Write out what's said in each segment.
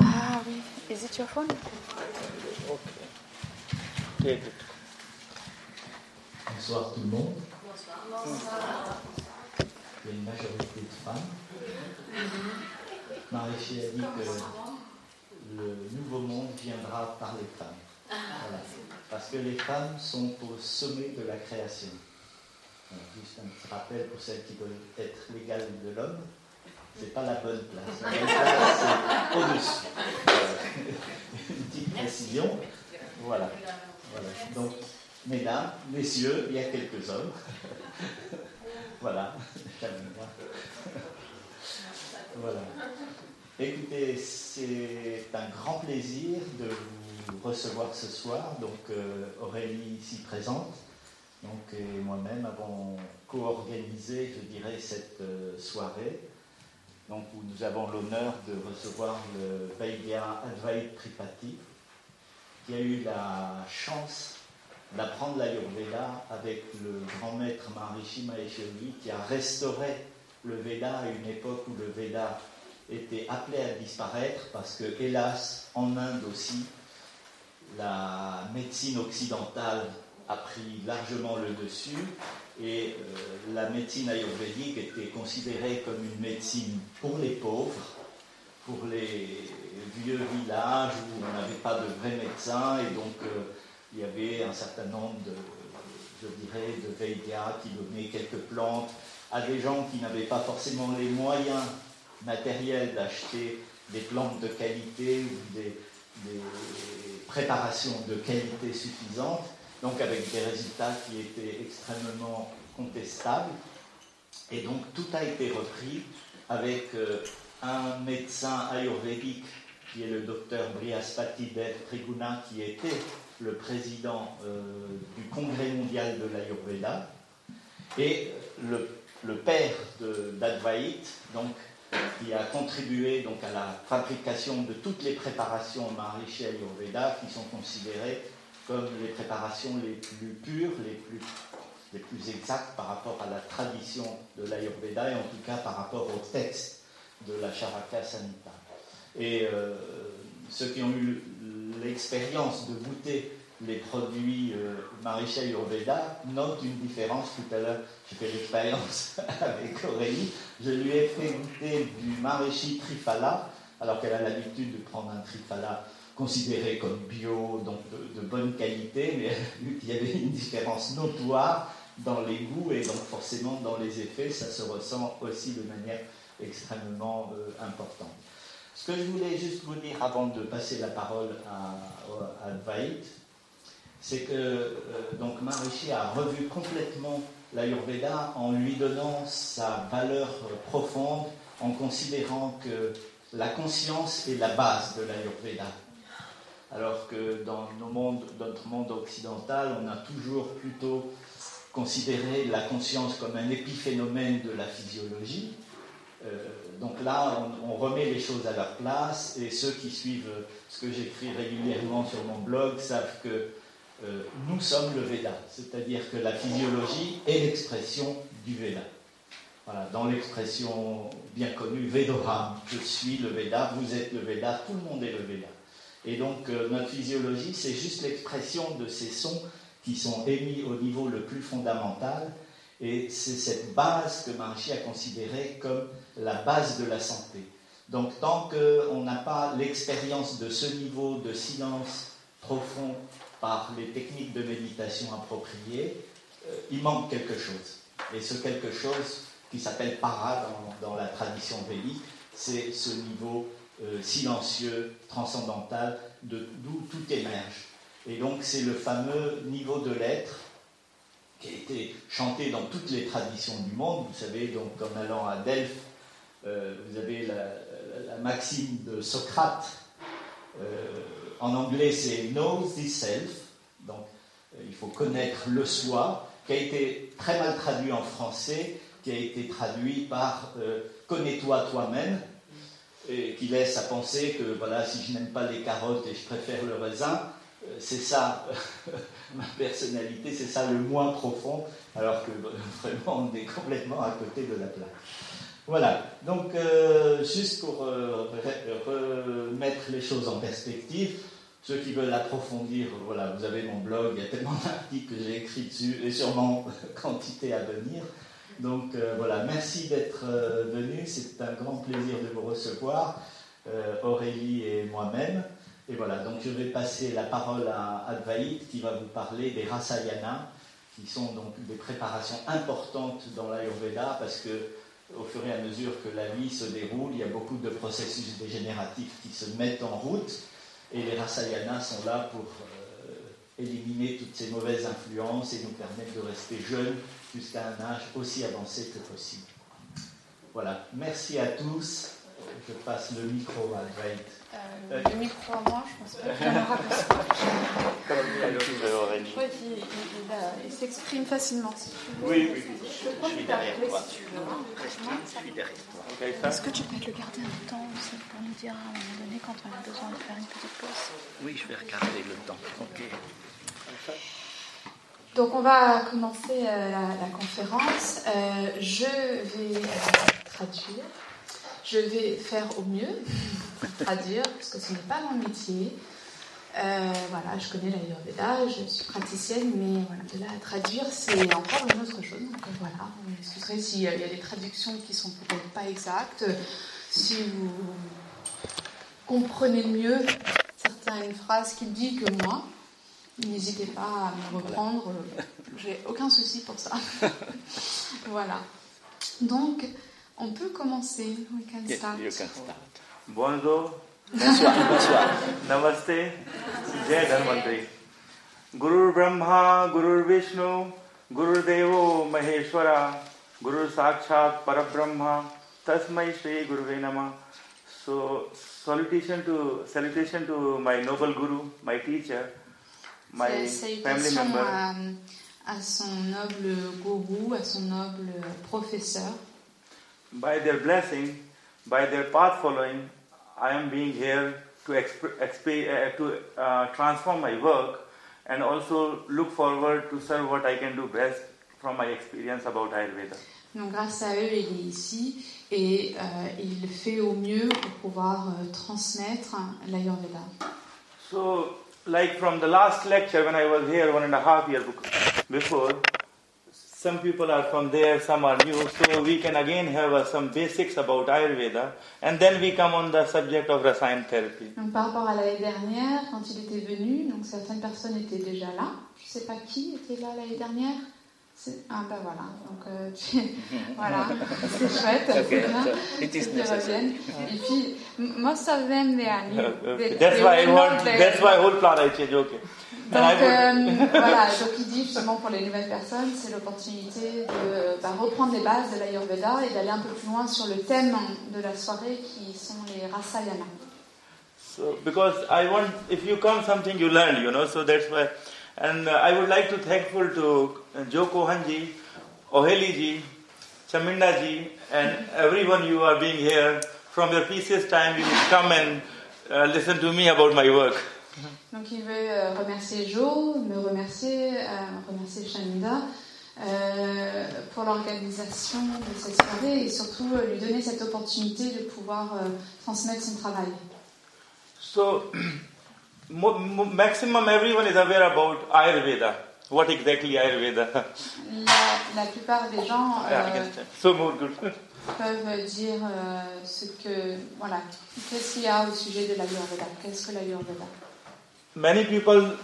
Ah oui. Is it your phone? Okay. Take it. Bonsoir tout le monde. Il y a une majorité de femmes. Maréchal a dit que le nouveau monde viendra par les femmes. Voilà. Parce que les femmes sont au sommet de la création. Juste un petit rappel pour celles qui veulent être l'égale de l'homme. C'est pas la bonne place. La bonne place, c'est au-dessus. Une petite précision. Voilà. voilà. Donc, mesdames, messieurs, il y a quelques hommes. voilà. Voilà. Écoutez, c'est un grand plaisir de vous recevoir ce soir. Donc, euh, Aurélie ici présente. Donc, et moi-même avons co-organisé, je dirais, cette euh, soirée. Donc, où nous avons l'honneur de recevoir le Vaidya Advait Tripati, qui a eu la chance d'apprendre l'Ayurveda avec le grand maître Maharishi Maheshwari, qui a restauré le Veda à une époque où le Veda était appelé à disparaître, parce que, hélas, en Inde aussi, la médecine occidentale a pris largement le dessus et euh, la médecine ayurvédique était considérée comme une médecine pour les pauvres, pour les vieux villages où on n'avait pas de vrais médecins et donc euh, il y avait un certain nombre de, je dirais, de Vaidyas qui donnaient quelques plantes à des gens qui n'avaient pas forcément les moyens matériels d'acheter des plantes de qualité ou des, des préparations de qualité suffisantes, donc avec des résultats qui étaient extrêmement contestables. Et donc tout a été repris avec euh, un médecin ayurvédique qui est le docteur Brihaspati Dev Triguna, qui était le président euh, du Congrès mondial de l'Ayurveda, et le, père d'Advait, donc qui a contribué donc à la fabrication de toutes les préparations Maharishi Ayurveda qui sont considérées comme les préparations les plus pures, les plus, les plus exactes par rapport à la tradition de l'Ayurveda et en tout cas par rapport au texte de la Charaka Samhita. Et euh, ceux qui ont eu l'expérience de goûter les produits euh, Maharishi Ayurveda notent une différence. Tout à l'heure, j'ai fait l'expérience avec Aurélie. Je lui ai fait goûter du Maharishi Triphala, alors qu'elle a l'habitude de prendre un Triphala considéré comme bio, donc de, bonne qualité, mais il y avait une différence notoire dans les goûts et donc forcément dans les effets, ça se ressent aussi de manière extrêmement euh, importante. Ce que je voulais juste vous dire avant de passer la parole à, à Advait, c'est que euh, donc Maharishi a revu complètement l'Ayurveda en lui donnant sa valeur profonde, en considérant que la conscience est la base de l'Ayurveda. Alors que dans notre monde occidental, on a toujours plutôt considéré la conscience comme un épiphénomène de la physiologie. Euh, donc là, on, remet les choses à leur place et ceux qui suivent ce que j'écris régulièrement sur mon blog savent que euh, nous sommes le Veda, c'est-à-dire que la physiologie est l'expression du Veda. Dans l'expression bien connue Vedoram, je suis le Veda, vous êtes le Veda, tout le monde est le Veda. Et donc euh, notre physiologie, c'est juste l'expression de ces sons qui sont émis au niveau le plus fondamental. Et c'est cette base que Maharishi a considérée comme la base de la santé. Donc tant qu'on n'a pas l'expérience de ce niveau de silence profond par les techniques de méditation appropriées, euh, il manque quelque chose. Et ce quelque chose qui s'appelle para dans, la tradition védique, c'est ce niveau euh, silencieux, transcendantal, d'où tout émerge. Et donc c'est le fameux niveau de l'être qui a été chanté dans toutes les traditions du monde. Vous savez, donc en allant à Delphes, euh, vous avez la, maxime de Socrate. Euh, en anglais, c'est Know thyself. Donc, euh, il faut connaître le soi, qui a été très mal traduit en français, qui a été traduit par Connais-toi toi-même, et qui laisse à penser que voilà, si je n'aime pas les carottes et je préfère le raisin, euh, c'est ça ma personnalité, c'est ça le moins profond, alors que vraiment on est complètement à côté de la plaque. Voilà, donc euh, juste pour euh, re- remettre les choses en perspective, ceux qui veulent approfondir, voilà, vous avez mon blog, il y a tellement d'articles que j'ai écrits dessus et sûrement quantité à venir. Donc euh, voilà, merci d'être euh, venu, c'est un grand plaisir de vous recevoir, euh, Aurélie et moi-même. Et voilà, donc je vais passer la parole à Advaït qui va vous parler des rasayana, qui sont donc des préparations importantes dans l'Ayurveda parce que au fur et à mesure que la vie se déroule, il y a beaucoup de processus dégénératifs qui se mettent en route. Et les rasayanas sont là pour euh, éliminer toutes ces mauvaises influences et nous permettre de rester jeunes jusqu'à un âge aussi avancé que possible. Voilà, merci à tous. Je passe le micro à Advaït. Euh, le micro à moi, je pense pas qu'il en aura besoin. Je il- s'exprime facilement. Si tu veux. Oui, oui, oui. Je prendre ta clé si tu veux. Ok, ça Est-ce que tu peux te le garder un temps aussi pour nous dire à un moment donné quand on a besoin de faire une petite pause? Oui, je vais regarder le temps. Ok. Donc on va commencer euh, la, la conférence. Euh, je vais euh, traduire. Je vais faire au mieux traduire parce que ce n'est pas mon métier. Voilà, je connais l'Ayurveda, je suis praticienne, mais voilà, là traduire, c'est encore une autre chose. Donc voilà, vous m'excuserez s'il y a des traductions qui sont peut-être pas exactes. Si vous comprenez mieux certaines phrases qu'il dit que moi, N'hésitez pas à me reprendre, j'ai aucun souci pour ça. voilà. Donc, on peut commencer. We can Yes, start. you can start. Bonjour, Bonsoir. Bonsoir. Namaste, Jai Dhanvantri. Guru Brahma, Guru Vishnu, Guru Devo Maheshwara, Guru Sakshat Parabrahma, Tasmai Shri Guruve Nama. So, salutation to, salutation to my noble Guru, my teacher, my family member. à, à son noble gourou, à son noble professeur. By their blessing, by their path following, I am being here to, exp- exp- uh, to uh, transform my work and also look forward to serve what I can do best from my experience about Ayurveda. Donc, grâce à eux, il est ici et euh, il fait au mieux pour pouvoir euh, transmettre l'Ayurveda. So, like from the last lecture when I was here one and a half year before, some people are from there, some are new, so we can again have uh, some basics about Ayurveda and then we come on the subject of Rasayan therapy. Donc, par rapport à l'année dernière, quand il était venu, donc certaines personnes étaient déjà là. Je sais pas qui était là l'année dernière. Ah ben voilà, donc euh, tu- voilà, c'est chouette, Ok, c'est bien. so reviennent. Et puis, most of them they are new. Okay. They- That's they why I want. That's why whole plan I change. Okay. Donc euh, voilà, donc il dit justement pour les nouvelles personnes, c'est l'opportunité de bah, reprendre les bases de l'Ayurveda et d'aller un peu plus loin sur le thème de la soirée qui sont les rasayana. So because I want, if you come, something you learn, you know. So that's why, and uh, I would like to thankful to uh, Joe Kohanji, Oheli Chaminda ji, and everyone you are being here. From your precious time, you come and uh, listen to me about my work. Donc il veut euh, remercier Joe, me remercier, euh, remercier Shamida euh, pour l'organisation de cette soirée et surtout euh, lui donner cette opportunité de pouvoir euh, transmettre son travail. So, maximum everyone is aware about Ayurveda. What exactly Ayurveda? La, la plupart des gens ah, I euh, so more good. peuvent dire euh, ce que voilà, qu'est-ce qu'il y a au sujet de l'Ayurveda, qu'est-ce que l'Ayurveda. Many people,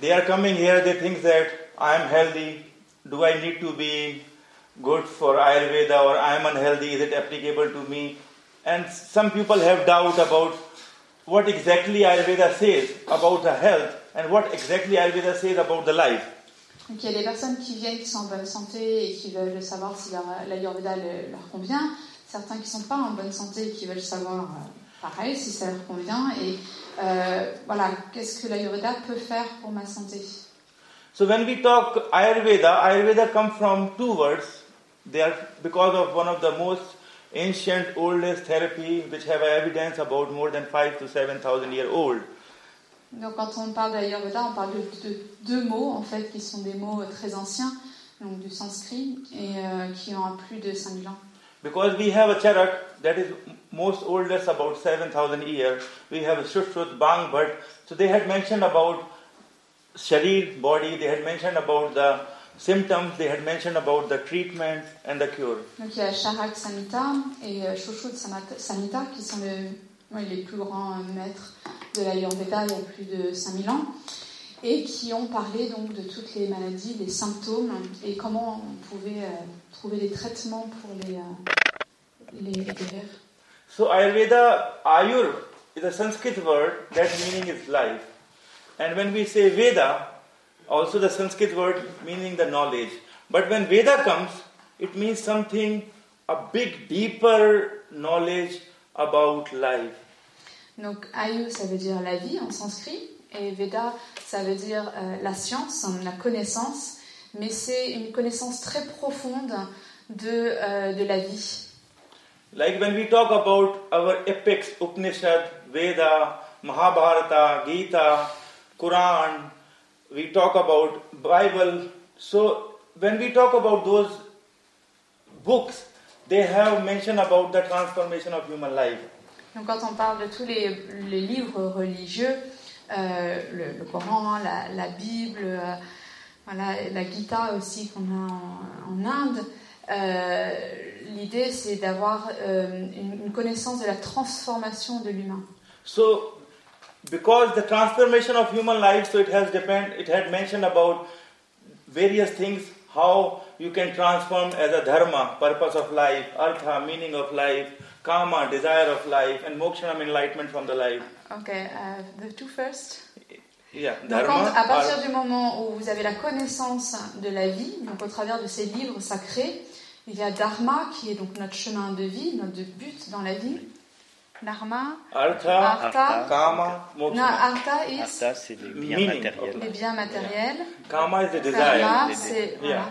they are coming here, they think that I am healthy. Do I need to be good for Ayurveda or I am unhealthy? Is it applicable to me? And some people have doubt about what exactly Ayurveda says about the health and what exactly Ayurveda says about the life. Donc il y a des personnes qui viennent, qui sont en bonne santé et qui veulent savoir si l'Ayurveda le- leur convient. Certains qui ne sont pas en bonne santé et qui veulent savoir, euh, pareil, si ça leur convient. Et euh, voilà, qu'est-ce que l'Ayurveda peut faire pour ma santé? So when we talk Ayurveda, Ayurveda comes from two words. They are because of one of the most ancient, oldest therapy which have evidence about more than five to seven thousand year old. Donc quand on parle d'Ayurveda, on parle de, de deux mots, en fait, qui sont des mots très anciens, donc du sanskrit, et euh, qui ont plus de 5000 ans. Because we have a charak that is most oldest about 7,000 years. We have a Shushruth, Bang Bhat. So they had mentioned about Sharir, body, they had mentioned about the symptoms, they had mentioned about the treatment and the cure. Donc il y a Charak Samhita et euh, Shushruta Samata- Samhita qui sont le- ouais, les plus grands euh, maîtres de l'Ayurveda il y a plus de 5000 ans et qui ont parlé donc de toutes les maladies, les symptômes et comment on pouvait euh, trouver des traitements pour les, euh, les guérir. So Ayurveda, Ayur is a Sanskrit word that meaning is life. And when we say Veda, also the Sanskrit word meaning the knowledge. But when Veda comes, it means something, a big, deeper knowledge about life. Donc Ayu ça veut dire la vie en sanskrit et Veda ça veut dire euh, la science, la connaissance, mais c'est une connaissance très profonde de, euh, de la vie. Like when we talk about our epics, Upanishad, Veda, Mahabharata, Gita, Quran, we talk about Bible. So when we talk about those books, they have mention about the transformation of human life. Donc quand on parle de tous les, les livres religieux, euh, le, le Coran, la, la Bible, euh, voilà, la Gita aussi qu'on a en, en Inde, euh, l'idée c'est d'avoir euh, une, une connaissance de la transformation de l'humain. So because the transformation of human life, so it has depend it had mentioned about various things, how you can transform as a dharma, purpose of life, artha, meaning of life, kama, desire of life, and mokshanam, enlightenment from the life. Ok, euh, the two first. Yeah, Donc dharma. quand- à partir ar- du moment où vous avez la connaissance de la vie, donc au travers de ces livres sacrés, il y a Dharma qui est donc notre chemin de vie, notre but dans la vie. Dharma, artha, Artha, kama, no, mokshanam. Artha is Artha, c'est les biens Meaning. matériels. les biens matériels. Kama is the desire. Karma, les- c'est voilà,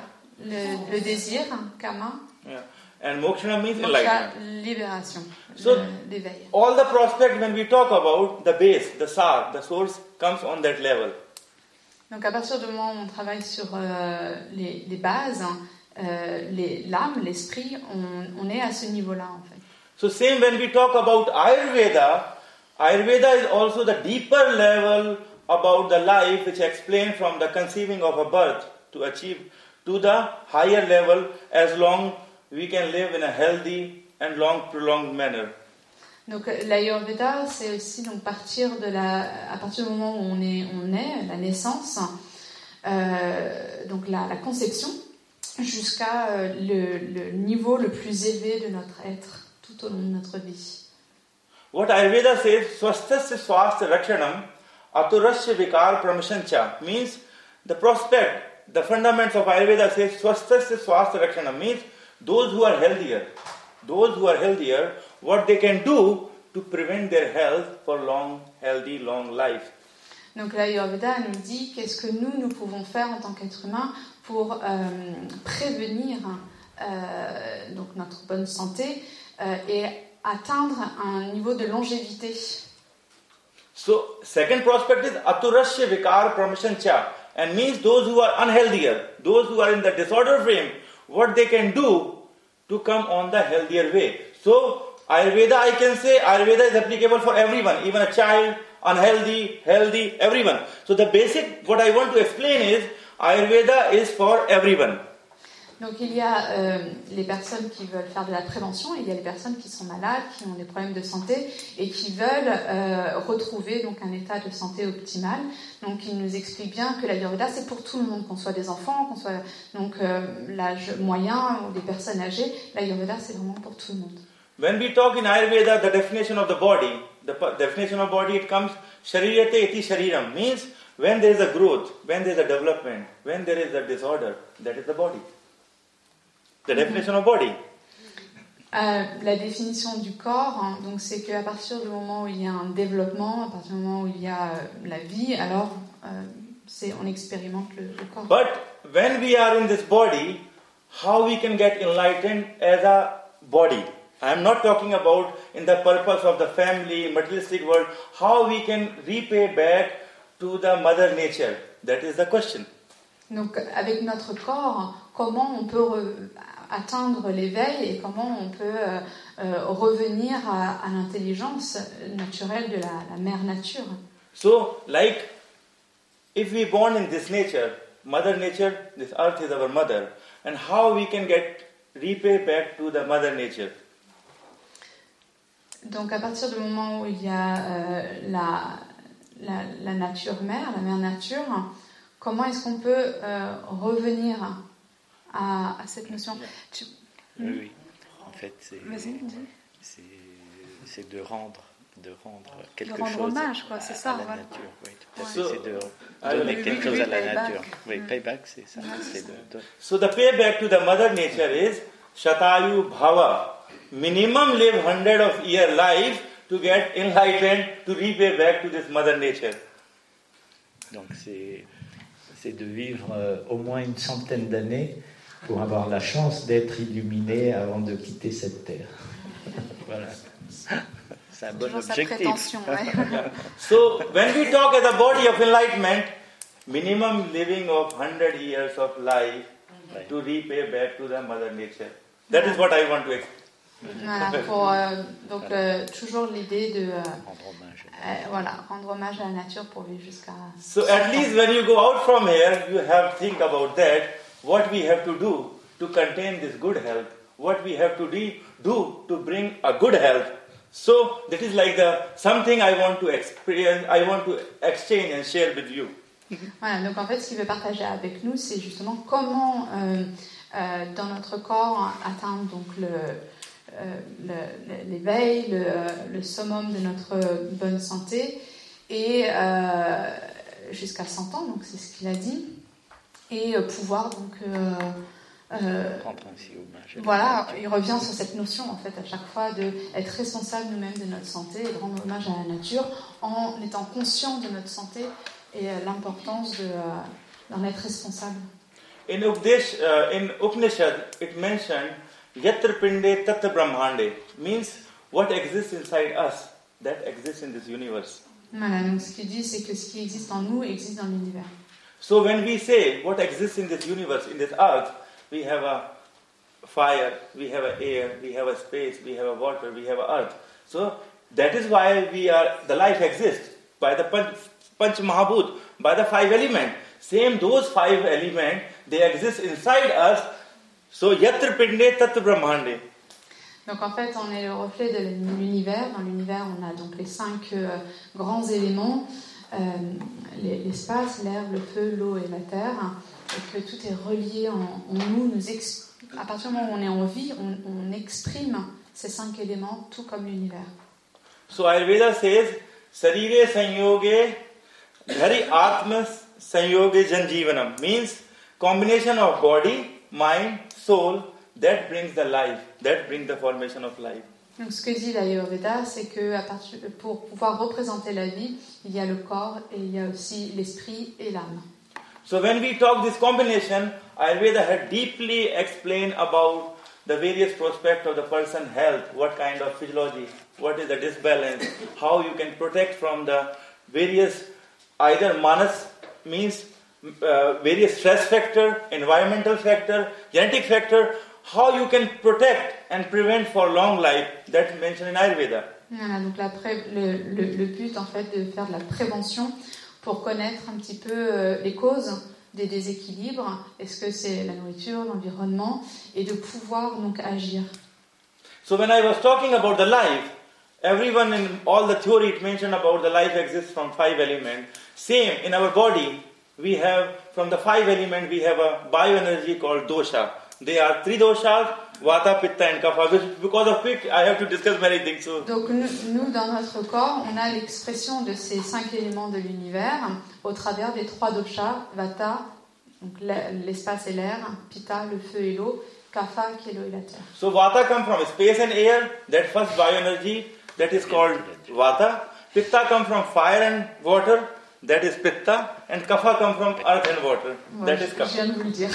le, le désir, Kama. Yeah. And mokshanam means Moksha, enlightenment. libération, So- l'éveil. All the prospect when we talk about the base, the sar, the source comes on that level. Donc à partir du moment où on travaille sur euh, les, les bases, euh, les- l'âme, l'esprit, on, on est à ce niveau-là en fait. So same when we talk about Ayurveda, Ayurveda is also the deeper level about the life which explained from the conceiving of a birth to achieve to the higher level as long we can live in a healthy and long prolonged manner. Donc l'Ayurveda, c'est aussi de la, à partir du moment où on est, on la naissance, euh, donc la, conception, jusqu'à euh, le niveau le plus élevé de notre être tout au long de notre vie. What Ayurveda says, swasthasya swasthya rakshanam aturasya vikar pramashancha means the prospect, the fundamentals of Ayurveda says swasthasya swasthya rakshanam means those who are healthier, those who are healthier, what they can do to prevent their health for long, healthy, long life. Donc l'Ayurveda nous dit qu'est-ce que nous, nous pouvons faire en tant qu'être humain pour euh, prévenir euh, donc notre bonne santé Euh, et atteindre un niveau de longévité. So second prospect is aturasya vikar pramashancha and means those who are unhealthier, those who are in the disorder frame, what they can do to come on the healthier way. So Ayurveda, I can say Ayurveda is applicable for everyone, even a child, unhealthy, healthy, everyone. So the basic, what I want to explain is Ayurveda is for everyone. Donc il y a euh, les personnes qui veulent faire de la prévention, et il y a les personnes qui sont malades, qui ont des problèmes de santé et qui veulent euh, retrouver donc un état de santé optimal. Donc il nous explique bien que l'Ayurveda c'est pour tout le monde, qu'on soit des enfants, qu'on soit donc euh, l'âge moyen ou des personnes âgées. L'Ayurveda c'est vraiment pour tout le monde. When we talk in Ayurveda, the definition of the body, the definition of body, it comes sharirate iti shariram, means when there is a growth, when there is a development, when there is a disorder, that is the body. The definition of body. Euh, la définition du corps, hein, donc c'est qu'à partir du moment où il y a un développement, à partir du moment où il y a euh, la vie, alors euh, c'est on expérimente le, le corps. But when we are in this body, how we can get enlightened as a body? I am not talking about in the purpose of the family, materialistic world, how we can repay back to the mother nature? That is the question. Donc avec notre corps, comment on peut atteindre l'éveil et comment on peut euh, euh, revenir à, à l'intelligence naturelle de la, la mère nature. So, like if we born in this nature, Mother Nature, this earth is our mother, and how we can get repay back to the Mother Nature? Donc à partir du moment où il y a euh, la, la, la nature mère, la mère nature, comment est-ce qu'on peut euh, revenir à, à cette notion Tu- Oui, oui. En fait, c'est Vas-y, dis. c'est- c'est de rendre, de rendre quelque rendre chose hommage, quoi, c'est à, ça, à la voilà. nature. Oui, Ouais. c'est de I- donner quelque chose à la payback. nature. Oui, Mm. payback, c'est ça. De, de- So the payback to the Mother Nature is Shatayu Bhava. Minimum live 100 of year life to get enlightened to repay back to this Mother Nature. Donc c'est c'est de vivre euh, au moins une centaine d'années pour avoir la chance d'être illuminé avant de quitter cette terre. voilà. C'est un bon Toujours sa objectif. prétention. ouais. So when we talk as a body of enlightenment, minimum living of 100 years of life Ouais. to repay back to the Mother Nature. That is what I want to explain. Voilà, pour euh, donc euh, toujours l'idée de euh, Rendre hommage. euh, voilà, rendre hommage à la nature pour vivre jusqu'à. So at least when you go out from here, you have to think about that, what we have to do to contain this good health, what we have to de- do to bring a good health. So that is like the something I want to experience, I want to exchange and share with you. Voilà, donc en fait, ce qu'il veut partager avec nous, c'est justement comment, euh, euh, dans notre corps, atteindre donc le, euh, le- le- l'éveil, le, le summum de notre bonne santé, et euh, jusqu'à 100 ans, donc c'est ce qu'il a dit, et euh, pouvoir donc euh, euh, Rendre ainsi hommage. à la voilà, il revient sur cette notion en fait à chaque fois de être responsable nous-mêmes de notre santé et de rendre hommage à la nature en étant conscient de notre santé et euh, l'importance de, euh, d'en être responsable. In Updesh, uh, in Upanishad, it mentioned Yatra Pinde Tatra Brahmande means what exists inside us that exists in this universe. Voilà, donc ce qu'il dit, c'est que ce qui existe en nous existe dans l'univers. So when we say what exists in this universe, in this earth, we have a fire, we have a air, we have a space, we have a water, we have a earth. So that is why we are the life exists by the Panch, Panch Mahabhut, by the five element. Same those five element they exist inside us. So yatra pinde tat brahmande. Donc en fait, on est le reflet de l'univers. Dans l'univers, on a donc les cinq euh, grands éléments euh, l'espace, l'air, le feu, l'eau et la terre, et que tout est relié en, en nous. nous à partir du moment où on est en vie, on, on exprime ces cinq éléments, tout comme l'univers. So Ayurveda says sarire sanyoge dhari atma sanyoge janjivanam means combination of body, mind, soul that brings the life, that brings the formation of life. Donc ce que dit l'Ayurveda, c'est que pour pouvoir représenter la vie, il y a le corps et il y a aussi l'esprit et l'âme. So when we talk this combination, Ayurveda had deeply explained about the various prospects of the person health, what kind of physiology, what is the disbalance, how you can protect from the various either manas means uh, various stress factor, environmental factor, genetic factor, how you can protect and prevent for long life. that mentioned in Ayurveda. Voilà, donc la pré- le, le- le but en fait de faire de la prévention pour connaître un petit peu euh, les causes des déséquilibres. Est-ce que c'est la nourriture, l'environnement, et de pouvoir donc agir. So when I was talking about the life, everyone in all the theory it mentioned about the life exists from five elements. Same in our body, we have from the five elements we have a bioenergy called dosha. They are three doshas, vata, pitta, and kapha. Because of which I have to discuss many things. So Donc nous, nous, dans notre corps, on a l'expression de ces cinq éléments de l'univers au travers des trois doshas, vata, l'espace et l'air, pitta, le feu et l'eau, kapha qui est l'eau et la terre. So vata comes from space and air. That first bioenergy that is called vata. Pitta comes from fire and water. That is pitta. And kapha come from earth and water. That is kapha. viens de vous le dire.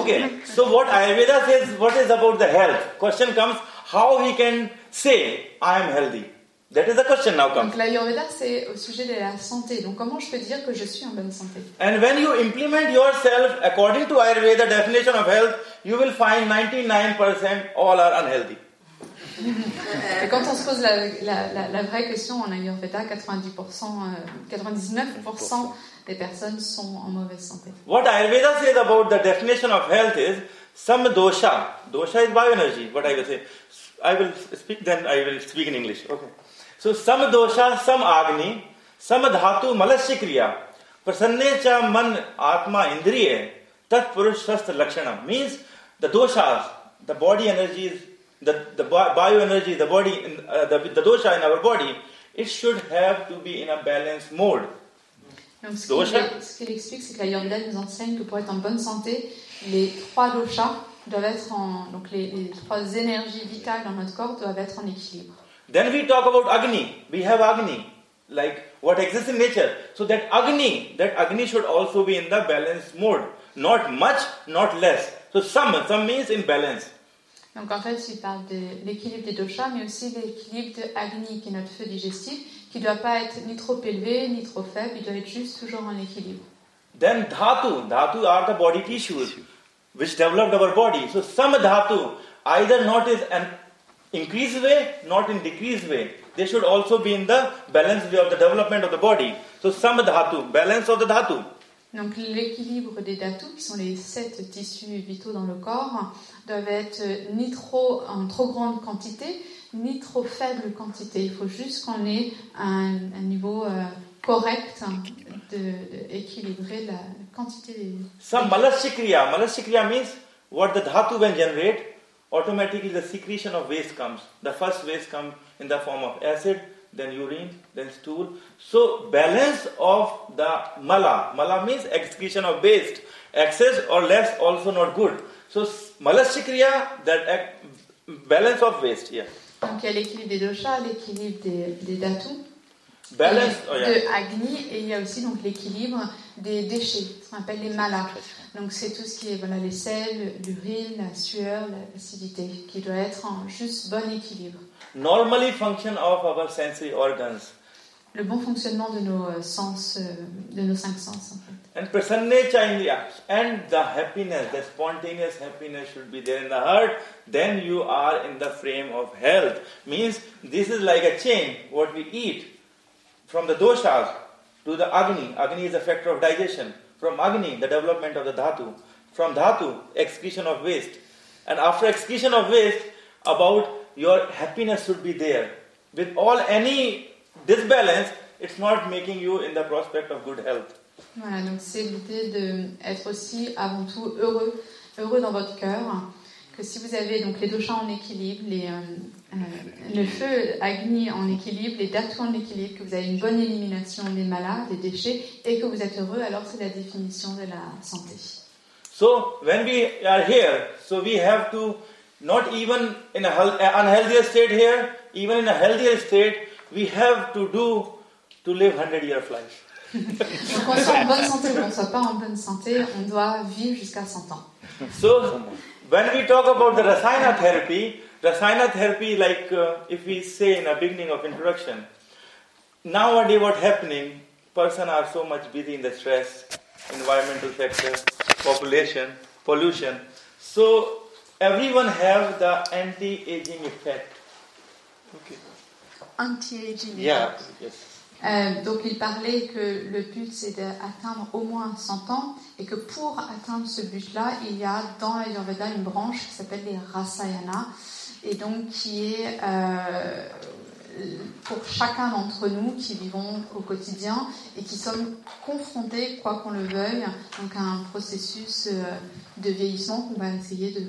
Okay, so what Ayurveda says, what is about the health? Question comes, how we can say, I am healthy. That is the question now comes. Donc l'Ayurveda, c'est au sujet de la santé. Donc comment je peux dire que je suis en bonne santé And when you implement yourself according to Ayurveda definition of health, you will find 99% all are unhealthy. Et quand on se pose la, la- la- la vraie question en Ayurveda, 90%, euh, 99% des personnes sont en mauvaise santé. What Ayurveda says about the definition of health is some dosha. Dosha is bioenergy. What I will say. I will speak then. I will speak in English. Okay. So some dosha, some agni, some dhatu malasya kriya. Prasanne cha man atma indriye tat purush lakshana means the doshas, the body energies, the the bi- bioenergy, the body, in, uh, the, the dosha in our body, it should have to be in a balanced mode. Donc ce Dosha. qu'il explique, c'est que l'Ayurveda nous enseigne que pour être en bonne santé, les trois doshas doivent être en. Donc les, les trois énergies vitales dans notre corps doivent être en équilibre. Then we talk about Agni. We have Agni, like what exists in nature. So that Agni, that Agni should also be in the balanced mode. Not much, not less. So some, some means in balance. Donc en fait, il parle de l'équilibre des doshas, mais aussi de l'équilibre de Agni, qui est notre feu digestif, qui ne doit pas être ni trop élevé, ni trop faible, il doit être juste toujours en équilibre. Then Dhatu, Dhatu are the body tissues which developed our body. So some Dhatu, either not is an increased way, not in decreased way. They should also be in the balanced way of the development of the body. So some Dhatu, balance of the Dhatu. Donc l'équilibre des dhatus, qui sont les sept tissus vitaux dans le corps, doivent être ni trop en trop grande quantité, ni trop faible quantité. Il faut juste qu'on ait un, un niveau euh, correct de, de équilibrer la quantité des... Some malasya. Malasya means what the dhatu when generate, automatically the secretion of waste comes. The first waste comes in the form of acid, then urine, then stool. So balance of the mala. Mala means excretion of waste. Excess or less also not good. So malasya kriya, that balance of waste here. Donc il y a l'équilibre des doshas, l'équilibre des, des Balance, et oh yeah. de Agni, et il y a aussi donc l'équilibre des déchets, ce qu'on appelle les malas. Donc c'est tout ce qui est voilà, les sels, l'urine, la sueur, la- l'acidité, qui doit être en juste bon équilibre. Normally function of our sensory organs. Le bon fonctionnement de nos euh, sens, euh, de nos cinq sens en fait. And prasannecha in the act. And the happiness, the spontaneous happiness should be there in the heart. Then you are in the frame of health. Means this is like a chain, what we eat. From the doshas to the agni. Agni is a factor of digestion. From agni, the development of the dhatu. From dhatu, excretion of waste. And after excretion of waste, about your happiness should be there. With all any disbalance, it's not making you in the prospect of good health. Voilà, donc c'est l'idée d'être aussi avant tout heureux, heureux dans votre cœur. Que si vous avez donc les doshas en équilibre, les, euh, euh, le feu Agni en équilibre, les dhatus en équilibre, que vous avez une bonne élimination des malas, des déchets, et que vous êtes heureux, alors c'est la définition de la santé. So when we are here, so we have to not even in a health, unhealthier state here, even in a healthier state, we have to do to live 100 year life. Donc qu'on soit en bonne santé ou qu'on soit pas en bonne santé, on doit vivre jusqu'à 100 ans. So when we talk about the Rasayana therapy, Rasayana therapy, like uh, if we say in the beginning of introduction, nowadays what happening, person are so much busy in the stress, environmental factor, population, pollution. So everyone have the anti-aging effect. Okay. Anti-aging. Yeah. Yes. Euh, donc il parlait que le but c'est d'atteindre au moins 100 ans et que pour atteindre ce but-là, il y a dans l'Ayurveda une branche qui s'appelle les Rasayana et donc qui est euh, pour chacun d'entre nous qui vivons au quotidien et qui sommes confrontés, quoi qu'on le veuille, donc à un processus euh, de vieillissement qu'on va essayer de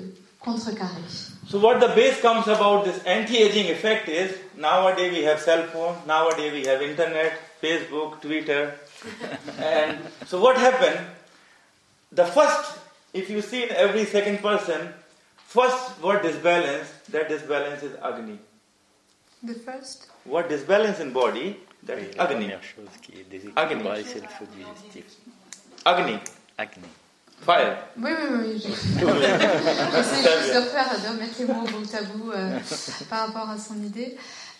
contrecarrer. So what the base comes about this anti-aging effect is nowadays we have cell phone, nowadays we have internet, Facebook, Twitter, and so what happened? The first, if you see in every second person, first what disbalance, that disbalance is Agni. The first What disbalance in body, that Oui, is la Agni. première chose qui est Agni. déséquilibrée, c'est le. Agni, Acné. Fire. Oui, oui, oui. j'ai- J'essaie juste de refaire, de remettre les mots bout à bout euh, par rapport à son idée.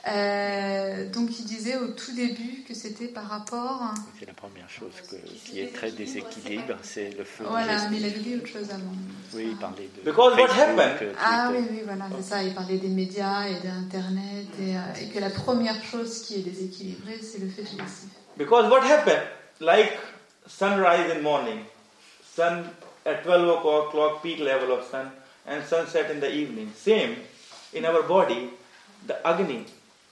Euh, donc il disait au tout début que c'était par rapport. C'est la première chose que- qui est très déséquilibre, c'est le feu Voilà, mais il avait dit autre chose avant. Oui, il parlait de Because what happened- euh, Ah oui, oui, voilà, c'est ça. Il parlait des médias et d'Internet et, euh, et que la première chose qui est déséquilibrée, c'est le fait digestif. Because what happened? Like sunrise in morning, sun at 12 o'clock clock peak level of sun, and sunset in the evening. Same in our body, the agni,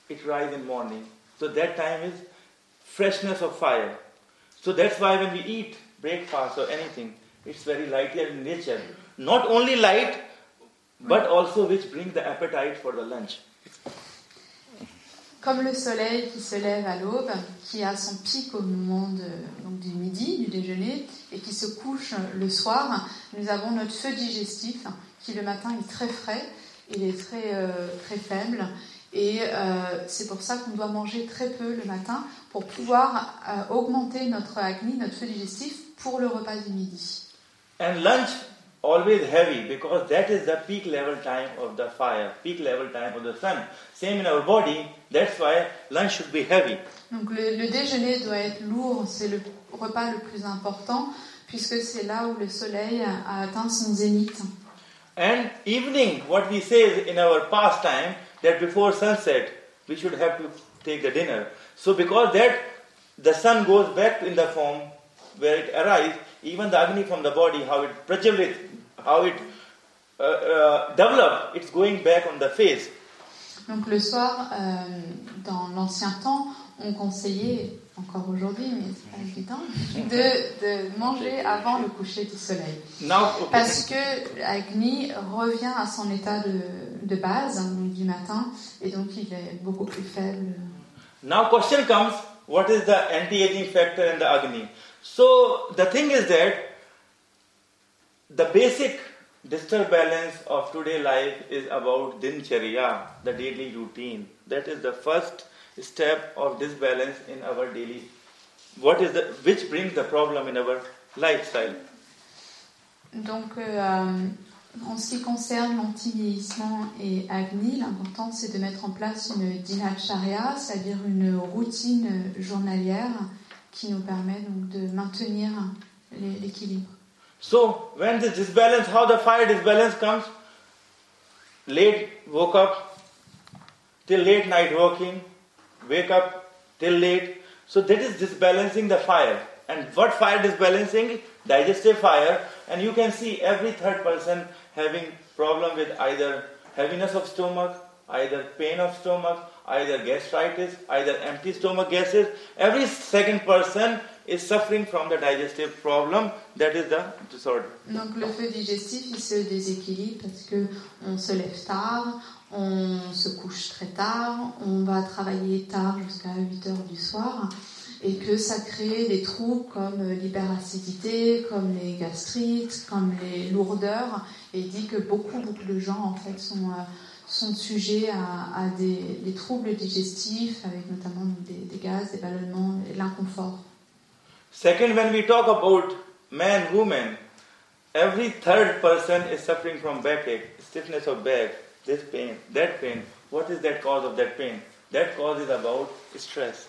it rise in morning. So that time is freshness of fire. So that's why when we eat breakfast or anything, it's very light in nature. Not only light, but also which bring the appetite for the lunch. Comme le soleil qui se lève à l'aube, qui a son pic au moment du midi, du déjeuner, et qui se couche le soir, nous avons notre feu digestif qui le matin est très frais, il est très, euh, très faible, et euh, c'est pour ça qu'on doit manger très peu le matin pour pouvoir euh, augmenter notre agni, notre feu digestif, pour le repas du midi. And lunch always heavy because that is the peak level time of the fire, peak level time of the sun. Same in our body, that's why lunch should be heavy. Donc le, le déjeuner doit être lourd, c'est le repas le plus important, puisque c'est là où le soleil a, a atteint son zénith. And evening, what we say is in our pastime that before sunset we should have to take the dinner. So because that the sun goes back in the form where it arrives, even the agni from the body, how it prajvalit, how it uh, uh, develop, it's going back on the. Donc le soir, euh, dans l'ancien temps, on conseillait, encore aujourd'hui, mais c'est pas évident, de, de manger avant le coucher du soleil. Parce que l'agni revient à son état de, de base, hein, donc du matin, et donc il est beaucoup plus faible. Now question comes, what is the anti-aging factor in the Agni? So the thing is that the basic disturbance of today life is about dincharya, the daily routine. That is the first step of disbalance in our daily. What is the which brings the problem in our lifestyle? Donc, euh, en ce qui concerne l'anti-vieillissement et Agni, l'important c'est de mettre en place une dinacharya, c'est-à-dire une routine journalière qui nous permet donc de maintenir l'é- l'équilibre. So when this disbalance, how the fire disbalance comes, late woke up, till late night working, wake up till late. So that is disbalancing the fire. And what fire disbalancing? Digestive fire. And you can see every third person having problem with either heaviness of stomach, either pain of stomach, either gastritis, either empty stomach gases. Every second person is suffering from the digestive problem. That is the disorder. Donc le feu digestif il se déséquilibre parce que on se lève tard, on se couche très tard, on va travailler tard jusqu'à 8 heures du soir et que ça crée des troubles comme l'hyperacidité, comme les gastrites, comme les lourdeurs et il dit que beaucoup beaucoup de gens en fait sont euh, sont sujets à, des, troubles digestifs avec notamment des, des gaz, des ballonnements l'inconfort. Second, when we talk about man, woman, every third person is suffering from backache, stiffness of back, this pain, that pain. What is that cause of that pain? That cause is about stress.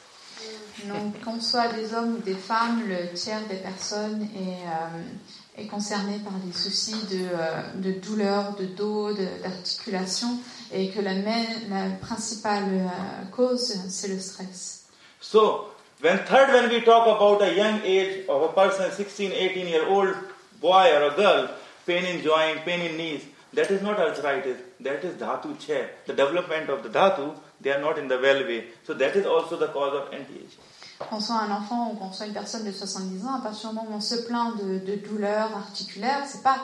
Donc, qu'on soit des hommes ou des femmes, le tiers des personnes est, euh, est concerné par des soucis de, euh, de douleur, de dos, d'articulation, et que la, main- la principale euh, cause, c'est le stress. So, when third, when we talk about a young age of a person, 16, 18 year old boy or a girl, pain in joint, pain in knees, that is not arthritis, that is dhatu chair. The development of the dhatu, they are not in the well way. So that is also the cause of anti-aging. Qu'on soit un enfant ou une personne de 70 ans, à partir du moment où on se plaint de, de douleurs articulaires, c'est pas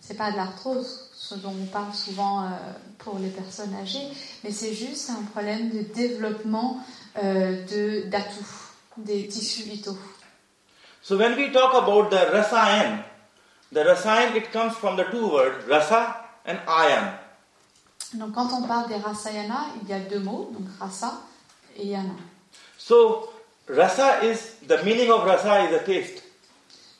c'est pas de l'arthrose, ce dont on parle souvent euh, pour les personnes âgées, mais c'est juste un problème de développement euh, de d'atouts, des tissus vitaux. So when we talk about the rasayan, the rasayan it comes from the two words rasa and ayan. Donc quand on parle des rasayana, il y a deux mots, donc rasa et yana. So rasa is the meaning of rasa is a taste.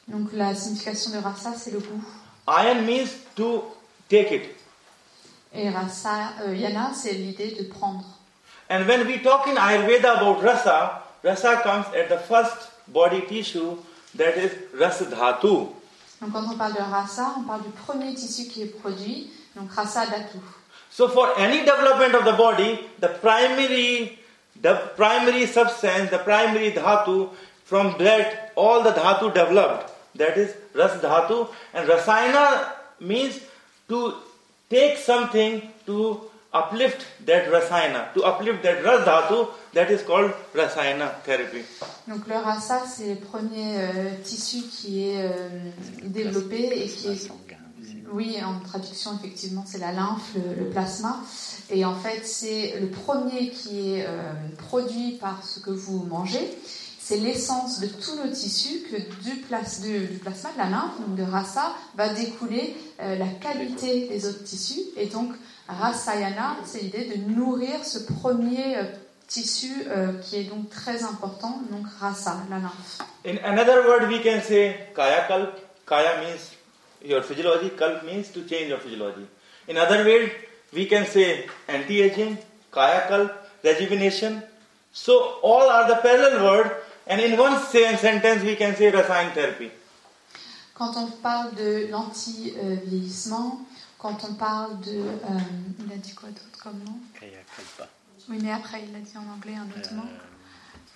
Donc la signification de rasa, c'est le goût. Ayan means to take it. Et rasa, euh, yana, c'est l'idée de prendre. And when we talk in Ayurveda about rasa, rasa comes at the first body tissue that is ras dhatu. Donc quand on parle de rasa, on parle du premier tissu qui est produit, donc rasa dhatu. So for any development of the body, the primary the primary substance, the primary dhatu, from that all the dhatu developed. That is ras dhatu. And rasayana means to take something to uplift that rasayana, to uplift that ras that is called rasayana therapy. Donc le rasa, c'est le premier euh, tissu qui est euh, développé et qui est. Oui, en traduction, effectivement, c'est la lymphe, le, le plasma. Et en fait, c'est le premier qui est euh, produit par ce que vous mangez. C'est l'essence de tous nos tissus que du plasma, de la lymphe, donc de rasa, va découler euh, la qualité des autres tissus. Et donc, rasayana, c'est l'idée de nourrir ce premier euh, tissu euh, qui est donc très important, donc rasa, la lymphe. In another word, we can say kaya kalp. Kaya means your physiology, kalp means to change your physiology. In other words, we can say anti-aging, kaya kalp, rejuvenation. So all are the parallel word, and in one same sentence we can say rasayan therapy. Quand on parle de l'anti-vieillissement, quand on parle de... euh, il a dit quoi d'autre comme nom? Oui, mais après, il a dit en anglais un autre Euh, mot.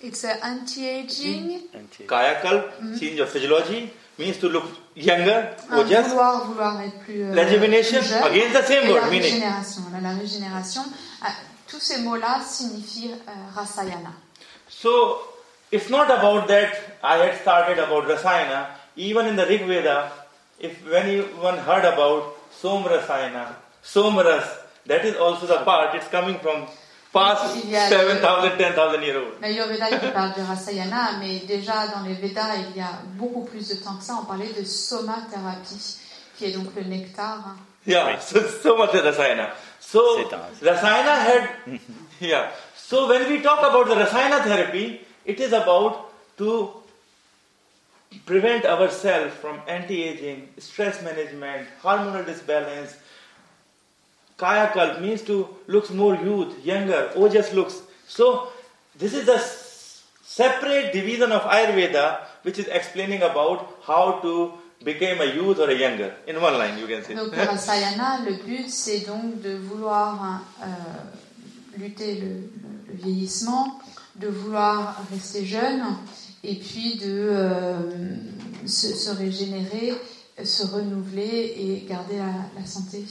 It's a anti-aging. anti- Kaya kalp, change your physiology, means to look younger, Un ojas. vouloir, vouloir être plus, euh, Rejuvenation, plus jeune. again the same word, la meaning. régénération. Là, la régénération. Ah, tous ces mots-là signifient euh, rasayana. So it's not about that I had started about Rasayana. Even in the Rig Veda, if when anyone heard about Som Rasayana, Somras, that is also the part, it's coming from past Il y a le- 7,000, 10,000 years old. L'Ayurveda qui parle de rasayana, mais déjà dans les Védas, il y a beaucoup plus de temps que ça. On parlait de soma thérapie, qui est donc le nectar. hein. Yeah, so, so much is Rasayana. So C'est un- Rasayana had, yeah. So when we talk about the Rasayana therapy, it is about to prevent ourselves from anti-aging, stress management, hormonal disbalance. Kaya kalp means to looks more youth, younger, ojas looks. So this is a s- separate division of Ayurveda which is explaining about how to become a youth or a younger. In one line, you can say. Donc pour Rasayana, le but c'est donc de vouloir euh, lutter le- le vieillissement, de vouloir rester jeune et puis de euh, se, se régénérer, se renouveler et garder la, la santé.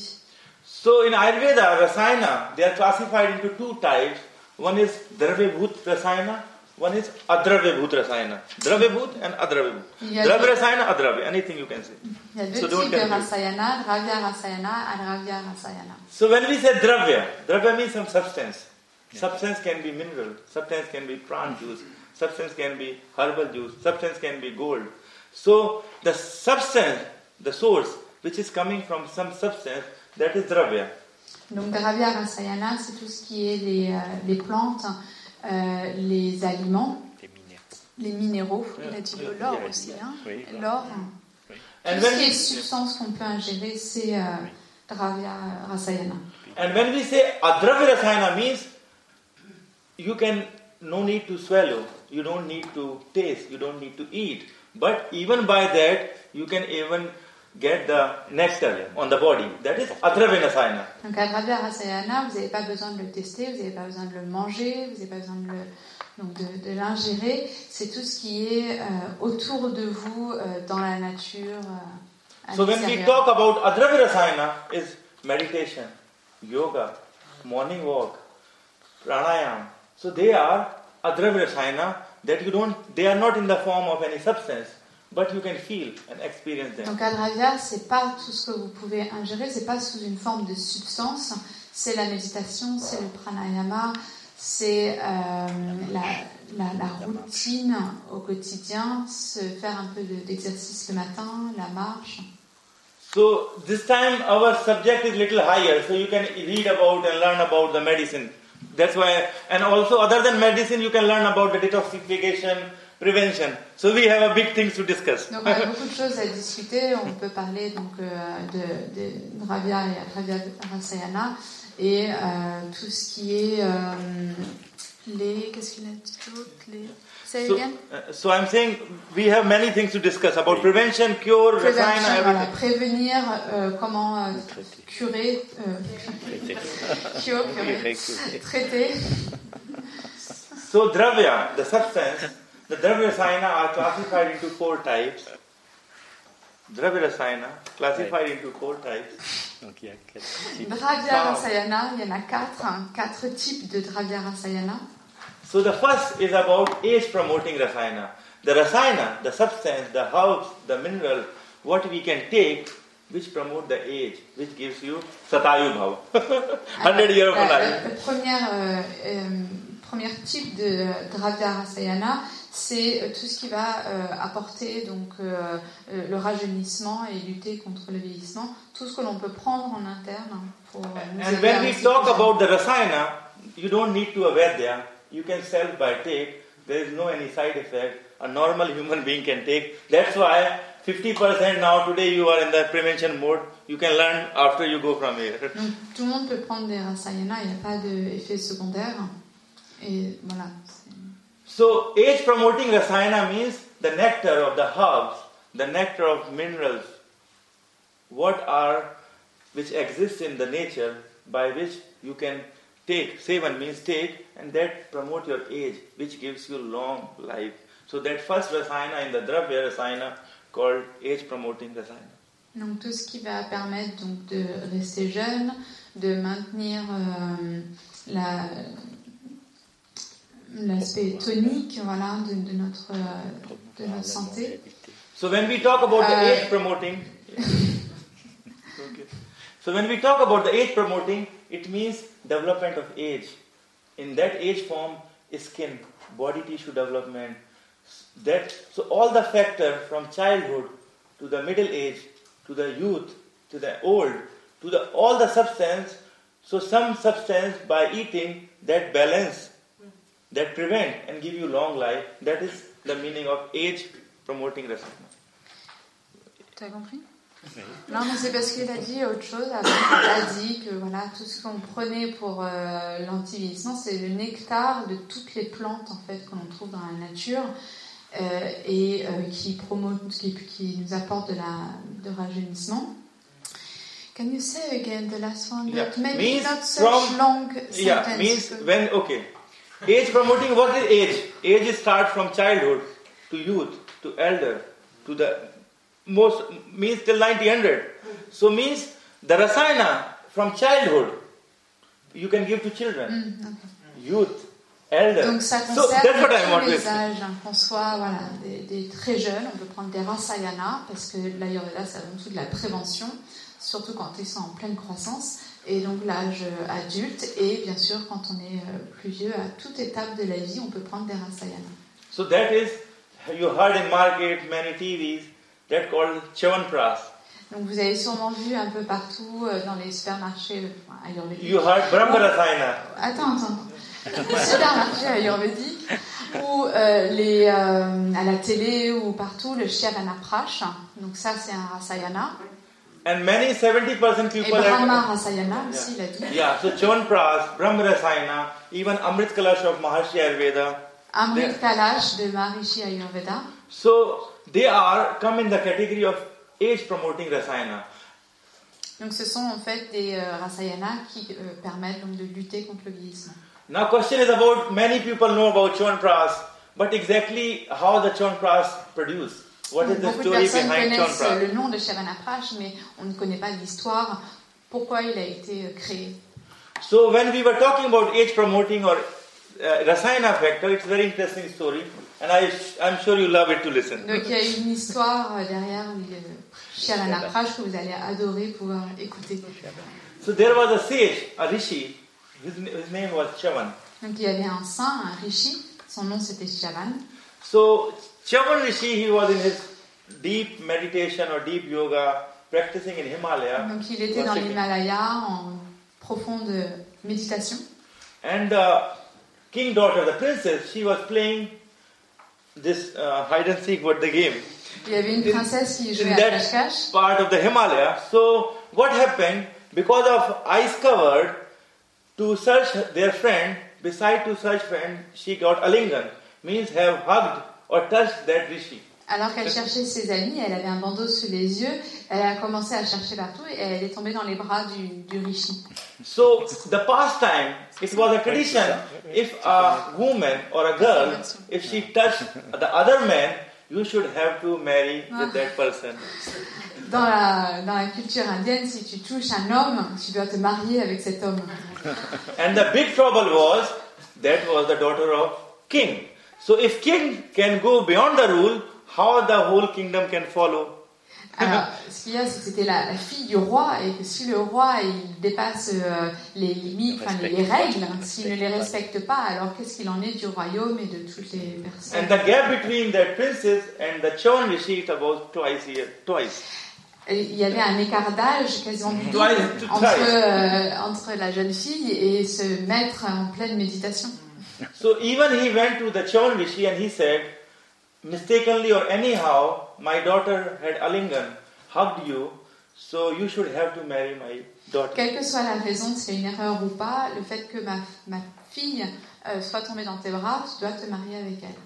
So in Ayurveda, Rasayana, they are classified into two types. One is Dravyabhut Rasayana, one is Adravyabhut Rasayana. Dravyabhut and Adravyabhut. Dravya Rasayana, Adravya, anything you can say. Il y a deux So don't types de. Rasayana, Dravya Rasayana, Adravya Rasayana. So when we say Dravya, Dravya means some substance. Substance can be mineral, substance can be plant juice, substance can be herbal juice, substance can be gold. So the substance, the source, which is coming from some substance, that is Dravya. Donc Dravya Rasayana, c'est tout ce qui est les, euh, les plantes, euh, les aliments, Des minéraux. les minéraux. Il a dit l'or Yeah. aussi. Hein. Oui. L'or. And Tout ce when qui est we, substance qu'on peut ingérer, c'est euh, Dravya Rasayana. And when we say adravya rasayana means you can no need to swallow, you don't need to taste, you don't need to eat. But even by that you can even get the nectar on the body. That is adravya. Donc à Dravya Rasayana, vous n'avez pas besoin de le tester, vous n'avez pas besoin de le manger, vous n'avez pas besoin de le- donc de, de l'ingérer. C'est tout ce qui est euh, autour de vous, euh, dans la nature. euh, à So when we talk about adravya rasayana is meditation, yoga, morning walk, pranayam. So they are adravya rasayana that you don't they are not in the form of any substance, but you can feel and experience them. Donc Adravya, c'est pas tout ce que vous pouvez ingérer, c'est pas sous une forme de substance, c'est la méditation, c'est le pranayama, c'est euh, la, la- la routine au quotidien, se faire un peu de- d'exercice le matin, la marche. So this time our subject is little higher, so you can read about and learn about the medicine. That's why, and also other than medicine, you can learn about the detoxification, prevention. So we have a big things to discuss. Donc on a beaucoup de choses à discuter. On peut parler donc euh, de, de Dravya et Dravya Rasayana et euh, tout ce qui est euh, les qu'est-ce qu'il a dit d'autre? Les say So, again uh, so I'm saying we have many things to discuss about prevention, cure, Prévention, rasayana, voilà, everything. prévenir euh, comment euh, curer euh, cure, curer, traiter So dravya, the substance, the dravya rasayana are classified into four types. Dravya rasayana classified into four types. Donc il y a quatre types. Dravya Rasayana, il y en a quatre, hein, quatre types de Dravya Rasayana. So the first is about age promoting rasayana. The rasayana, the substance, the herbs, the mineral, what we can take which promote the age, which gives you satayu bhava. 100 year of life. Le premier, euh, euh, premier type de Dravya Rasayana, c'est euh, tout ce qui va euh, apporter donc euh, le rajeunissement et lutter contre le vieillissement, tout ce que l'on peut prendre en interne pour nous And when we talk about the rasayana, you don't need to avedya. You can self by take. There is no any side effect. A normal human being can take. That's why 50% now today you are in the prevention mode. You can learn after you go from here. Donc, tout le monde peut prendre des Rasayana, il n'y a pas d'effet secondaire. Et voilà. So age promoting rasayana means the nectar of the herbs, the nectar of minerals, what are which exist in the nature by which you can take. seven means take, and that promote your age, which gives you long life. So that first rasayana in the dravya rasayana called age promoting rasayana. Donc tout ce qui va permettre donc de rester jeune, de maintenir euh, la- l'aspect tonique voilà, de, de notre, euh, de notre santé. So when we talk about the Uh, age promoting, okay. So when we talk about the age promoting, it means development of age. In that age form, skin, body tissue development. That so all the factor from childhood to the middle age to the youth to the old to the all the substance. So some substance by eating that balance, hmm. that prevent and give you long life. That is the meaning of age promoting rasana. Tu as compris Non, mais c'est parce qu'il a dit autre chose. Avant, il a dit que voilà, tout ce qu'on prenait pour euh, l'antivieillissement, c'est le nectar de toutes les plantes en fait que l'on trouve dans la nature euh, et euh, qui, promo, qui, qui nous apporte de la de rajeunissement. Can you say again the last one? Yeah. Maybe Means not such from- long Yeah, sentence. means when okay. Age promoting what is age? Age is start from childhood to youth to elder to the most means till 90 100. So means the rasayana from childhood you can give to children, Mm, ok. youth, elder. Donc ça so concerne that's what I want les âges, hein, qu'on soit voilà, des, des très jeunes, on peut prendre des rasayana, parce que l'ayurveda c'est avant tout de la prévention, surtout quand ils sont en pleine croissance, et donc l'âge adulte, et bien sûr quand on est euh, plus vieux, à toute étape de la vie, on peut prendre des rasayana. So that is you heard in market many TVs that called Chavanpras. Donc vous avez sûrement vu un peu partout euh, dans les supermarchés enfin, ayurvédiques. You heard Brahma Rasayana. Attends, attends. Les supermarchés ayurvédiques ou euh, les, euh, à la télé ou partout le Shyavana Prash. Donc ça c'est un Rasayana. And many 70% Et people Brahma have, Rasayana aussi il a dit. Yeah, so Chavanpras, Brahma Rasayana, even Amrit Kalash of Maharshi Ayurveda. Amrit Kalash de Maharishi Ayurveda. So they are come in the category of age promoting Rasayana. Donc ce sont en fait des euh, Rasayana qui euh, permettent donc de lutter contre le vieillissement. Now question is about many people know about Chavanpras, but exactly how the Chavanpras produce. What is the story behind connaissent Chavanpras? le nom de Shyavana Prash mais on ne connaît pas l'histoire, pourquoi il a été euh, créé. So when we were talking about age promoting or uh, Rasayana factor, it's a very interesting story, and I, I'm sure you love it to listen. Donc il y a une histoire euh, derrière Prash que vous allez adorer pouvoir écouter. So there was a sage, a rishi, his, his name was Chavan. Donc il y avait un saint, un rishi, son nom c'était Shavan. So Chavan Rishi, he was in his deep meditation or deep yoga, practicing in Himalaya, Donc il était dans l'Himalaya en profonde méditation. and the king daughter, the princess, she was playing this uh, hide and seek, what the game, Il y avait une princesse qui jouait in à cache-cache. part of the Himalaya. So what happened? Because of ice covered, to search their friend, beside to search friend, she got a alingan, means have hugged or touched that rishi. Alors qu'elle cherchait ses amis, elle avait un bandeau sous les yeux, elle a commencé à chercher partout et elle est tombée dans les bras du, du rishi. So the pastime, it was a tradition. If a woman or a girl, if she touched the other man, you should have to marry with that person. Dans la, dans la culture indienne, si tu touches un homme, tu dois te marier avec cet homme. And the big trouble was that was the daughter of king. So if king can go beyond the rule, how the whole kingdom can follow? Alors, ce qu'il y a, c'est que c'était la, la fille du roi et que si le roi il dépasse euh, les limites, enfin les, les règles, s'il ne les respecte pas, alors qu'est-ce qu'il en est du royaume et de toutes les personnes? And the gap between that princess and the is about twice a year, twice. Il y avait un écart d'âge quasiment du double Twice, entre, euh, entre la jeune fille et se mettre en pleine méditation. So even he went to the Rishi and he said, mistakenly or anyhow, my daughter had Alingan, hugged you, so you should have to marry my daughter. Quelle que soit la raison, c'est une erreur ou pas, le fait que ma, ma fille euh, soit tombée dans tes bras, tu dois te marier avec elle.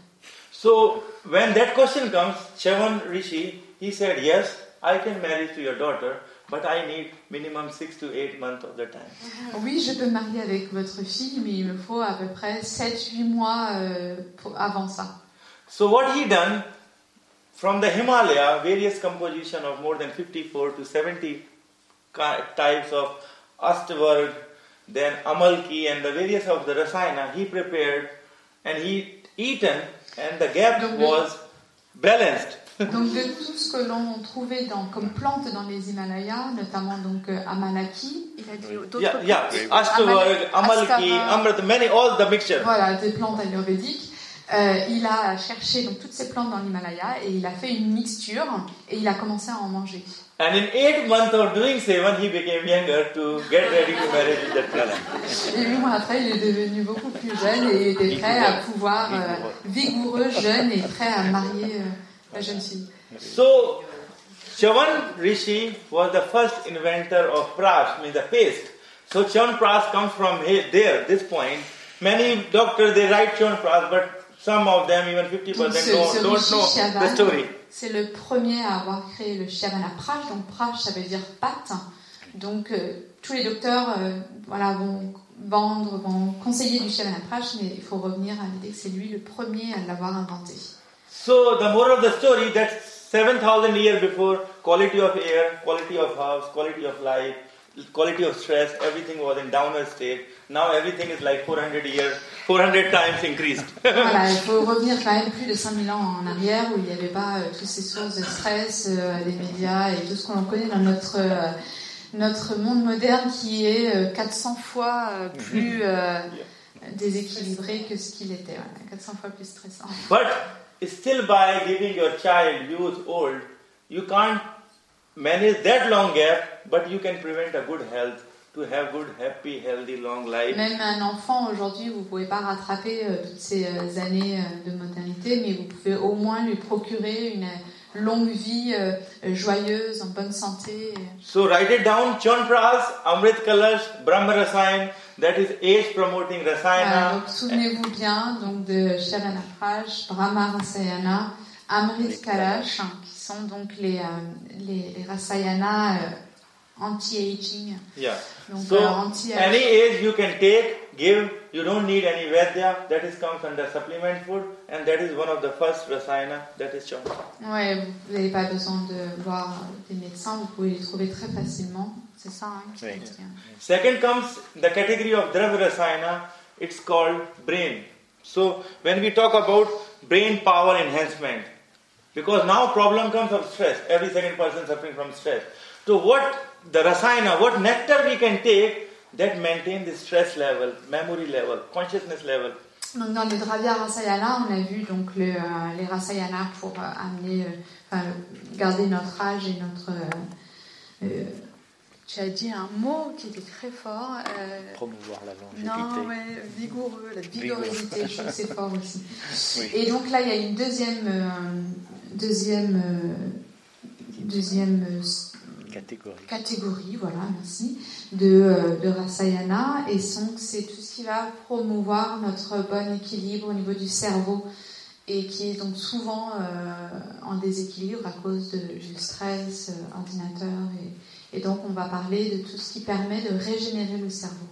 So when that question comes, Chavan Rishi, he said, yes, I can marry to your daughter, but I need minimum six to eight months of the time. Oui, je peux marier avec votre fille, mais il me faut à peu près 7-8 mois euh, pour- avant ça. So what he done, from the Himalaya, various composition of more than 54 to 70 types of Astavarg, then Amalki and the various of the Rasayana, he prepared and he eaten and the gap Donc, was balanced. Donc de tout ce que l'on trouvait dans, comme plantes dans les Himalayas, notamment donc euh, Amalaki, il a dit d'autres Yeah, yeah. plantes. Astavarg, Amalki, Amrit, many, all the mixture. Voilà, des plantes ayurvédiques. Euh, il a cherché donc toutes ces plantes dans l'Himalaya et il a fait une mixture et il a commencé à en manger. And in eight months of doing seven, he became younger to get ready to marry with that. Et huit mois après, il est devenu beaucoup plus jeune et était prêt à pouvoir, euh, vigoureux, jeune et prêt à marier euh, la jeune fille. So, Chavan Rishi was the first inventor of prash, means the paste. So, Chavan prash comes from here, there, this point. Many doctors they write Chavan prash, but some of them, even 50%, Donc, ce, don't, ce don't the Shavan, story. c'est le premier à avoir créé le Shavana Prash. Donc Prash, ça veut dire pâte. Donc euh, tous les docteurs euh, voilà, vont vendre, vont conseiller du Shavana Prash, mais il faut revenir à l'idée que c'est lui le premier à l'avoir inventé. So, the moral of the story that 7,000 years before, quality of air, quality of house, quality of life, quality of stress, everything was in downward state. Now everything is like 400 years, 400 times increased. Voilà, il faut revenir quand même plus de 5000 ans en arrière où il n'y avait pas euh, toutes ces sources de stress, euh, les médias et tout ce qu'on connaît dans notre, euh, notre monde moderne qui est euh, 400 fois euh, plus euh, déséquilibré que ce qu'il était, voilà, 400 fois plus stressant. But still, by giving your child youth old, you can't manage that long gap, but you can prevent a good health to have good, happy, healthy, long life. Même un enfant aujourd'hui, vous ne pouvez pas rattraper euh, toutes ces euh, années euh, de modernité, mais vous pouvez au moins lui procurer une longue vie euh, joyeuse, en bonne santé. So write it down: Chanpras, Amrit Kalash, Brahma Rasayan. That is age promoting Rasayana. donc souvenez-vous bien donc de Shavana Praj, Brahma Rasayana, Amrit Kalash, sont donc les, euh, les, les Rasayana euh, anti-aging. Yeah. Donc So euh, anti any age you can take, give. You don't need any Vedya. That is comes under supplement food, and that is one of the first Rasayana. That is Chanpras. Ouais, vous n'avez pas besoin de voir des médecins, vous pouvez les trouver très facilement. C'est ça, hein, est bien. Second comes the category of Dravya Rasayana, it's called brain. So when we talk about brain power enhancement, because now problem comes of stress, every second person suffering from stress. So what the Rasayana, what nectar we can take that maintain the stress level, memory level, consciousness level? Donc dans les Dravya Rasayana, on a vu donc le, euh, les Rasayana pour euh, amener, euh, enfin, garder notre âge et notre euh, euh, Tu as dit un mot qui était très fort. euh, Promouvoir la longévité. non, ouais, vigoureux, la vigorosité, je trouve que c'est fort aussi. Oui. Et donc là, il y a une deuxième, euh, deuxième, euh, deuxième euh, Catégorie. catégorie, voilà, merci, de, euh, de Rasayana. Et donc, c'est tout ce qui va promouvoir notre bon équilibre au niveau du cerveau et qui est donc souvent euh, en déséquilibre à cause de- du stress, euh, ordinateur. Et, et donc, on va parler de tout ce qui permet de régénérer le cerveau.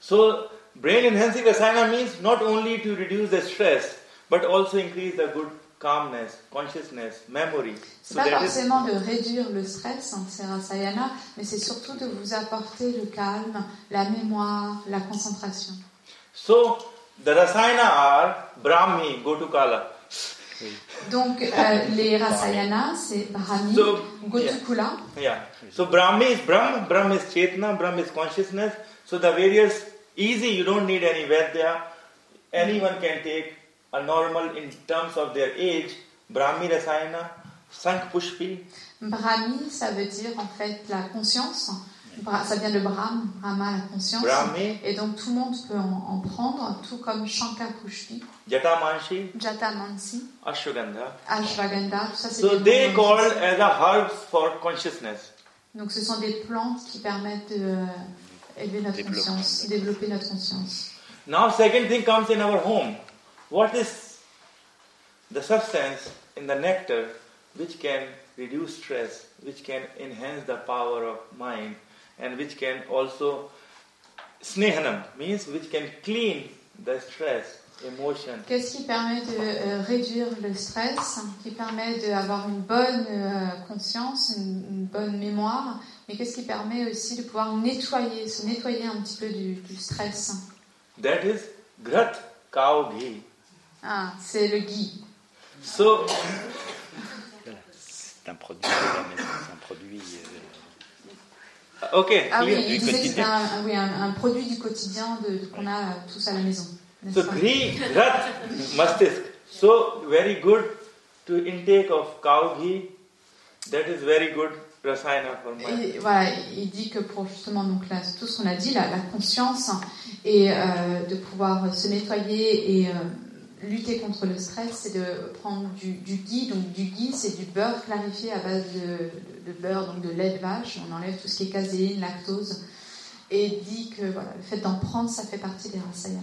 So, brain enhancing rasayana means not only to reduce the stress, but also increase the good calmness, consciousness, memory. So pas is forcément de réduire le stress, hein, c'est Rasayana, mais c'est surtout de vous apporter le calme, la mémoire, la concentration. so the rasayana are Brahmi, Gotukala. Donc, euh, les Rasayana, c'est Brahmi, So, Gotukula. Yeah. So Brahmi is Brahm, Brahm is Chetna, Brahm is consciousness. So the various easy, you don't need any Vedya. Anyone can take a normal in terms of their age. Brahmi Rasayana, Sank Pushpi. Brahmi, ça veut dire en fait la conscience. Bra- Ça vient de Brahm, Brahma, la conscience. Brahmi, Et donc tout le monde peut en, en prendre, tout comme Shankar Pushpi, Jata Manshi, Jata Mansi, Ashwagandha. Ashwagandha, tout ça c'est So des they called as a herbs for consciousness. Donc ce sont des plantes qui permettent de euh, notre Développer conscience, développer notre conscience. Now second thing comes in our home. What is the substance in the nectar which can reduce stress, which can enhance the power of mind, and which can also snehanam means which can clean the stress, emotion? Qu'est-ce qui permet de euh, réduire le stress, qui permet d'avoir une bonne euh, conscience, une, une bonne mémoire, mais qu'est-ce qui permet aussi de pouvoir nettoyer, se nettoyer un petit peu du, du stress? That is grat cow ghee. Ah, C'est le ghee. So. C'est un produit de la maison, c'est un produit. euh, okay, Ah oui, clear. il du disait que quotidien. un, oui, un- un produit du quotidien de, de- qu'on a tous à la maison. So ghee, grat, mastisk. So very good to intake of cow ghee. That is very good. Et voilà, il dit que pour justement donc là, tout ce qu'on a dit, la, la conscience et euh, de pouvoir se nettoyer et euh, lutter contre le stress, c'est de prendre du, du ghee. Donc du ghee, c'est du beurre clarifié à base de, de beurre, donc de lait de vache. On enlève tout ce qui est caséine, lactose. Et dit que voilà, le fait d'en prendre, ça fait partie des rasayana.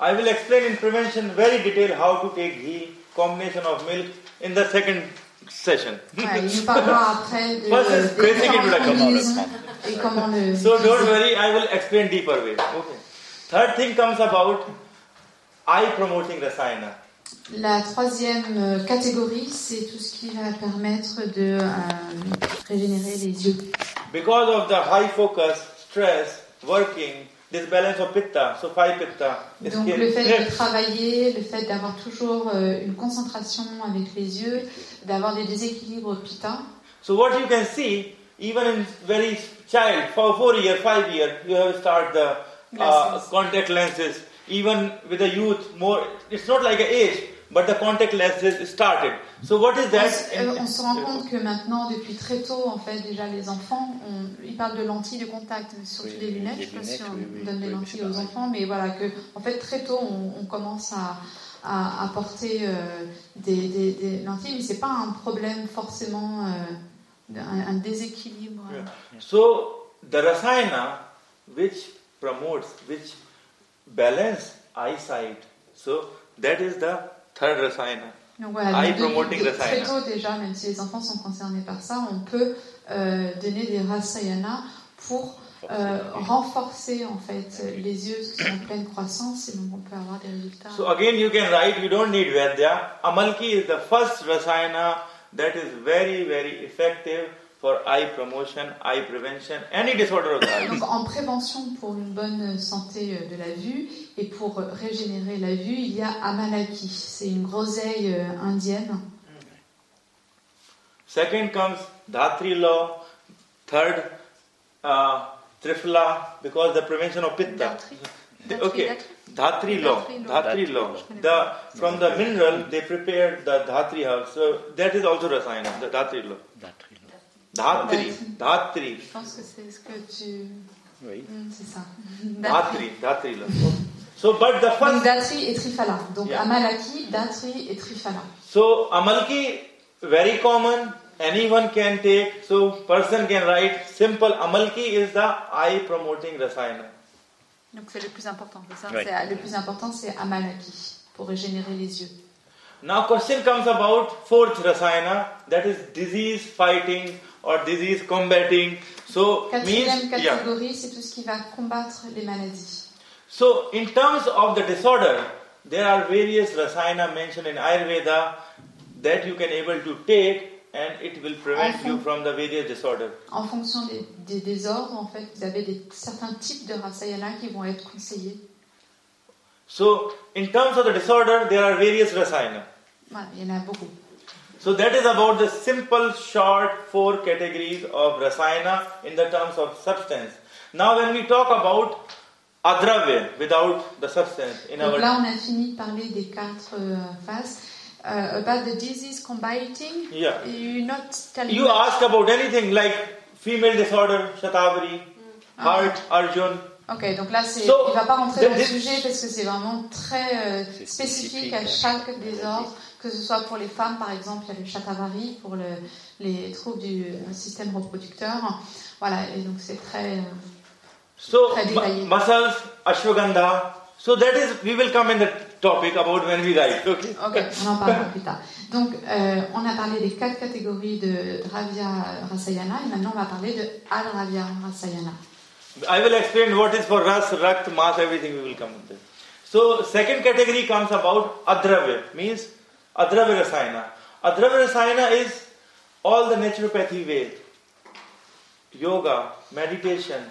I will explain in prevention very detail how to take ghee, combination of milk in the second session. Voilà, il nous parlera après de, First is basic introduction. Et comment le. So don't worry, I will explain deeper way. Okay. Third thing comes about promoting rasayana. La troisième euh, catégorie, c'est tout ce qui va permettre de euh, régénérer les yeux. Because of the high focus, stress, working, this balance of pitta, so five pitta, Donc le fait de travailler, le fait d'avoir toujours euh, une concentration avec les yeux, d'avoir des déséquilibres pitta. So what you can see, even in very child, for four year, five year, you have start the uh, contact lenses. Even with the youth, more it's not like an age, but the contact lenses started. So what is On, that? s- euh, on se rend compte que maintenant, depuis très tôt, en fait, déjà les enfants, on- ils parlent de lentilles de contact, mais surtout Oui, des lunettes. Je sais pas si on oui, donne des lentilles aux enfants, mais voilà que, en fait, très tôt, on, on commence à, à apporter euh, des, des- des lentilles, mais c'est pas un problème forcément, euh, un, un déséquilibre. euh. So the rasayana which promotes, which balance eyesight. So that is the third rasayana. Donc voilà, Eye de- de- promoting de- rasayana. très tôt déjà, même si les enfants sont concernés par ça, on peut euh, donner des rasayana pour euh, renforcer en fait les yeux qui sont en pleine croissance et donc on peut avoir des résultats. So again you can write, you don't need Vedya. Amalki is the first rasayana that is very, very effective for eye promotion, eye prevention, any disorder of the eye. Donc en prévention pour une bonne santé euh, de la vue et pour euh, régénérer la vue, il y a Amalaki. C'est une groseille euh, indienne. Second comes Dhatri law. Third, uh, Trifla, because the prevention of Pitta. Dhatri? Okay, Dhatri? Dhatri law. Dhatri law. Dhatri Dhatri law. law. The, from the mineral, they prepared the Dhatri herbs. So that is also Rasayana, the Dhatri law. Dhatri, Dhatri, Dhatri. Je pense que c'est ce que tu. Oui. Hmm, c'est ça. Dhatri, Dhatri. So, but the Donc first, Datri et Triphala. Donc Yeah. Amalaki, Datri et Triphala. so Amalki, very common, anyone can take, so person can write simple, Amalki is the eye promoting Rasayana. Donc c'est le plus important. c'est ça Ouais. C'est- Le plus important c'est Amalaki pour régénérer les yeux. Now question comes about fourth Rasayana, that is disease fighting or disease combating. So Quatrième means, yeah. catégorie, c'est tout ce qui va combattre les maladies. So, in terms of the disorder, there are various rasayana mentioned in Ayurveda that you can able to take and it will prevent you from the various disorder. En fonction des, des désordres, en fait, vous avez des, certains types de rasayana qui vont être conseillés. So, in terms of the disorder, there are various rasayana. Voilà, il y en a beaucoup. So, that is about the simple, short four categories of rasayana in the terms of substance. Now, when we talk about adravya without the substance in Donc our là, on a fini de parler des quatre euh, phases. Uh, about the disease combating, Yeah. you not telling You me- ask about anything like female disorder, Shatavari, heart, Arjun. Ok, donc là, c'est, So, il va pas rentrer dans le sujet parce que c'est vraiment très euh, spécifique spécifique, à hein. chaque désordre, que ce soit pour les femmes, par exemple, il y a le chatavari pour le, les troubles du euh, système reproducteur. Voilà, et donc c'est très. euh, So, Très détaillé. muscles, ashwagandha. So that is, we will come in the topic about when we write. Okay? Ok, on en parlera plus tard. Donc, euh, on a parlé des quatre catégories de Dravya Rasayana et maintenant on va parler de Adravya Rasayana. I will explain what is for ras, rakt, mas, everything we will come with it. So second category comes about adravya, means adravya rasayana. Adravya rasayana is all the naturopathy ways, yoga, meditation,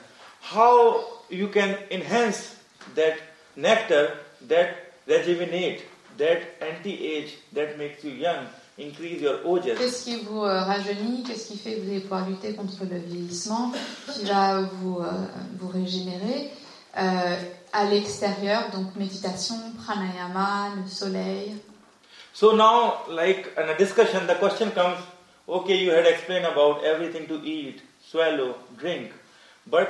how you can enhance that nectar that rejuvenate, that anti-age, that makes you young, increase your ojas. Qu'est-ce qui vous euh, rajeunit? Qu'est-ce qui fait que vous allez pouvoir lutter contre le vieillissement Qui va vous, euh, vous régénérer? Euh, À l'extérieur, donc méditation, pranayama, le soleil. So now, like in a discussion, the question comes, okay, you had explained about everything to eat, swallow, drink, but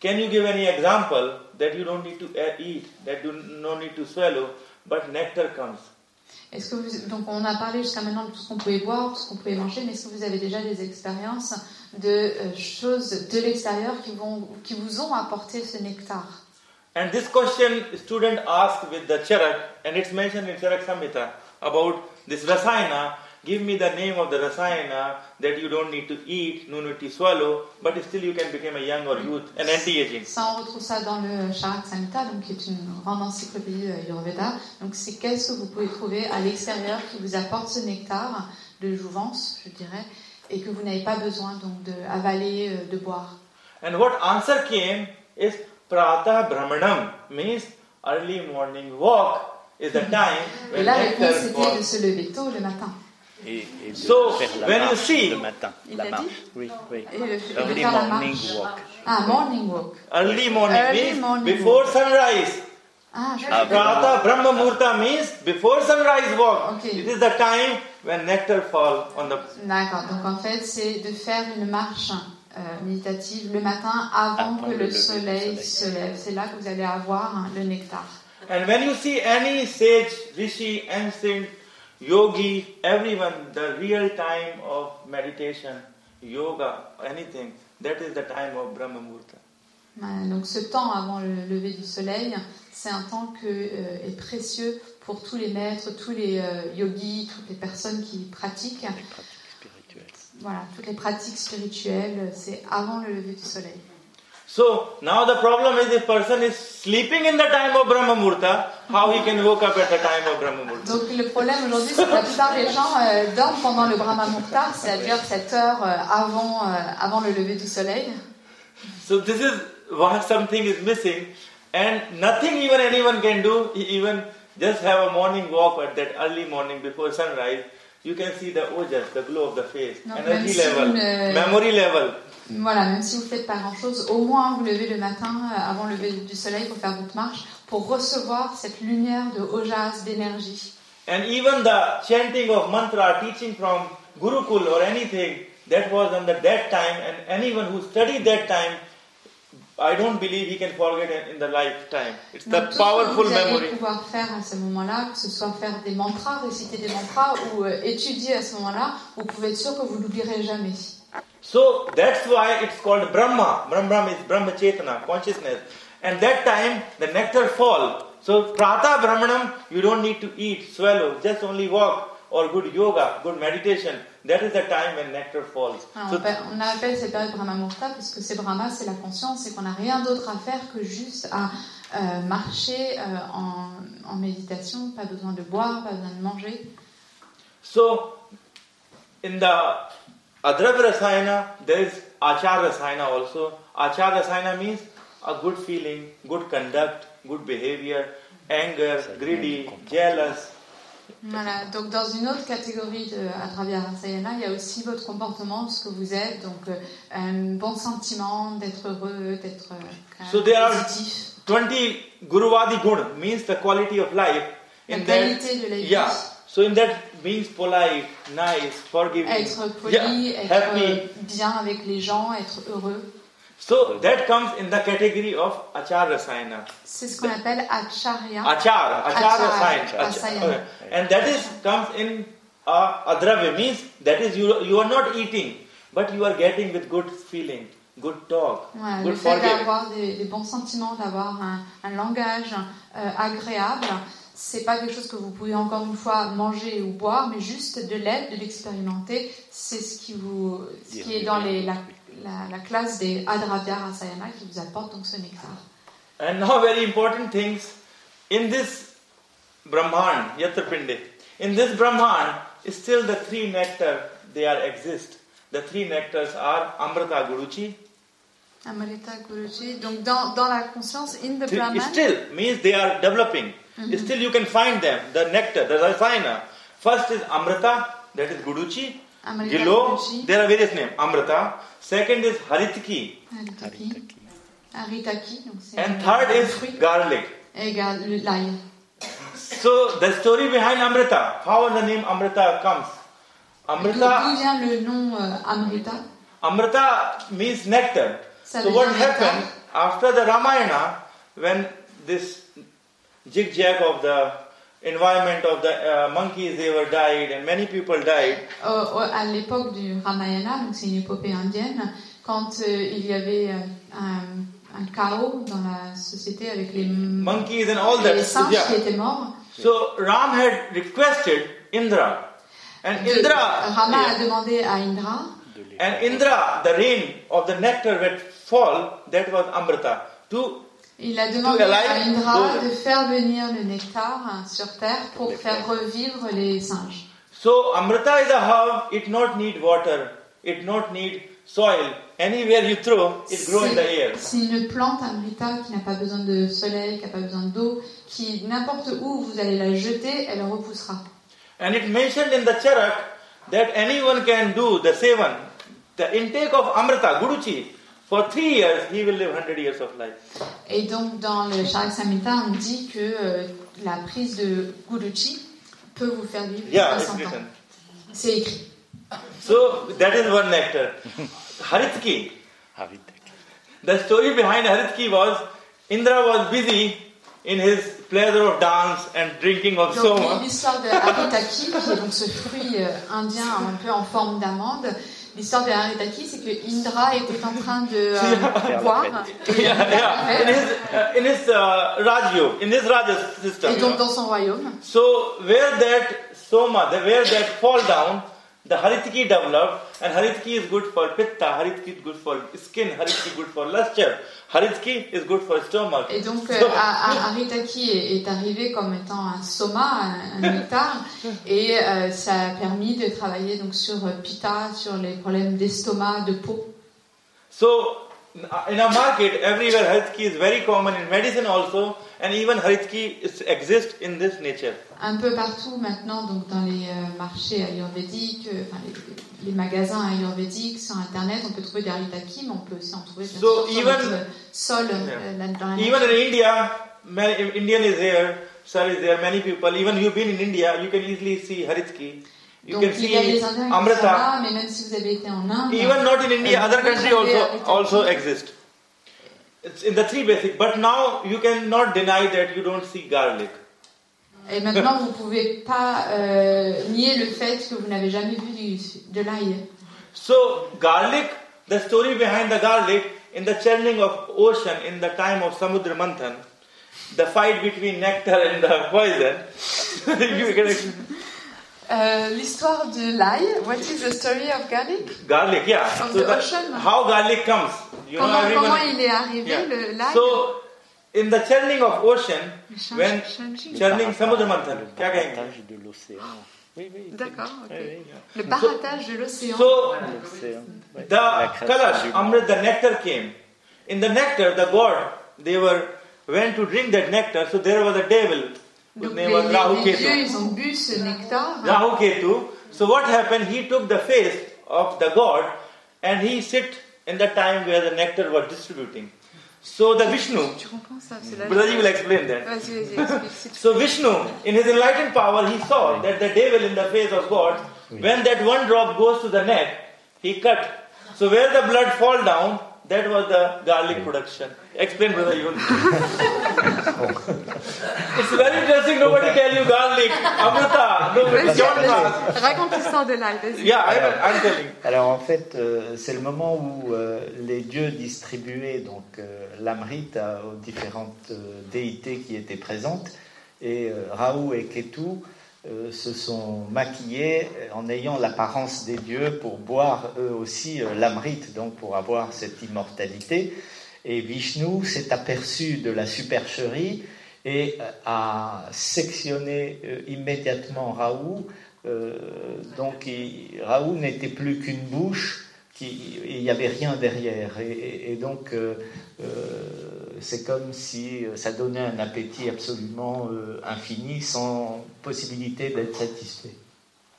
can you give any example that you don't need to eat, that you no need to swallow, but nectar comes? Est-ce que vous, donc on a parlé jusqu'à maintenant de tout ce qu'on pouvait boire, tout ce qu'on pouvait manger, mais est-ce que vous avez déjà des expériences de euh, choses de l'extérieur qui, vont, qui vous ont apporté ce nectar? And this question student asked with the charak, and it's mentioned in Charak Samhita about this rasayana. Give me the name of the rasayana that you don't need to eat, no need to swallow, but still you can become a young or youth, an anti-aging. Ça, on retrouve ça dans le Charak Samhita, donc qui est une grande encyclopédie euh, Ayurveda. Donc c'est qu'est-ce que vous pouvez trouver à l'extérieur qui vous apporte ce nectar de jouvence, je dirais, et que vous n'avez pas besoin donc de avaler, euh, de boire. And what answer came is Prata Brahmanam means early morning walk is the time Et when la réponse c'était de se lever tôt le matin. Et, et de So, faire la when you marche see- le matin. Il la l'a marche. dit Oui, oui. Et, le- et de Early faire la morning marche. walk. Ah, morning walk. Early morning Early means morning before walk. sunrise. Ah, je Ah, Prata Brahma Murta means before sunrise walk. Okay. It is the time when nectar fall on the. D'accord, donc en fait, c'est de faire une marche euh, méditative le matin avant, Avant que le le soleil soleil. se lève. C'est là que vous allez avoir hein, le nectar. And when you see any sage, rishi, ancient, yogi, everyone, the real time of meditation, yoga, anything, that is the time of Brahma Murta. Euh, Donc ce temps avant le lever du soleil, c'est un temps que, euh, est précieux pour tous les maîtres, tous les euh, yogis, toutes les personnes qui pratiquent. Les pratiques spirituelles. Voilà, toutes les pratiques spirituelles, c'est avant le lever du soleil. So now the problem is if person is sleeping in the time of Brahma Murta, how he can wake up at the time of Brahma Murta? Donc le problème aujourd'hui, c'est que la plupart des gens euh, dorment pendant le Brahma Muhurta, c'est-à-dire cette heure euh, avant, euh, avant le lever du soleil. So this is why something is missing, and nothing even anyone can do. Even just have a morning walk at that early morning before sunrise. You can see the ojas, the glow of the face, Donc, energy si level, vous ne- euh, memory level. Voilà, même si vous faites pas grand-chose, au moins vous levez le matin euh, avant le lever du soleil pour faire votre marche, pour recevoir cette lumière de ojas, d'énergie. And even the chanting of mantra, teaching from Gurukul or anything, that was under that time, and anyone who studied that time, I don't believe he can forget it in the lifetime. It's the Donc, tout ce que powerful vous allez memory. pouvoir faire à ce moment-là, que ce soit faire des mantras, réciter des mantras ou euh, étudier à ce moment-là, vous pouvez être sûr que vous l'oublierez jamais. So that's why it's called Brahma. Brahma is Brahma Chetana, consciousness. And that time the nectar fall. So Prata Brahmanam, you don't need to eat, swallow, just only walk or good yoga, good meditation. That is the time when nectar falls. So on, appelle, on appelle cette période Brahma Murta parce que c'est Brahma, c'est la conscience et qu'on n'a rien d'autre à faire que juste à euh, marcher euh, en, en méditation, pas besoin de boire, pas besoin de manger. So, in the Adravya Rasayana, there is Achar Rasayana also. Achar Rasayana means a good feeling, good conduct, good behavior, anger, greedy, jealous. Voilà, donc dans une autre catégorie de Adravya Rasayana, il y a aussi votre comportement, ce que vous êtes, donc euh, un bon sentiment, d'être heureux, d'être euh, So there are- positif. 20 Guruvadi Gun means the quality of life. La In that, qualité de la vie, yeah. So in that means polite, nice, forgiving, être poli, yeah, être happy. bien avec les gens, être heureux. So that comes in the category of Achar Rasayana. C'est ce qu'on appelle Acharya. Achar, Achar Achar, Rasayana. Rasayana. Okay. And that is comes in uh, Adravya means that is you you are not eating, but you are getting with good feeling, good talk, Voilà, good le fait d'avoir des, des bons sentiments, d'avoir un, un langage euh, agréable, c'est pas quelque chose que vous pouvez encore une fois manger ou boire, mais juste de l'aide, de l'expérimenter. C'est ce qui vous, ce qui est dans les, la, la, la classe des Adravya Rasayana qui vous apporte donc ce nectar. And now very important things in this Brahman, Yatrapinde. In this Brahman, still the three nectar they are exist. The three nectars are Amrita Guruchi. Amrita Guruji. Donc dans, dans la conscience, in the Brahman, Still means they are developing. Still you can find them. The nectar, the rasayana. First is Amrita, that is Guruchi. Amrita Guruji, there are various names. Amrita. Second is Haritki. Haritaki, Haritaki, And third is garlic. et So the story behind Amrita, how the name Amrita comes. Amrita, d'où vient le nom euh, Amrita Amrita means nectar. Ça So what happened after the Ramayana, when this jig-jag of the environment of the uh, monkeys, they were died and many people died. Au- à l'époque du Ramayana, donc c'est une épopée indienne, quand euh, il y avait euh, un, un chaos dans la société avec les, Monkeys and all that. les singes Yeah. qui étaient morts, So Ram had requested Indra. And de- Indra, Rama a demandé à Indra, and Indra, the rain of the nectar that fall, that was Amrita. To il a demandé à Indra de faire venir le nectar sur terre pour faire revivre les singes. So Amrita is a herb, it not need water, it not need soil. Anywhere you throw, it grow in the air. C'est une plante Amrita qui n'a pas besoin de soleil, qui n'a pas besoin d'eau, qui n'importe où vous allez la jeter, elle repoussera. And it mentioned in the Charak that anyone can do the seven, the intake of Amrita, Guruchi, for three years he will live 100 years of life. Et donc dans le Charak Samhita, on dit que euh, la prise de Guruchi peut vous faire vivre Yeah, it's 60 ans. C'est écrit. So that is one nectar. Haritki. Haritaki. The story behind Haritki was Indra was busy in his pleasure of dance and drinking of Donc soma. l'histoire de Haritaki, qui est donc ce fruit euh, indien un peu en forme d'amande, l'histoire de Haritaki, c'est que Indra était en train de euh, boire. Yeah, yeah. In his, uh, in his uh, Rajyog, in his Raja system. Et donc dans son royaume. So where that soma, where that fall down, the haritiki developed, and haritiki is good for pitta, haritiki is good for skin, haritiki is good for luster, haritiki is good for stomach. Et donc euh, So- à- à- Haritaki est, est arrivé comme étant un soma, un, un nectar, et euh, ça a permis de travailler donc sur euh, pitta, sur les problèmes d'estomac, de peau. So in a market, everywhere haritiki is very common in medicine also, and even haritiki is, exists in this nature. Un peu partout maintenant, donc dans les euh, marchés ayurvédiques, euh, enfin les, les magasins ayurvédiques sur internet, on peut trouver des haritaki, mais on peut aussi en trouver So even- notre sol euh, dans la Even in India, many, Indian is there, sir is there, many people. Even you've been in India, you can easily see haritiki. You Donc can il y a see les Indiens qui sont Amrita. là, mais même si vous avez été en Inde, Even not in India, Euh, other countries also also exist. It's in the three basic. But now you cannot deny that you don't see garlic. et maintenant vous pouvez pas euh, nier le fait que vous n'avez jamais vu du, de l'ail. So garlic, the story behind the garlic in the churning of ocean in the time of Samudra Manthan, the fight between nectar and the poison. you can Euh, L'histoire de l'ail, what is the story of garlic garlic, yeah. Of So the the- ocean. how garlic comes, you know, comment, everyone. comment il est arrivé, Yeah. le- l'ail So in the churning of ocean, Le change- when changing. churning Le Samudra baratage- Manthan, le क्या कहेंगे? baratage de l'océan. Oui, oui. D'accord, ok. Oui, oui. Le barattage de l'océan. So L'océan. ouais. the La création kalash, du Amrit, monde. the nectar came. In the nectar, the god, they were went to drink that nectar. So there was a devil whose Donc name les, was les- Rahu les Ketu. dieux, ils ont bu ce nectar. Rahu Ketu. So what happened? He took the face of the god and he sit in the time where the nectar was distributing. So the Vishnu, Tu comprends ça c'est la- Brother, will explain that. Vas-y, vas-y, explique. si tu- So Vishnu, in his enlightened power, he saw that the devil in the face of God, when that one drop goes to the neck, he cut. So where the blood fall down, that was the garlic production. Explain, brother. You. it's very interesting. Nobody tell you garlic, amrita. Nobody. Vas-y. Clark. Raconte l'histoire de l'ail. Yeah, I'm telling. Alors en fait, euh, c'est le moment où euh, les dieux distribuaient donc euh, l'amrit à- aux différentes euh, déités qui étaient présentes, et euh, Rahu et Ketu euh, se sont maquillés en ayant l'apparence des dieux pour boire eux aussi euh, l'amrit, donc pour avoir cette immortalité. Et Vishnu s'est aperçu de la supercherie et euh, a sectionné euh, immédiatement Rahu. Euh, donc il- Raoult n'était plus qu'une bouche, il n'y avait rien derrière. Et, et- et donc euh, euh, c'est comme si ça donnait un appétit absolument euh, infini, sans possibilité d'être satisfait.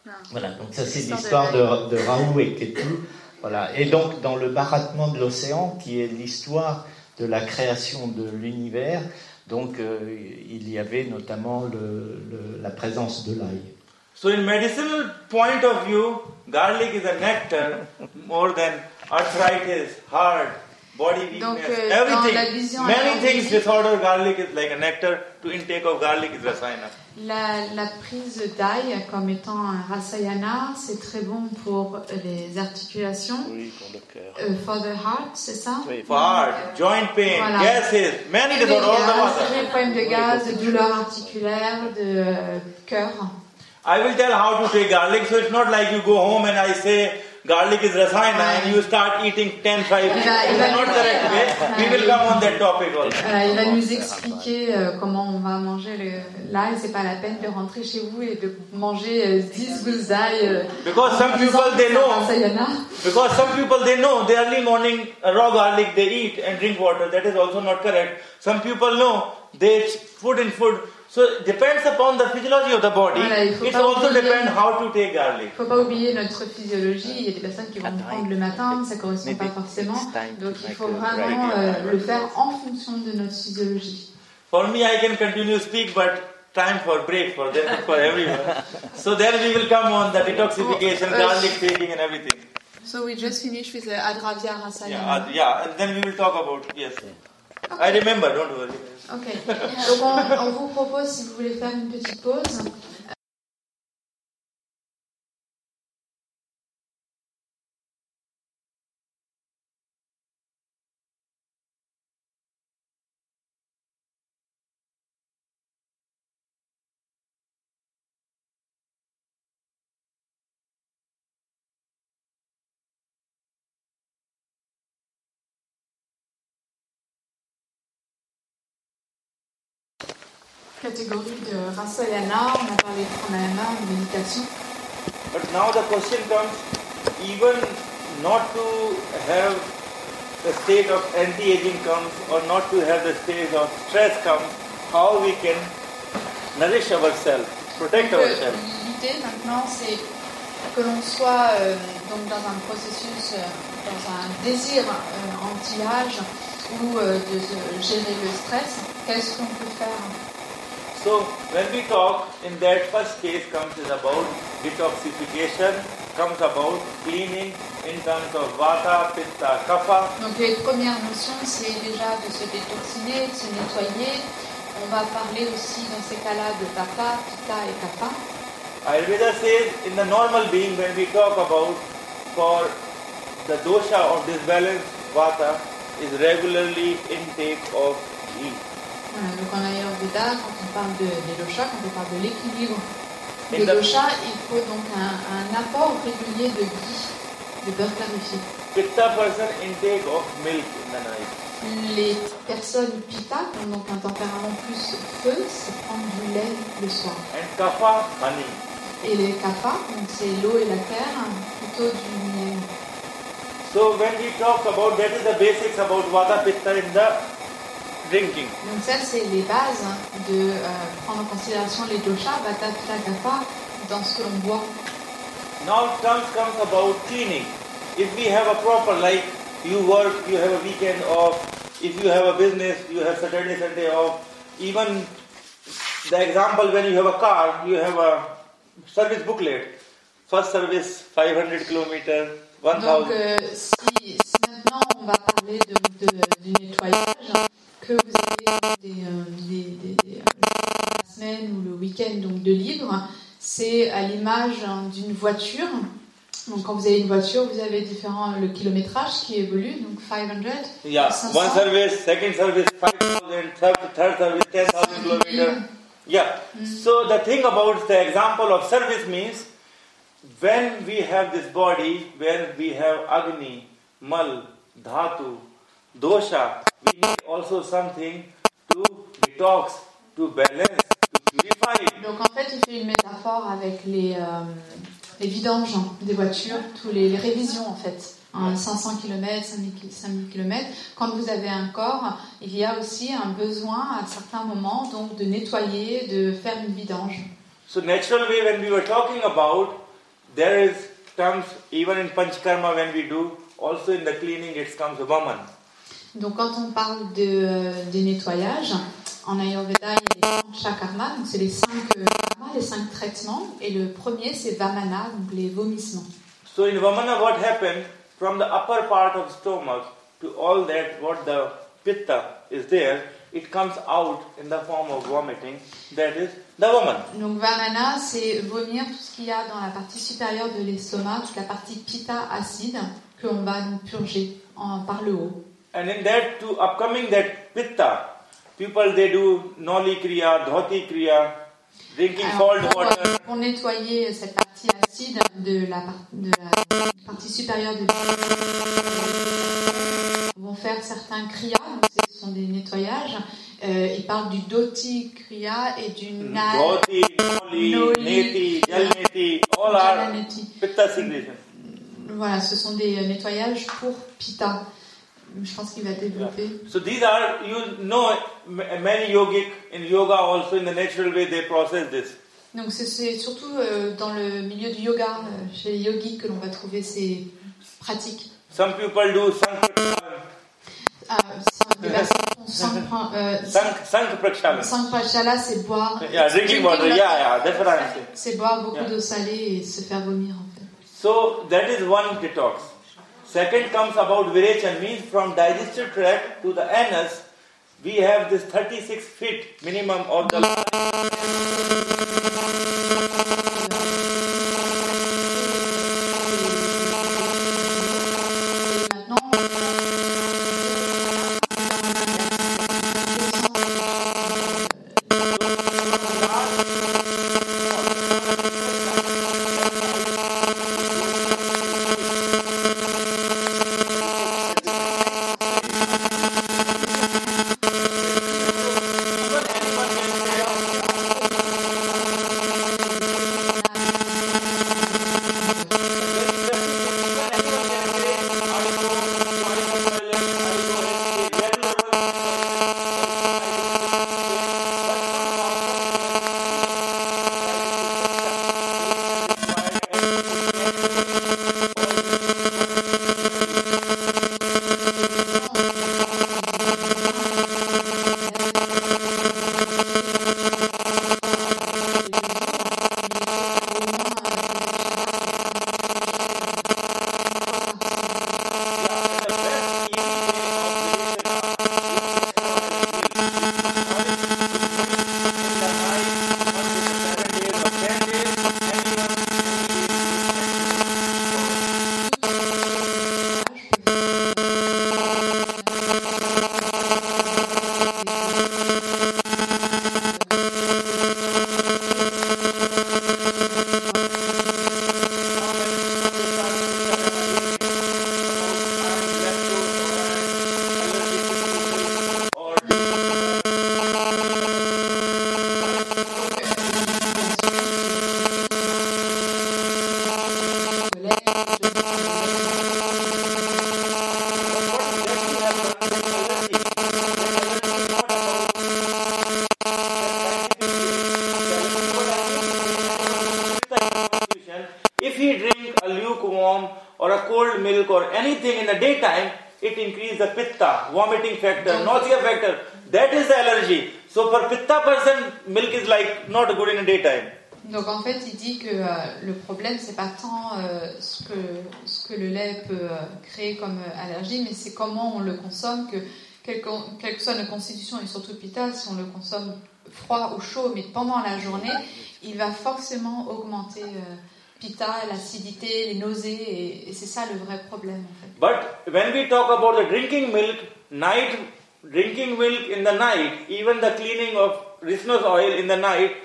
Ah. Voilà, donc ça c'est L'histoire de, de Raoult et Ketu. Voilà. Et donc dans le barattement de l'océan, qui est l'histoire de la création de l'univers, donc euh, il y avait notamment le- la présence de l'ail. So in medicinal point of view, garlic is a nectar more than arthritis, heart, body weakness, Donc, euh, everything. la vision Many things disorder garlic is like a nectar. To intake of garlic is rasayana. La, la prise d'ail comme étant un rasayana, c'est très bon pour les articulations. Oui, pour le cœur. Euh, for the heart, c'est ça? Oui, For heart, joint pain, Voilà. gases, many Les disorders, les problèmes de gaz, de douleurs articulaires, de euh, cœur. I will tell how to take garlic. So it's not like you go home and I say garlic is rasayana and you start eating 10, 5. Il va- il It's va- not correct way. We will come on that topic also. Euh, il va nous expliquer euh, comment on va manger le. C'est pas la peine de rentrer chez vous et de manger euh, 10 gousses d'ail. euh, Because en some people que they know. Because some people they know the early morning raw garlic they eat and drink water. That is also not correct. Some people know they put in food. So it depends upon the physiology of the body. Voilà, il faut it also oublier- depends how to take garlic. faut pas oublier notre physiologie. Il y a des personnes qui vont le prendre le matin, ça correspond pas forcément. Donc il faut vraiment euh, le faire en fonction de notre physiologie. For me, I can continue speak, but time for break for them, for everyone. so then we will come on the detoxification, Oh, uh, garlic taking, and everything. So we just finished with the Adravya Yeah, Rasayana. uh, yeah, and then we will talk about yes. I remember. Don't worry. Ok. Donc on, on vous propose, si vous voulez faire une petite pause, catégorie de Rasayana, on a parlé de pranayama, de méditation. But now the question comes, even not to have the state of anti-aging comes or not to have the state of stress comes, how we can nourish ourselves, protect Donc, euh, ourselves? L'idée maintenant, c'est que l'on soit euh, donc dans un processus, euh, dans un désir euh, anti-âge ou euh, de, de gérer le stress. Qu'est-ce qu'on peut faire? So when we talk, in that first case comes is about detoxification, comes about cleaning in terms of vata, pitta, kapha. Donc les premières notions, c'est déjà de se détoxiner, de se nettoyer. On va parler aussi dans ces cas-là de Vata, Pitta et Kapha. Ayurveda says in the normal being when we talk about for the dosha of disbalance vata is regularly intake of ghee. Voilà, donc en Ayurveda, quand on parle de, des doshas, quand on parle de l'équilibre Et des doshas, il faut donc un, un apport régulier de ghee, de beurre clarifié. Pitta person intake of milk in the night. Les personnes pitta, qui ont donc un tempérament plus feu, c'est prendre du lait le soir. And kapha honey. Et les kapha, donc c'est l'eau et la terre, plutôt du miel. So when we talk about that is the basics about vata pitta in the drinking. Donc ça, c'est les bases de euh, prendre en considération les doshas, vata, pitta, kapha, dans ce que l'on boit. Now comes comes about cleaning. If we have a proper like you work, you have a weekend off. If you have a business, you have Saturday, Sunday off. Even the example when you have a car, you have a service booklet. First service 500 kilometer, 1000. Donc euh, si, si maintenant on va parler de, de- du nettoyage, que vous avez des, euh, des- des- des, euh, la semaine ou le week-end donc de libre, c'est à l'image hein, d'une voiture. Donc quand vous avez une voiture, vous avez différents le kilométrage qui évolue, donc 500. yeah, 500. one service, second service 5000, third, third service 10,000 kilometer. Yeah. So the thing about the example of service means when we have this body where we have Agni, Mal, Dhatu, Dosha, we need also something to detox, to balance, to purify. Donc en fait, il fait une métaphore avec les, euh, les vidanges des voitures, tous les, les révisions en fait. Hein, 500 km, 5000 km. Quand vous avez un corps, il y a aussi un besoin à certains moments donc de nettoyer, de faire une vidange. So natural way when we were talking about, there is comes even in Panchkarma when we do, also in the cleaning it comes woman. Donc quand on parle de, euh, des nettoyages, en Ayurveda, il y a les panchakarma, donc c'est les cinq euh, karmas, les cinq traitements. Et le premier, c'est vamana, donc les vomissements. So in Vamana what happened from the upper part of stomach to all that what the pitta is there, it comes out in the form of vomiting. That is the woman. Donc vamana, c'est vomir tout ce qu'il y a dans la partie supérieure de l'estomac, toute la partie pitta acide que l'on va donc purger en- par le haut. And in that to upcoming that pitta, people they do noli kriya, dhoti kriya, drinking Alors, cold pour, water. euh, pour nettoyer cette partie acide de la, de la partie supérieure de on vont faire certains kriyas, ce sont des nettoyages. Euh, ils parlent du doti kriya et du na Dhoti, noli, Noli. neti, jalneti, all are pitta secretion. Voilà, ce sont des euh, nettoyages pour pitta. Je pense qu'il va développer. So these are, you know, many yogic in yoga also in the natural way they process this. Donc c'est- surtout euh, dans le milieu du yoga, euh, chez les yogis, que l'on va trouver ces pratiques. Some people do sank prakshalan. Ah, prin- euh, c'est boire. Yeah, drinking water. Yeah, yeah, that's what I'm saying. C'est boire beaucoup Yeah. d'eau salée et se faire vomir en fait. So that is one detox. Second comes about virechan means from digestive tract to the anus. We have this 36 feet minimum of the vomiting factor, nausea factor. That is the allergy. So for pitta person, milk is like not good in the daytime. Donc en fait, il dit que euh, le problème, c'est pas tant euh, ce, que, ce que le lait peut euh, créer comme allergie, mais c'est comment on le consomme, que quelle, que quelle que soit notre constitution et surtout Pita, si on le consomme froid ou chaud, mais pendant la journée, il va forcément augmenter Pita, l'acidité, les nausées, et, et c'est ça le vrai problème en fait. But when we talk about the drinking milk, night drinking milk in the night, even the cleaning of ricino's oil in the night,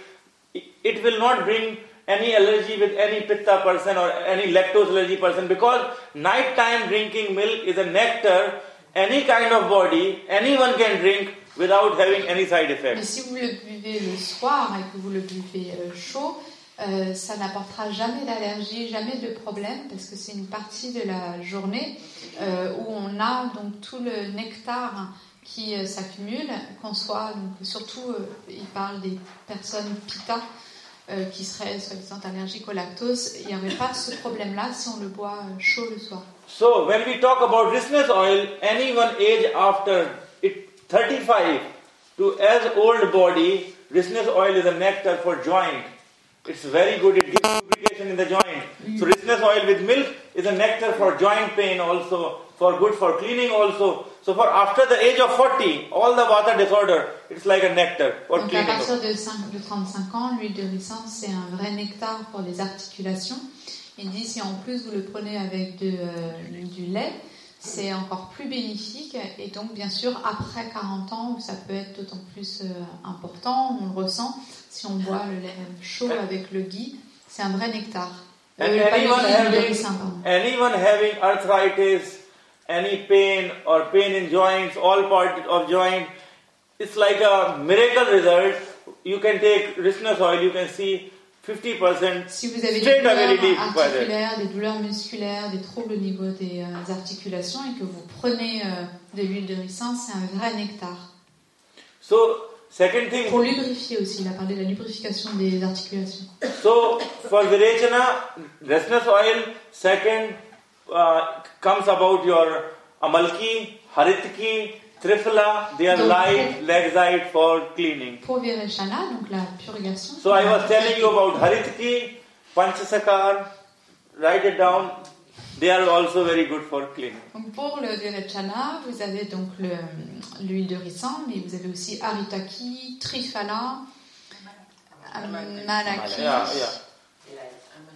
it will not bring any allergy with any pitta person or any lactose allergy person because nighttime drinking milk is a nectar any kind of body anyone can drink without having any side Mais effects. si vous le buvez le soir et que vous le buvez euh, chaud, euh, ça n'apportera jamais d'allergie, jamais de problème, parce que c'est une partie de la journée euh, où on a donc tout le nectar qui euh, s'accumule, qu'on soit donc surtout, euh, il parle des personnes pita euh, qui seraient soi-disant allergiques au lactose. Il n'y aurait pas ce problème-là si on le boit chaud le soir. So when we talk about ricino's oil, anyone age after it 35 to as old body, ricino's oil is a nectar for joint. It's very good. It gives lubrication in the joint. So ricino's oil with milk is a nectar for joint pain also, for good for cleaning also. So for after the age of 40, all the vata disorder, it's like a nectar for Donc à cleaning. partir de, 5 de 35 ans, l'huile de ricin, c'est un vrai nectar pour les articulations. Il dit si en plus vous le prenez avec de, euh, du lait, c'est encore plus bénéfique. Et donc bien sûr, après 40 ans, où ça peut être d'autant plus euh, important, on le ressent, si on boit le lait chaud avec le ghee, c'est un vrai nectar. And Euh, anyone having-. Anyone having arthritis, any pain or pain in joints, all part of joint, it's like a miracle result. You can take ricino's oil, you can see 50%. Si vous avez des douleurs articulaires, des douleurs musculaires, des troubles au niveau des euh, articulations et que vous prenez euh, de l'huile de ricin, c'est un vrai nectar. So, second thing, Pour lubrifier aussi, il a parlé de la lubrification des articulations. so for Virechana, ricino's oil, second uh, comes about your Amalki, Haritki, Trifala, they are Donc, light, laxite for cleaning. Pour Virechana, donc la purgation. So I was telling you about Haritki, Panchasakar, write it down. They are also very good for cleaning. Donc pour le Virechana, vous avez donc le- l'huile de ricin, mais vous avez aussi Haritaki, Trifala, Malaki. Yeah, yeah.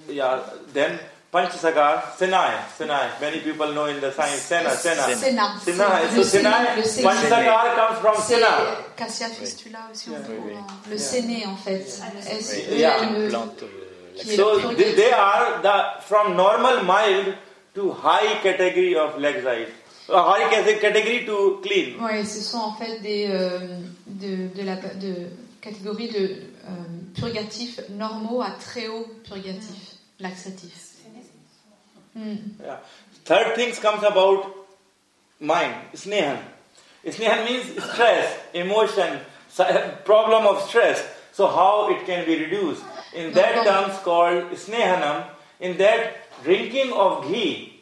Yeah, then Panchasakar, Sinai, Sinai. Many people know in the science, Sena, Sena. Sénat. Sinai. Le So séné. Panchasakar comes from Sina. Cassia fistula aussi, on Yeah. trouve Oui, oui. en- le séné en fait. Oui, Yeah. une S-E-N-E. plante euh, So they, they are the from normal mild to high category of laxite. A high category to clean. Oui, ce sont en fait des euh, de, de la de catégorie de euh, purgatifs normaux à très haut purgatif, laxatif. Hmm. Yeah. Third things comes about mind, snehan. Snehan means stress, emotion, problem of stress. So how it can be reduced? In that No, no. terms called snehanam, in that drinking of ghee,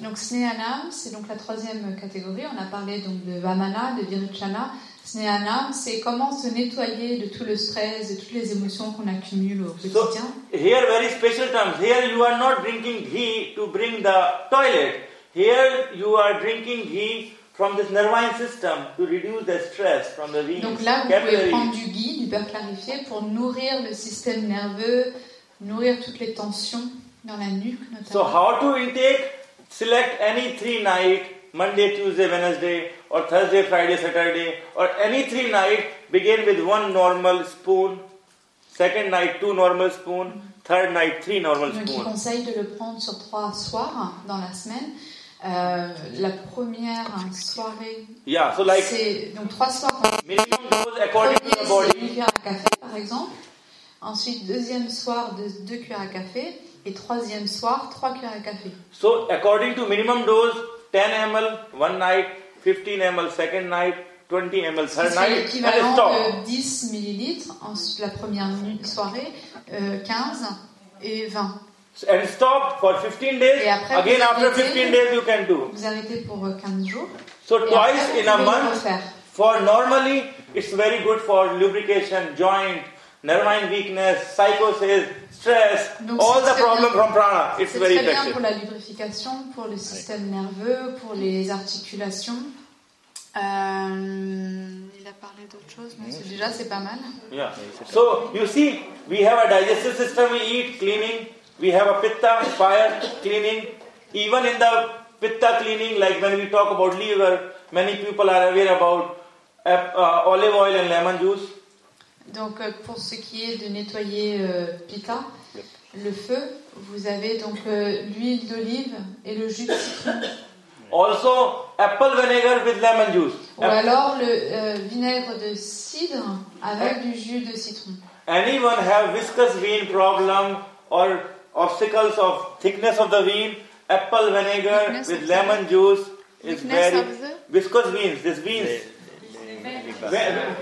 Donc Snehanam, c'est donc la troisième catégorie. On a parlé donc de Vamana, de Virichana. Snehanam, c'est comment se nettoyer de tout le stress, de toutes les émotions qu'on accumule au So quotidien. here very special terms. Here you are not drinking ghee to bring the toilet. Here you are drinking ghee from this nervine system to reduce the stress from the veins, Donc là, vous pouvez capillaries. prendre du ghee, du beurre clarifié, pour nourrir le système nerveux, nourrir toutes les tensions dans la nuque So notamment. how to intake? Select any three night, Monday, Tuesday, Wednesday, or Thursday, Friday, Saturday, or any three night. Begin with one normal spoon. Second night, two normal spoon. Third night, three normal Donc il spoon. conseille de le prendre sur trois soirs dans la semaine. Euh, la première soirée, Yeah. So like c'est donc trois soirs. minimum dose according to the body. une cuillère à café, par exemple. Ensuite, deuxième soir, deux, deux cuillères à café. Et troisième soir, trois cuillères à café. So according to minimum dose, 10 ml one night, 15 ml second night, 20 ml third night, and l'équivalent stop. de 10 millilitres en la première soirée, euh, 15 et 20. and stop for 15 days. Et après, Again, vous after arrêtez. 15 days, you can do. Vous arrêtez pour euh, 15 jours. So Et twice après, in vous a pouvez le month. refaire. For normally, it's very good for lubrication, joint, nervine weakness, psychosis, stress, Donc, all the très problems from prana. It's C'est very très bien effective. pour la lubrification, pour le système nerveux, pour les articulations. Euh, il a parlé d'autre chose, mais c'est- déjà c'est pas mal. Yeah. So you see, we have a digestive system. We eat cleaning. We have a pitta fire cleaning. Even in the pitta cleaning, like when we talk about liver, many people are aware about uh, olive oil and lemon juice. Donc euh, pour ce qui est de nettoyer euh, pita, le feu, vous avez donc euh, l'huile d'olive et le jus de citron. Also, apple vinegar with lemon juice. Ou alors le euh, vinaigre de cidre avec du jus de citron. Anyone have viscous vein problem or obstacles of thickness of the vein? Apple vinegar Thickness with lemon juice is Thickness very of the- viscous veins. This veins,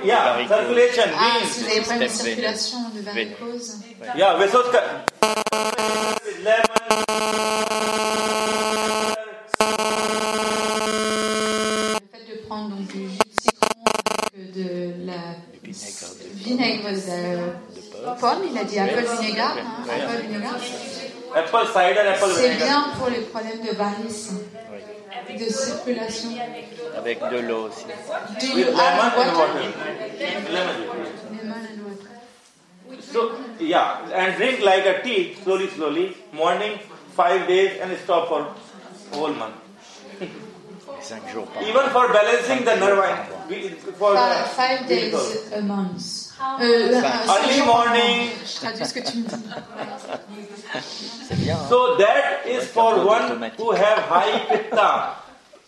yeah, circulation Ah, veins. si vous avez pas une Système circulation de varicose. Yeah, vessels with lemon. Le fait de prendre donc, du jus de citron avec de la Vinaigre de pomme, il a dit apple vinegar, hein, apple vinegar. Apple cider, apple C'est vinegar. bien pour les problèmes de varices, Oui. De circulation. Avec de l'eau aussi. Do With you lemon add and water? water. Lemon. Lemon and water. So, yeah, and drink like a tea, slowly, slowly, morning, five days, and stop for whole month. Cinq jours par mois. Even for balancing the nerve, we- for Five, five days a month. Euh, euh, Early morning. mois. Je traduis ce que tu me dis. C'est bien. hein. So that is for one who have high pitta,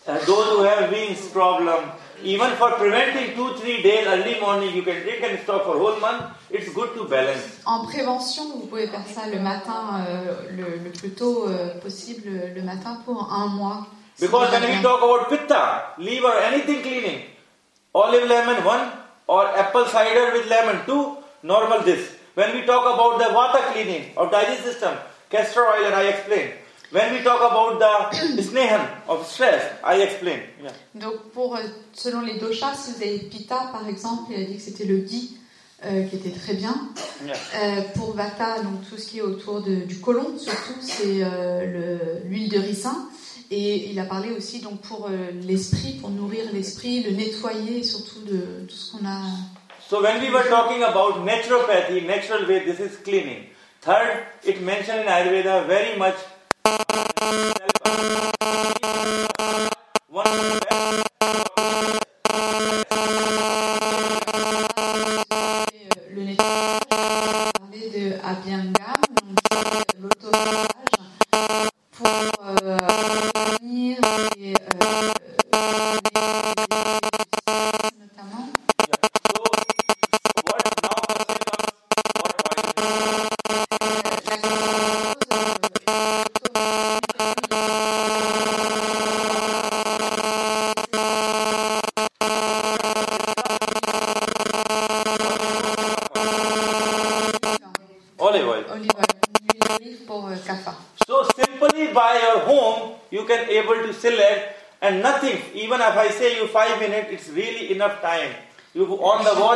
uh, those who have veins problem. Even for preventing two three days early morning, you can drink and stop for whole month. It's good to balance. En prévention, vous pouvez faire ça le matin, euh, le, le plus tôt euh, possible, le matin pour un mois. Because when we talk about pitta, liver, anything cleaning, olive lemon one or apple cider with lemon two, normal this. When we talk about the vata cleaning of digestive system, castor oil and I explain. When we talk about the snehan of stress, I explain. Yeah. Donc, pour, euh, selon les doshas, si vous avez Pitta, par exemple, il a dit que c'était le ghee euh, qui était très bien. Yeah. Euh, pour Vata, donc tout ce qui est autour de- du côlon, surtout, c'est euh, le- l'huile de ricin. Et il a parlé aussi donc pour euh, l'esprit, pour nourrir l'esprit, le nettoyer, surtout de tout ce qu'on a. So when we were talking about naturopathy, natural way, this is cleaning. Third, it mentioned in Ayurveda very much.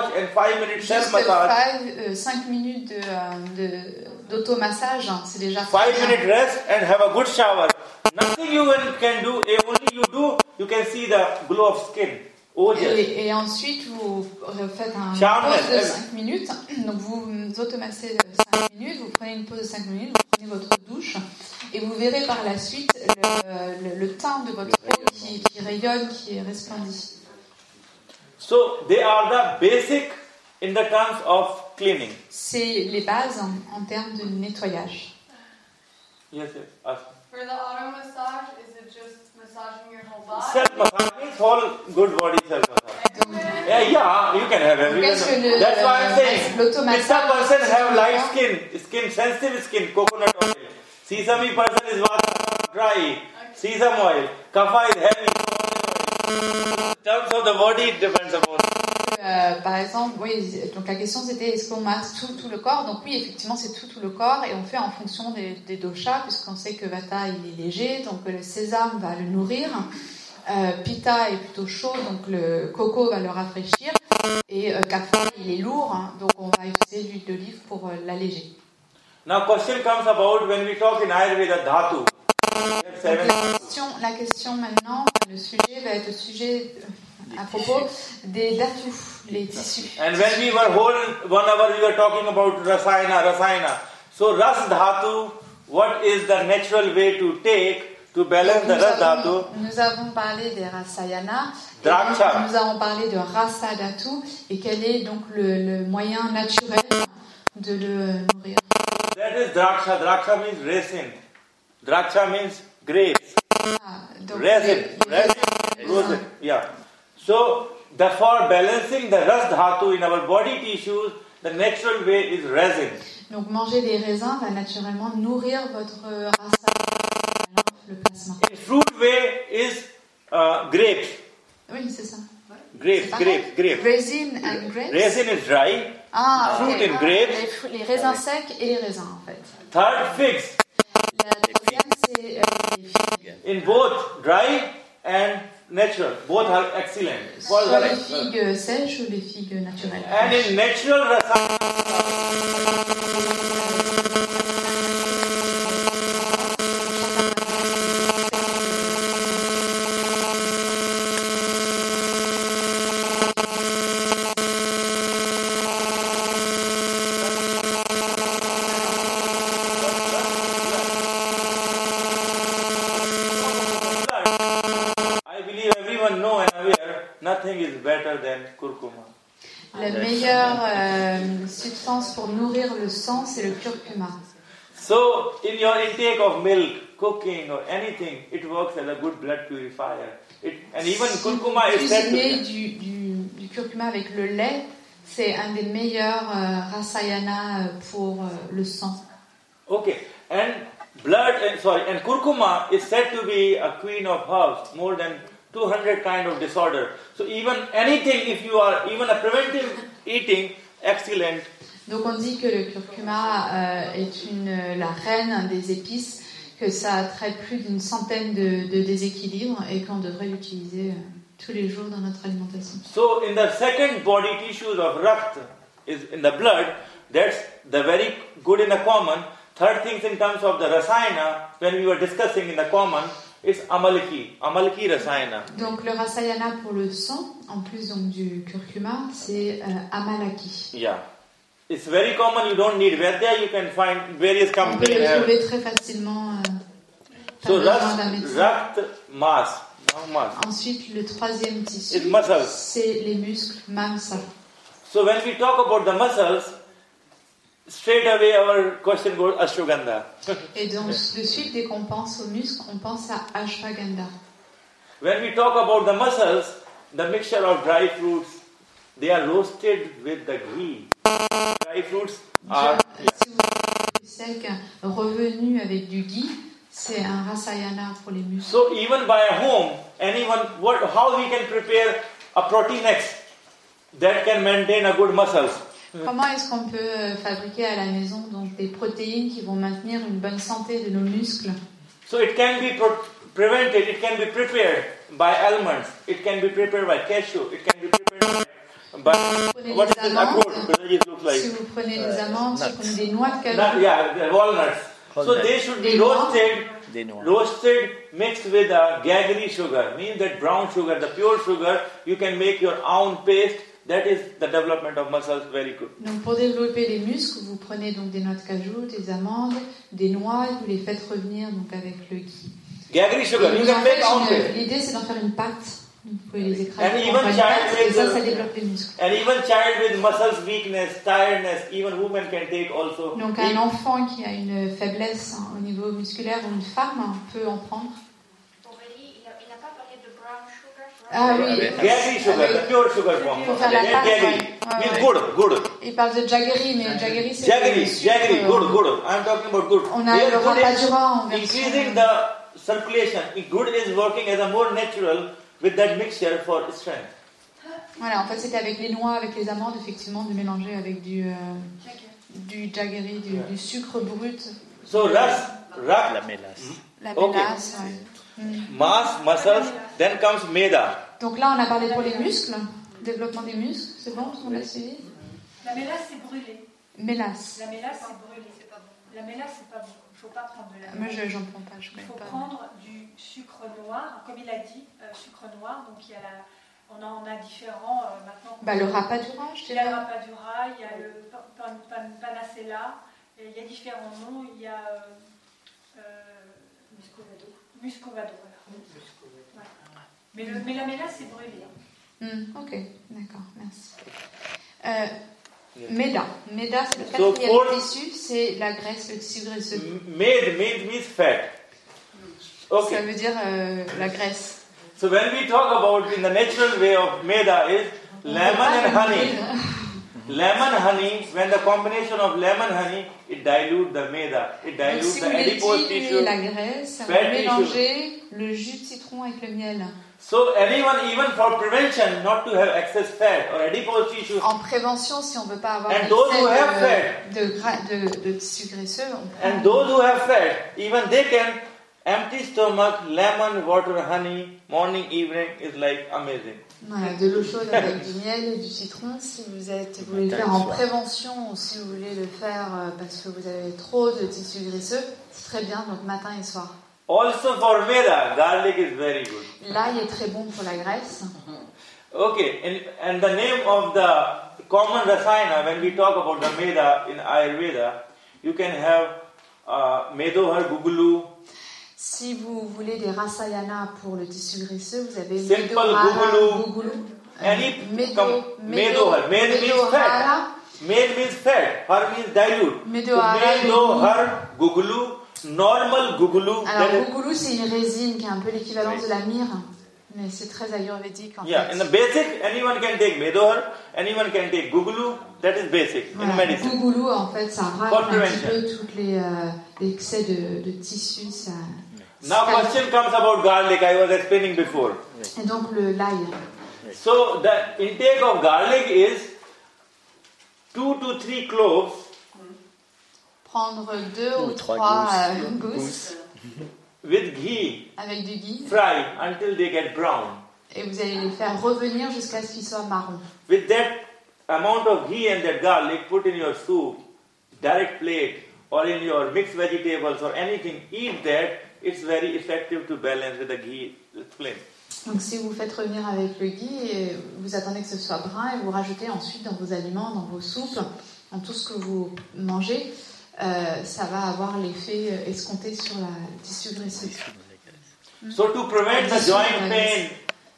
Watch and five minutes self massage. 5 minutes de, euh, de- d'automassage, hein, c'est déjà Five bien. minute rest and have a good shower. Nothing you can do. eh, Only you do. You can see the glow of skin. Ojas. Et, et ensuite, vous faites un une pause de elle. 5 minutes. Donc, vous vous automassez 5 minutes, vous prenez une pause de 5 minutes, vous prenez votre douche, et vous verrez par la suite le, le- le teint de votre peau qui, qui rayonne, qui est resplendit. So they are the basic in the terms of cleaning. C'est les bases en, en termes de nettoyage. Yes, yes. ask. For the auto massage, is it just massaging your whole body? Self massage means whole good body self massage. Yeah, yeah, you can have everyone. Qu'est-ce que le- That's why I'm saying. If l'automassage, some person have light skin, skin sensitive skin, coconut oil. Sesame person is vata, dry, sesame oil. Kapha is heavy. Terms of the body, it depends upon. euh, par exemple, oui, donc la question c'était est-ce qu'on masse tout, tout le corps? Donc oui, effectivement, c'est tout, tout le corps et on fait en fonction des, des doshas, puisqu'on sait que Vata il est léger, donc le sésame va le nourrir. Euh, Pitta est plutôt chaud, donc le coco va le rafraîchir. Et euh, Kapha il est lourd, hein, donc on va utiliser l'huile d'olive pour euh, l'alléger. Now, question comes about when we talk in Ayurveda dhatu. La, question, maintenant, le sujet va être le sujet euh, à propos des datus, les tissus. And when we were whole one hour, we were talking about rasayana, rasayana. So ras dhatu, what is the natural way to take to balance the Nous ras avons, dhatu? nous avons parlé des rasayana, Draksha. nous avons parlé de rasa dhatu, et quel est donc le, le moyen naturel de le nourrir. That is draksha. Draksha means raisin. Draksha means grapes. Donc Resin. les Resin. Yeah. So, the, for balancing the dhatu in our body tissues, the natural way is resin. Donc manger des raisins va naturellement nourrir votre rasa, le plasma. In fruit way is uh, grapes. Oui, c'est ça. Grapes, grapes, grapes. Raisin and grapes. Raisin is dry. Ah, Fruit and grapes. Les, raisins secs et les raisins en fait. Third, figs. La troisième c'est les figues. In both dry and natural, both are excellent. Both Soit are les figues sèches ou les figues naturelles. And in natural rasa, La meilleure euh, substance pour nourrir le sang, c'est le curcuma. So in your intake of milk, cooking or anything, it works as a good blood purifier. It, and even Si kurkuma is said to du, du, du curcuma avec le lait, c'est un des meilleurs euh, rasayana euh, pour euh, le sang. Okay, and blood, sorry, and kurkuma is said to be a queen of herbs, more than 200 kind of disorder. So even anything, if you are even a preventive eating, excellent. Donc on dit que le curcuma euh, est une, la reine des épices, que ça traite plus d'une centaine de, de déséquilibres et qu'on devrait l'utiliser euh, tous les jours dans notre alimentation. So in the second body tissues of rakt is in the blood. That's the very good in the common. Third things in terms of the rasayana, when we were discussing in the common, is amalaki, amalaki rasayana. Donc le rasayana pour le sang, en plus donc du curcuma, c'est euh, amalaki. Yeah. It's very common, you don't need Vedya, you can find various On peut companies le trouver très facilement. Euh, So rakt, mass. Ensuite, le troisième tissu, c'est les muscles, mamsa. So when we talk about the muscles, straight away our question goes ashwagandha. Et donc, de suite, dès qu'on pense aux muscles, on pense à ashwagandha. When we talk about the muscles, the mixture of dry fruits, they are roasted with the ghee. Dry fruits are Je- si vous avez du sec revenu avec du ghee, c'est un rasayana pour les muscles. so even by a home, anyone what how we can prepare a protein X that can maintain a good muscles. Comment est-ce qu'on peut euh, fabriquer à la maison donc des protéines qui vont maintenir une bonne santé de nos muscles? So it can be pro- prevented, it can be prepared by almonds, it can be prepared by cashew, it can be prepared by, what is amandes? akhrout? What does it look like? Si vous prenez des amandes, si vous nuts. prenez des noix de cajou, yeah, the walnuts. So they should be roasted roasted mixed with a gaggery sugar means that brown sugar the pure sugar you can make your own paste that is the development of muscles very good donc pour développer les muscles, vous prenez donc des noix de cajou, des amandes, des noix, et vous les faites revenir donc avec le ghee. Et sugar you can make L'idée c'est d'en faire une pâte. Vous pouvez les And écraser even child pâte, et ça, the- ça développe les muscles. and even child with muscles weakness tiredness even women can take also Donc un enfant qui a une faiblesse hein, au niveau musculaire ou une femme hein, peut en prendre. Aurélie, il n'a pas parlé de brown sugar. Ah oui, gaggery sugar pure sugar form Pour faire la pâte, good good il parle de jaggery, mais jaggery c'est jaggery jaggery good good I'm talking about good On a le good is rapadura en version. increasing the circulation good is working as a more natural with that mixture for strength Voilà, en fait, c'était avec les noix, avec les amandes, effectivement, de mélanger avec du, euh, Jaggery. du jaggery, du, du sucre brut, So ras, rak, La mélasse. la mélasse. ouais. Mm. mass, muscles, then comes meda. Donc là, on a parlé pour les muscles, développement des muscles, c'est bon, on l'a suivi La mélasse, c'est brûlé. Mélasse. La mélasse, c'est brûlé. C'est pas bon. La mélasse, c'est pas bon. Il faut pas prendre de la Moi, j'en prends pas, je Il faut pas. prendre du sucre noir, comme il a dit, euh, sucre noir. Donc il y a la, on en a différents euh, maintenant. Bah, le rapadura, je Il y a le rapadura, il y a le pan- pan- pan- panacella, il y a différents noms. Il y a euh, euh, muscovado. Voilà. Ouais. Mais, le, mais la mélasse, c'est brûlé. hein. Hmm, ok, d'accord, merci. Euh, Méda. Méda, c'est le So, quatrième for- tissu, c'est la graisse, le tissu graisseux. Made, made means fat. Ça Okay. veut dire euh, la graisse. So when we talk about in the natural way of meda is lemon and honey. Lemon honey, when the combination of lemon honey, it dilute the meda. It Donc, dilutes si the adipose tissue. la graisse, ça va fat mélanger le jus de citron avec le miel. So anyone, even for prevention, not to have excess fat or adipose tissue, En prévention, si on ne veut pas avoir And those who have excès de, de, de, de tissu graisseux, on prend and those who have fat, even they can empty stomach, lemon, water, honey, morning, evening is like amazing. Voilà, de l'eau chaude avec du miel et du citron. Si vous, êtes, vous voulez le faire en prévention ou si vous voulez le faire euh, parce que vous avez trop de tissu graisseux, c'est très bien, donc matin et soir. Also for meda, garlic is very good. L'ail est très bon pour la graisse. Okay, and, and the name of the common rasayana, when we talk about the Meda in Ayurveda, you can have uh, Medohar Gugulu, Si vous voulez des rasayana pour le tissu graisseux, vous avez Gugulu. Gugulu, Any Medo, com- Medohar. Med means Medohara, Med means fat, Har means dilute. So Medohara, Medohar Gugulu, normal Gugulu, Alors, Gugulu, c'est une résine qui est un peu l'équivalent de la myrrhe, mais c'est très ayurvédique en yeah, fait. in the basic, anyone can take Medohar, anyone can take Gugulu, that is basic in Voilà, medicine. Gugulu, en fait, ça râle un petit peu tous les, euh, excès de, de tissu. Ça, Now ça- question comes about garlic, I was explaining before. Et donc, le l'ail. So the intake of garlic is two to three cloves Prendre deux Ou ou trois trois gousses. euh, gousses with ghee, avec du ghee fry until they get brown. et vous allez les faire revenir jusqu'à ce qu'ils soient marrons. With that amount of ghee and that garlic, put in your soup, direct plate, or in your mixed vegetables or anything. Eat that. It's very effective to balance with the ghee flame. Donc, si vous faites revenir avec le ghee, vous attendez que ce soit brun et vous rajoutez ensuite dans vos aliments, dans vos soupes, dans tout ce que vous mangez, euh, ça va avoir l'effet euh, escompté sur la tissu graisseux. So to prevent the joint pain,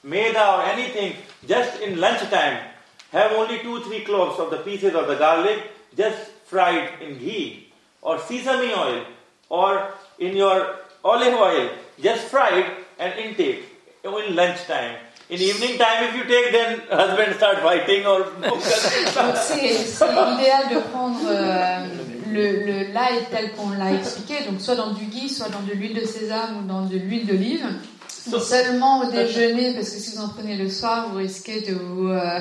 maida or anything, just in lunchtime, have only two, three cloves of the pieces of the garlic, just fried in ghee or sesame oil or in your olive oil, just fried and intake in lunchtime. In evening time, if you take, then husband start fighting or Donc c'est c'est idéal de prendre euh, le, le l'ail tel qu'on l'a expliqué, donc soit dans du ghee, soit dans de l'huile de sésame ou dans de l'huile d'olive. Mais seulement au déjeuner, parce que si vous en prenez le soir, vous risquez de vous, euh,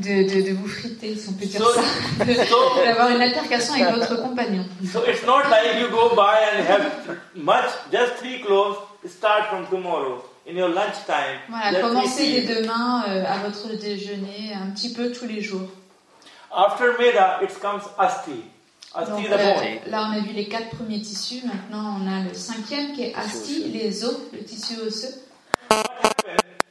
de, de, de vous friter, si on peut dire So- ça, so- d'avoir une altercation avec votre compagnon. So it's not like you go by and have much, just three cloves, start from tomorrow. In your lunchtime, Voilà, just commencez dès demain euh, à votre déjeuner, un petit peu tous les jours. After Meda, it comes Asti. Asti Donc, the euh, bone. là, on a vu les quatre premiers tissus. Maintenant, on a le cinquième qui est asti, les os, le tissu osseux.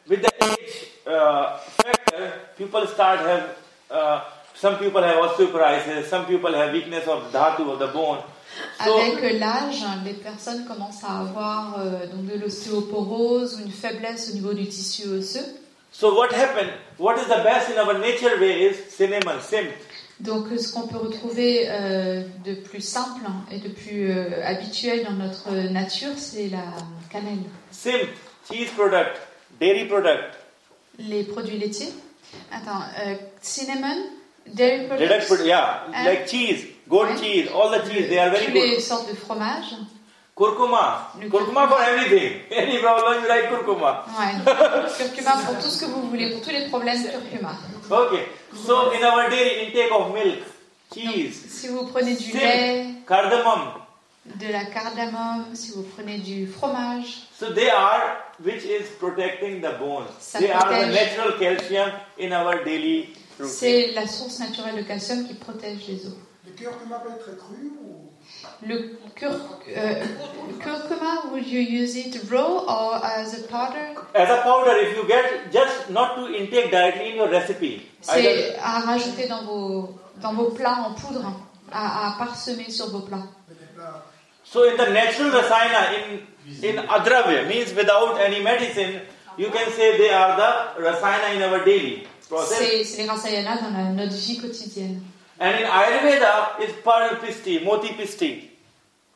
With the age uh, factor, people start have, uh, some people have osteoporosis, some people have weakness of dhatu, of the bone. So, Avec l'âge, les personnes commencent à avoir euh, donc de l'ostéoporose ou une faiblesse au niveau du tissu osseux. so what happened? What is the best in our nature way is cinnamon, sim. Donc, ce qu'on peut retrouver euh, de plus simple et de plus euh, habituel dans notre nature, c'est la cannelle. Sim, cheese product, dairy product, Les produits laitiers. Attends, euh, cinnamon, dairy products, product, yeah, And- like cheese, goat Ouais. cheese, all the cheese, they are very toutes good. les sortes de fromages. Kurkuma. Le Kurkuma for everything. Any problem you like kurkuma. Ouais, curcuma pour tout ce que vous voulez, pour tous les problèmes, curcuma. Okay. So in our daily intake of milk, cheese, Si vous prenez du lait, silk, cardamom, de la cardamome, si vous prenez du fromage, so they are which is protecting the bones. Ça they are the protège. natural calcium in our daily routine. c'est la source naturelle de calcium qui protège les os. Le curcuma peut être cru ou? Le cur, euh, curcuma, would you use it raw or as a powder? As a powder, if you get just not to intake directly in your recipe. C'est à rajouter dans vos, dans vos plats en poudre, à, à parsemer sur vos plats So in the natural rasayana, in in adravya means without any medicine, you can say they are the rasayana in our daily process. C'est c'est les rasayana dans notre vie quotidienne. And in Ayurveda, it's pearl pisti, moti pisti.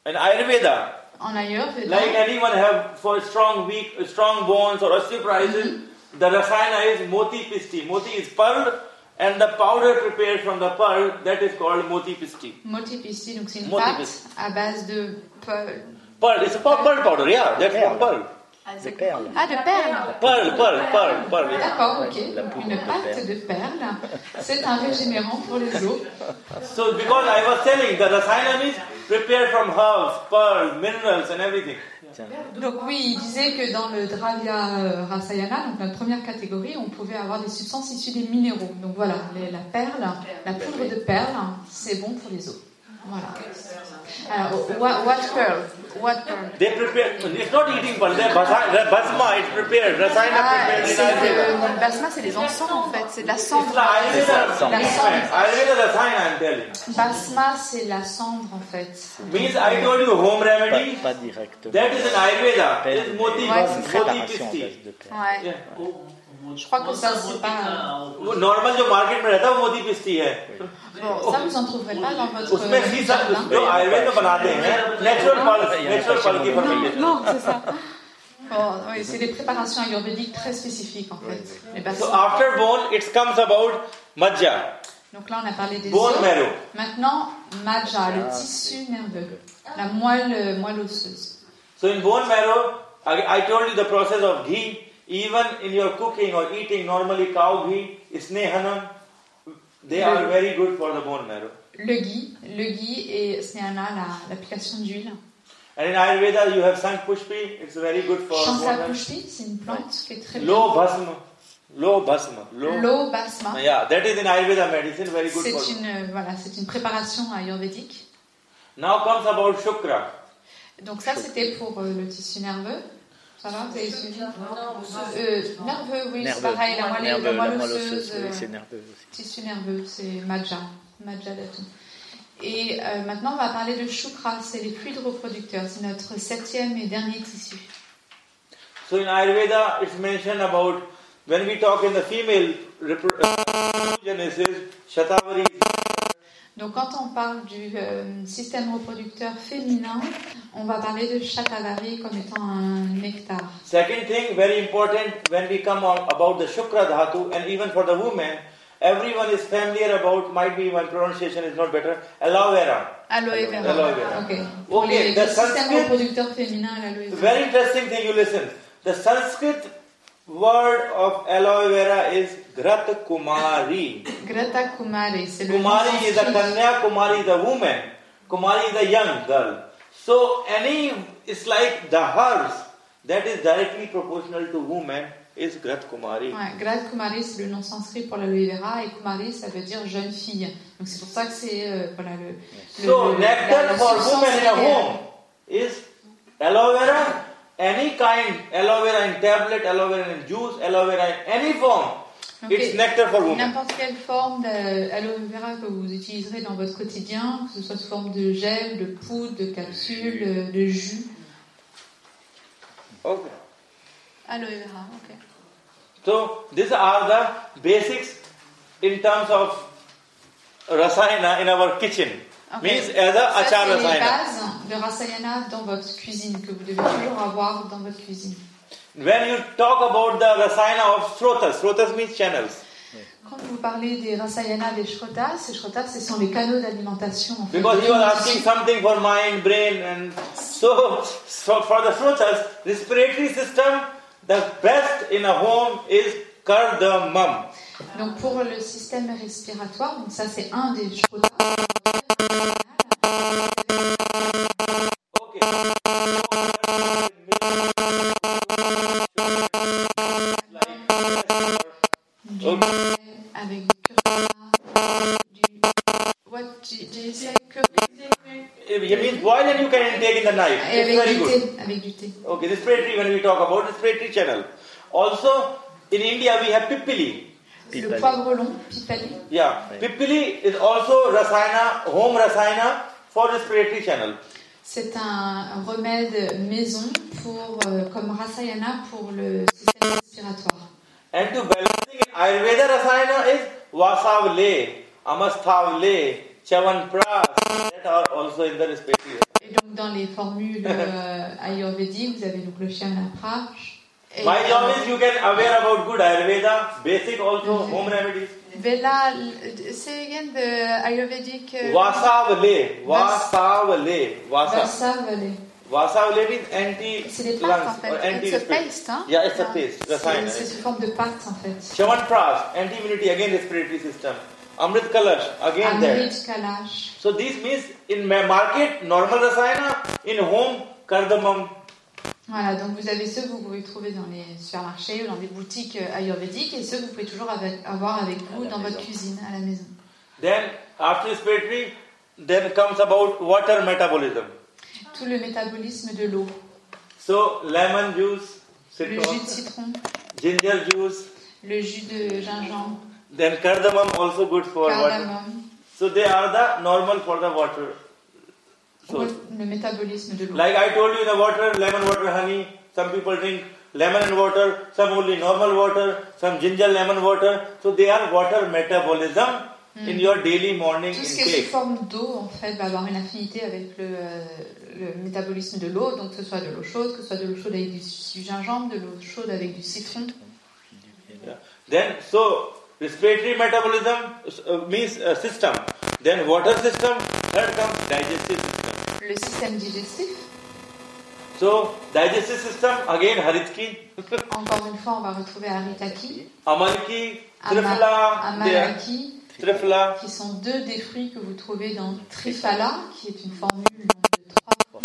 In Ayurveda, En Ayurveda, like anyone have for strong weak, strong bones or osteoporosis, mm-hmm. the rasayana is moti pisti. Moti is pearl, and the powder prepared from the pearl that is called moti pisti. moti pisti, donc c'est une Moti pâte pisti. à base de pearl. Pearl, it's a pearl, pearl powder, yeah, that's from pearl. De perles. Ah, de perles Pearl, pearl, pearl, pearl. yeah. D'accord, ok. Une pâte de perles. C'est un régénérant pour les os. So because I was telling that the rasayana is prepared from herbs, pearl, minerals and everything. Donc oui, il disait que dans le Dravya euh, Rasayana, donc notre première catégorie, on pouvait avoir des substances issues des minéraux. Donc voilà, les- la perle, la poudre de perle, c'est bon pour les os. Voilà. Alors, what, what pearl? What? They prepare, it's not eating bhasa- basma, it's prepared, rasayana Ah, prepared c'est le basma, c'est les encens en fait, c'est de la It's cendre. the Ayurveda La cendre. Rasayana I'm telling. Basma, c'est la cendre en fait. Means I told you home Pas, remedy, pas directement. that is in Ayurveda, is moti, moti perles. Ouais Yeah. Je crois que ça, c'est pas. वो नॉर्मल जो market में रहता है वो मोती पिस्ती है Bon, ça, vous en trouverez pas dans votre उसमें भी सब jardin. जो आयुर्वेद में बनाते हैं नेचुरल फल नेचुरल फल की fermentation Non, c'est ça. Bon, oui, c'est des préparations ayurvédiques très spécifiques en fait. Les So basmats. after bone, it comes about majja, Donc là, on a parlé des bone os. marrow. Maintenant, majja, le tissu nerveux, la moelle, euh, moelle osseuse. So in bone marrow, I, I told you the process of ghee. Even in your cooking or eating, normally cow ghee, snehanam, they are very good for the bone marrow. Le ghee, le ghee et snehana, la- l'application d'huile. And in Ayurveda, you have sang pushpi. It's very good for c'est une plante qui est très Low bien. bhasma, low bhasma, low. L'eau basma, Yeah, that is in Ayurveda medicine, very good for. c'est une, euh, voilà, c'est une préparation ayurvédique. Now comes about shukra. Donc ça, c'était pour euh, le tissu nerveux. Ça va, vous avez suivi euh, Nerveux, oui, c'est pareil. La moelle, Nerveux, la moelle osseuse, euh, c'est nerveux aussi. tissu nerveux, c'est Majja, Majja Dhatu. Et euh, maintenant, on va parler de Shukra, c'est les fluides reproducteurs. C'est notre septième et dernier tissu. So in Ayurveda, it's mentioned about when we talk in the female repro- uh, genesis, Shatavari. Donc, quand on parle du euh, système reproducteur féminin, on va parler de Shatavari comme étant un nectar. Second thing, very important, when we come on about the Shukra Dhatu, and even for the women, everyone is familiar about, might be my pronunciation is not better, aloe vera. Aloe vera. Aloe vera. Ok. Pour Ok, les, the le système Sanskrit- reproducteur féminin, l'aloe vera. Very interesting thing, you listen. The Sanskrit word of aloe vera is Grat Kumari. Grata Kumari, c'est le nom Kumari is a. Kanya, Kumari is a woman, Kumari a young girl. So any, it's like the herbs that is directly proportional to woman is Grat Kumari. Ouais, Grad Kumari, c'est le nom sanskrit pour l'aloe vera, ah, et Kumari, ça veut dire jeune fille. Donc c'est pour ça que c'est euh, voilà, le, le- So le- nectar la for women in a home is aloe vera, any kind, aloe vera in tablet, aloe vera in juice, aloe vera in any form. Ok. It's nectar for women. N'importe quelle forme d'aloe vera que vous utiliserez dans votre quotidien, que ce soit sous forme de gel, de poudre, de capsule, de jus. Okay. Aloe vera, ok. So these are the basics in terms of rasayana in our kitchen. Ok. Means as a Ça, achar c'est les rasayana. bases de rasayana dans votre cuisine, que vous devez toujours avoir dans votre cuisine. When you talk about the rasayana of srotas, srotas means channels. Quand vous parlez des rasayana, des shrotas, ces shrotas, ce sont les canaux d'alimentation. en fait. Because he was asking something for mind, brain, and so, so for the Shrutas, respiratory system, the best in a home is cardamom. Donc pour le système respiratoire, donc ça c'est un des shrotas. The et It's very good. avec du thé. Okay, respiratory, when we talk about respiratory channel. Also, in India we have Pippili. Le Pipali. poivre long, pipali. Yeah, Pippili is also rasayana, home rasayana for respiratory channel. C'est un, remède maison pour, euh, comme rasayana pour le système respiratoire. And to balancing Ayurveda rasayana is Vasavale, Amasthavale, Chavanpras, that are also in the respiratory. Dans les formules euh, ayurvédiques, vous avez donc le My job euh, is you can aware about good Ayurveda, basic also mhm. home remedies. Vela, c'est again the Ayurvedic. euh, Vasavale, Vasavale, Vasa. Vasavale. Vasavale means anti C'est des pâtes en fait. or It's a paste, hein? Yeah, it's a paste, C'est sous forme de pâte en fait. Chavanpras, anti-immunity, again respiratory system. Amrit Kalash, again. Amrit Kalash. So this means in ma- market, normal rasayana, in home, cardamom. Voilà, donc vous avez ceux que vous pouvez trouver dans les supermarchés ou dans les boutiques euh, ayurvédiques et ceux que vous pouvez toujours avoir avec vous dans votre maison. cuisine, à la maison. Then after respiratory, then comes about water metabolism. Tout le métabolisme de l'eau. So lemon juice, Le jus de citron, citron, ginger juice, le jus de gingembre, then cardamom also good for water. So they are the normal for the water. So le métabolisme de l'eau. like I told you the water, lemon water, honey. Some people drink lemon and water, some only normal water, some ginger lemon water. So they are water metabolism in your daily morning Tout ce qui est sous intake. forme d'eau, en fait, va avoir une affinité avec le, euh, le métabolisme de l'eau, donc que ce soit de l'eau chaude, que ce soit de l'eau chaude avec du, du gingembre, de l'eau chaude avec du citron. Yeah. Then, so respiratory metabolism uh, means uh, system. Then water system. Third comes digestive system. Le système digestif, So digestive system again Haritki, encore une fois, on va retrouver Aritaki, Amalki, Ama- Trifla, there. Amalaki, Trifla. qui sont deux des fruits que vous trouvez dans Trifala, qui est une formule de trois fruits.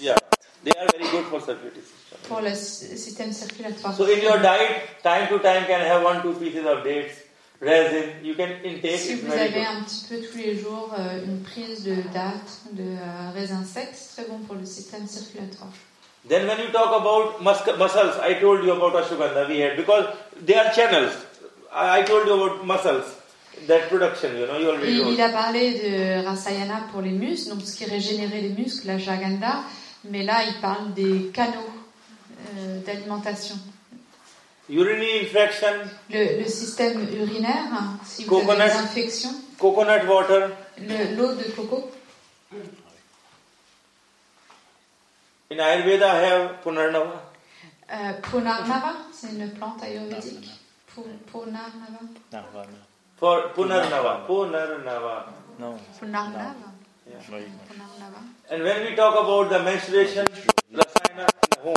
Yeah, they are very good for circulatory system. pour le sy- système circulatoire. So in your diet, time to time can have one two pieces of dates, resin. You can intake. Si vous avez un petit peu tous les jours euh, une prise de dattes, de euh, raisin sec, c'est très bon pour le système circulatoire. Then when you talk about mus- muscles, I told you about ashwagandha we had because they are channels. I, I told you about muscles, that production, you know, you Et already il a parlé de Rasayana pour les muscles, donc ce qui régénérait les muscles, la Jaganda, mais là il parle des canaux euh, d'alimentation. Urinary infection, Le, le système urinaire, hein, si vous avez Coconut. des infections, coconut water, le- l'eau de coco, in Ayurveda I have Punarnava. euh, Punarnava, c'est une plante ayurvédique. Pu- Punarnava. Punarnava, Punarnava. Non. Punarnava. Yeah. Punarnava. And when we talk about the menstruation, rasayana in home,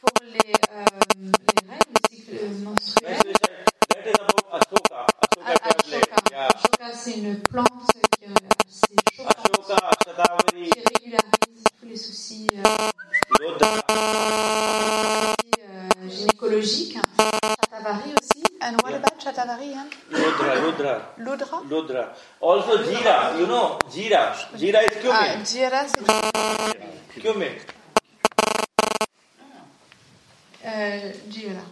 Pour les, euh, les règles, le cycle menstruel, menstruation, that is about Ashoka, Ashoka tablet. Ashoka. Yeah. Ashoka, c'est une plante Lodra. Also Jira, you know, Jira. Jira is Ah, cumin. Jira, c'est Cumin. Jira.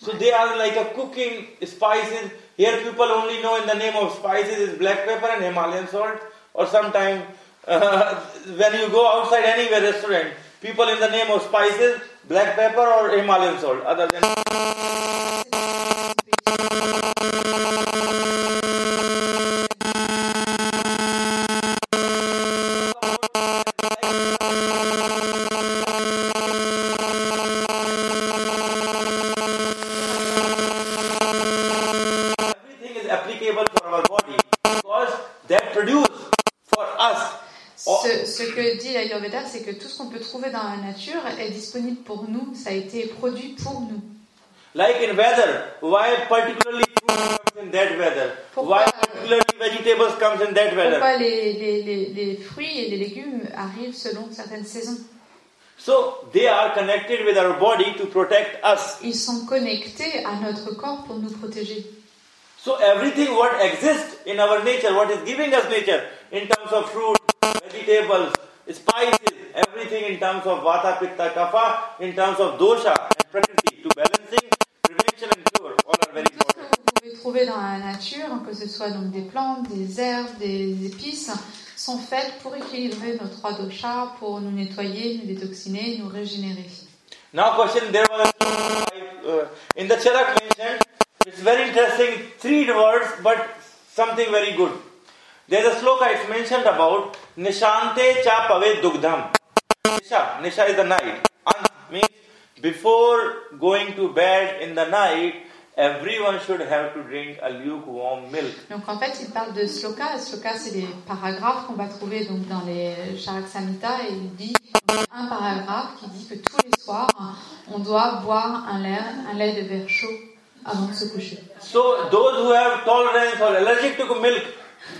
So they are like a cooking spices. Here people only know in the name of spices is black pepper and Himalayan salt. Or sometimes uh, when you go outside anywhere restaurant, people in the name of spices, black pepper or Himalayan salt. Other than que dit l'Ayurveda, c'est que tout ce qu'on peut trouver dans la nature est disponible pour nous, ça a été produit pour nous. Like in weather, why particularly fruit comes in that weather? Pourquoi- Why particularly vegetables comes in that weather? Pourquoi les, les, les, les fruits et les légumes arrivent selon certaines saisons? So they are connected with our body to protect us. Ils sont connectés à notre corps pour nous protéger. So everything what exists in our nature, what is giving us nature, in terms of fruit, vegetables, spices, everything in terms of vata, pitta, kapha, in terms of dosha and prakriti, to balancing, prevention and cure, all are very Tout ce que important. vous pouvez trouver dans la nature, que ce soit donc des plantes, des herbes, des épices, sont faites pour équilibrer nos trois doshas, pour nous nettoyer, nous détoxiner, nous régénérer. Now question, there was uh, in the Charak mentioned, it's very interesting, three words, but something very good. There's a sloka, it's mentioned about Nishante cha pave dugdham. Nisha, Nisha is the night. Ant means before going to bed in the night, everyone should have to drink a lukewarm milk. Donc en fait, il parle de sloka. Sloka, c'est des paragraphes qu'on va trouver donc dans les Charak Samhita et il dit un paragraphe qui dit que tous les soirs, on doit boire un lait, un lait de verre chaud avant de se coucher. So those who have tolerance or allergic to milk,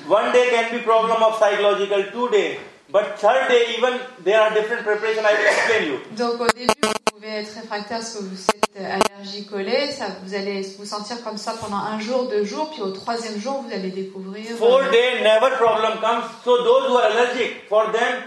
one day can be problem of psychological, two day, but third day even there are different preparation. I will explain you. Donc au début, vous pouvez être réfractaire que vous êtes allergique au lait, ça, vous allez vous sentir comme ça pendant un jour, deux jours, puis au troisième jour, vous allez découvrir. Four euh, day never problem comes. So those who are allergic, for them,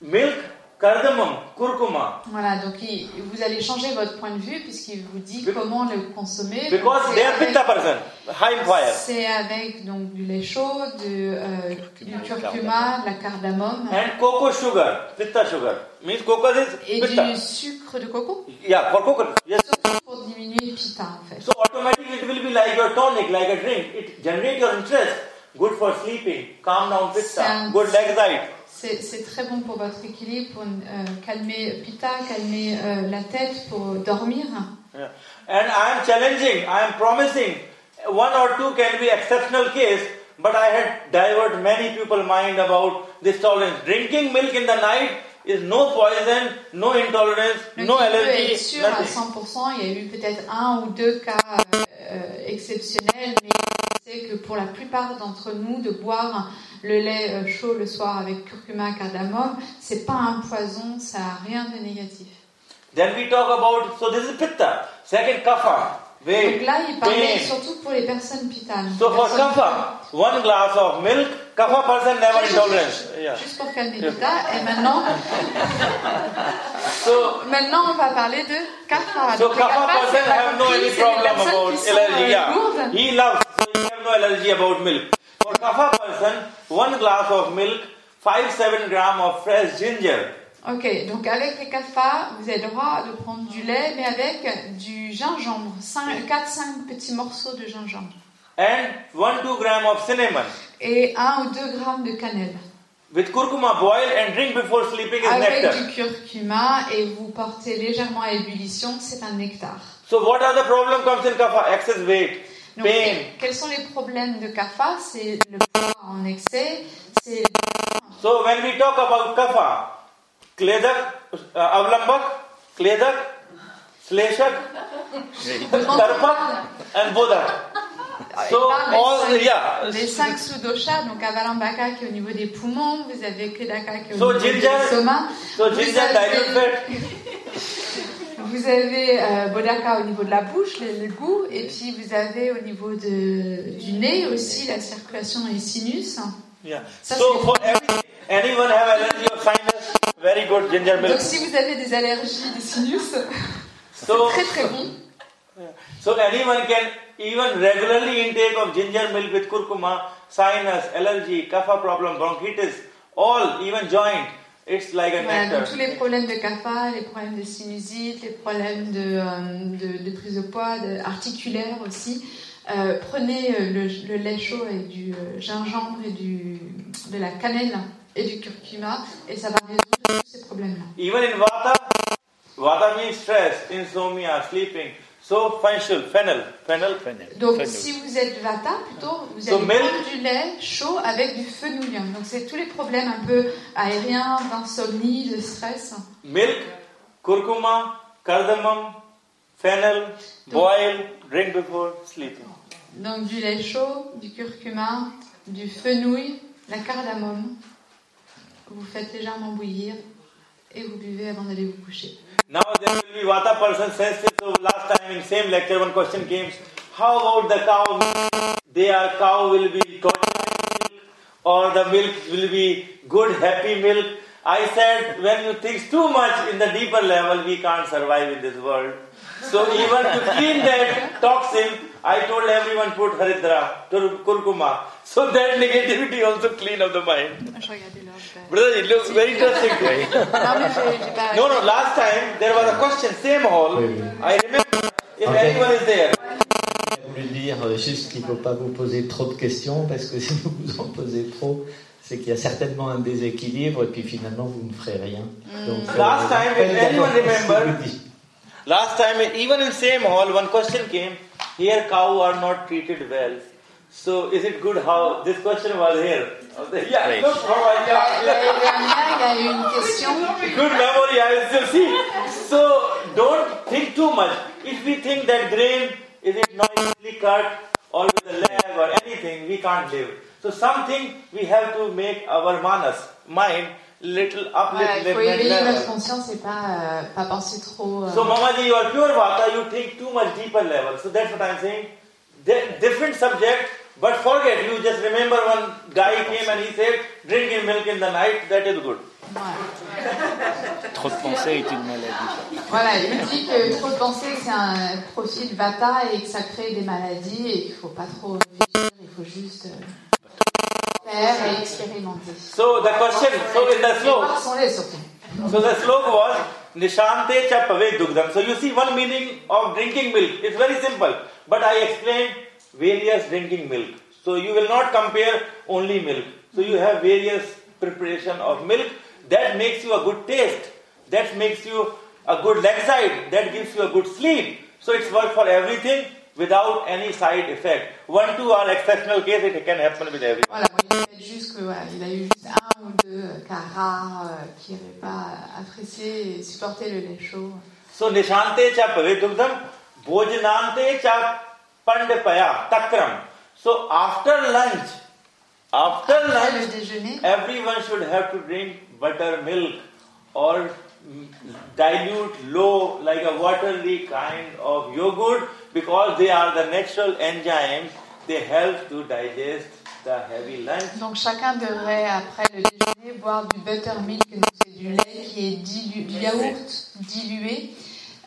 milk, cardamom, curcuma, Voilà, donc il- vous allez changer votre point de vue puisqu'il vous dit Be- comment le consommer. because C'est they are avec- pitta person, high fire. C'est avec donc du lait chaud, de, euh, du Curcuma, de la cardamome And cocoa sugar, pitta sugar, means cocoa et is pitta. du sucre de coco, Yeah, for cocoa. Yes. pour diminuer pitta en fait. So automatically it will be like your tonic, like a drink. It generates your interest. Good for sleeping, calm down pitta, good leg side. C'est très bon pour votre équilibre, pour euh, calmer pitta, calmer euh, la tête, pour dormir. Yeah. And I am challenging, I am promising. One or two can be exceptional case, but I had divert many people mind about this tolerance. Drinking milk in the night is no poison, no intolerance, Donc no allergy, être sûr à nothing. 100%, il y a eu peut-être un ou deux cas euh, exceptionnels, mais c'est que pour la plupart d'entre nous, de boire le lait euh, chaud le soir avec curcuma, cardamome, c'est pas un poison, ça a rien de négatif. Then we talk about, so this is pitta. Second, kapha. Donc là, il parlait surtout pour les personnes pitanes. So for kapha, one glass of milk, kapha person never intolerance. Yeah. Juste pour calmer Pitta. Et maintenant, So, maintenant, on va parler de kapha. so kapha person have no any problem about sont, allergy. euh, Yeah. He loves, have no allergy about milk. For kapha person, one glass of milk, 5-7 gram of fresh ginger. Ok, donc avec les kapha, vous avez le droit de prendre du lait, mais avec du gingembre, 4-5 petits morceaux de gingembre. And 1-2 gram of cinnamon. Et 1 ou 2 grammes de cannelle. With curcuma boil and drink before sleeping is Avec nectar. du curcuma et vous portez légèrement à ébullition, c'est un nectar. So what are the problem? Comes in kapha? Excess weight, Donc, pain. quels sont les problèmes de kapha C'est le poids en excès, c'est So when we talk about kapha, kledak, uh, avlambak, kledak, sleshak, tarpak and bodak. So des all, cinq- yeah. des cinq sous-doshas, donc Avalambaka qui est au niveau des poumons, vous avez Kedaka qui est au So niveau du l'estomac, So Vous ginger avez-. vous avez euh, Bodaka au niveau de la bouche, le, le goût, et puis vous avez au niveau de, du nez aussi la circulation les sinus. Yeah. Ça, So c'est- for everything, anyone have allergy of sinus? Very good ginger milk. Donc si vous avez des allergies des sinus, c'est So très très bon. So anyone can even regularly intake of ginger milk with curcuma, sinus, allergy, kapha problem, bronchitis, all, even joint. It's like a Voilà, donc tous les problèmes de kapha, les problèmes de sinusite, les problèmes de, euh, de, de prise de poids, de, articulaires aussi. Euh, prenez euh, le, le lait chaud avec du gingembre et du, de la cannelle et du curcuma et ça va résoudre tous ces problèmes-là. Even in Vata, Vata means stress, insomnia, sleeping. So fennel, fennel. Fennel. Donc, Fennel. si vous êtes vata, plutôt, vous So allez milk- prendre du lait chaud avec du fenouil. Donc, c'est tous les problèmes un peu aériens, d'insomnie, de stress. Milk, kurkuma, cardamom, fennel, boil, drink before sleeping. Donc, du lait chaud, du curcuma, du fenouil, la cardamome. Vous faites légèrement bouillir et vous buvez avant d'aller vous coucher. Now there will be Vata person sensitive. So last time in same lecture one question came, how about the cow? Their cow will be milk or the milk will be good happy milk. I said when you think too much in the deeper level we can't survive in this world. So even to clean that toxin, I told everyone put haridra, kurkuma. So that negativity also clean of the mind. Je. Brother, it looks very interesting to me. Non, mais j'ai j'ai pas. No, no, last time there was a question, same hall. I remember if Okay. anyone is there. Je voulais dire euh, juste qu'il ne faut pas vous poser trop de questions parce que si vous vous en posez trop, c'est qu'il y a certainement un déséquilibre et puis finalement vous ne ferez rien. Donc, Last time, if anyone d'abord remember- je vous dis. Last time, even in same hall, one question came, here cow are not treated well. So is it good how, this question was here. Yeah, Right. look how I L'année dernière, il y a une question. Good memory, I still see. So don't think too much. If we think that grain is it noisily cut or with a leg or anything, we can't live. So something we have to make our manas, mind, little Voilà, little faut éveiller upliftment notre level. conscience et pas, euh, pas penser trop. euh, So Mamaji, you are pure vata, you think too much deeper level. So that's what I'm saying. Di- different subject, but forget, you just remember one guy came and he said, drink in milk in the night, that is good. voilà. Trop de pensée est une maladie. Voilà, il dit que trop de pensée, c'est un profil vata et que ça crée des maladies et qu'il faut pas trop réfléchir, il faut juste euh, faire et expérimenter. So the question, so in the Et slope, boire son lait surtout. So the sloka was Nishante cha pave dugdam. So you see one meaning of drinking milk. It's very simple. But I explained various drinking milk. So you will not compare only milk. So you have various preparation of milk. That makes you a good taste. That makes you a good leg side. That gives you a good sleep. So it's work for everything without any side effect. One, two are exceptional case. It can happen with everyone. Voilà, moi, fait juste que, voilà, il a eu juste un ou deux euh, cas rares euh, qui n'avaient pas apprécié et supporté le lait chaud. So Nishante cha pavetugdam, Bhojanante cha pandapaya takram. So after lunch, after lunch, déjeuner, everyone should have to drink buttermilk or dilute low like a watery kind of yogurt because they are the natural enzymes. They help to digest the heavy lunch. donc chacun devrait après le déjeuner boire du buttermilk, c'est du lait qui est dilu, du yaourt dilué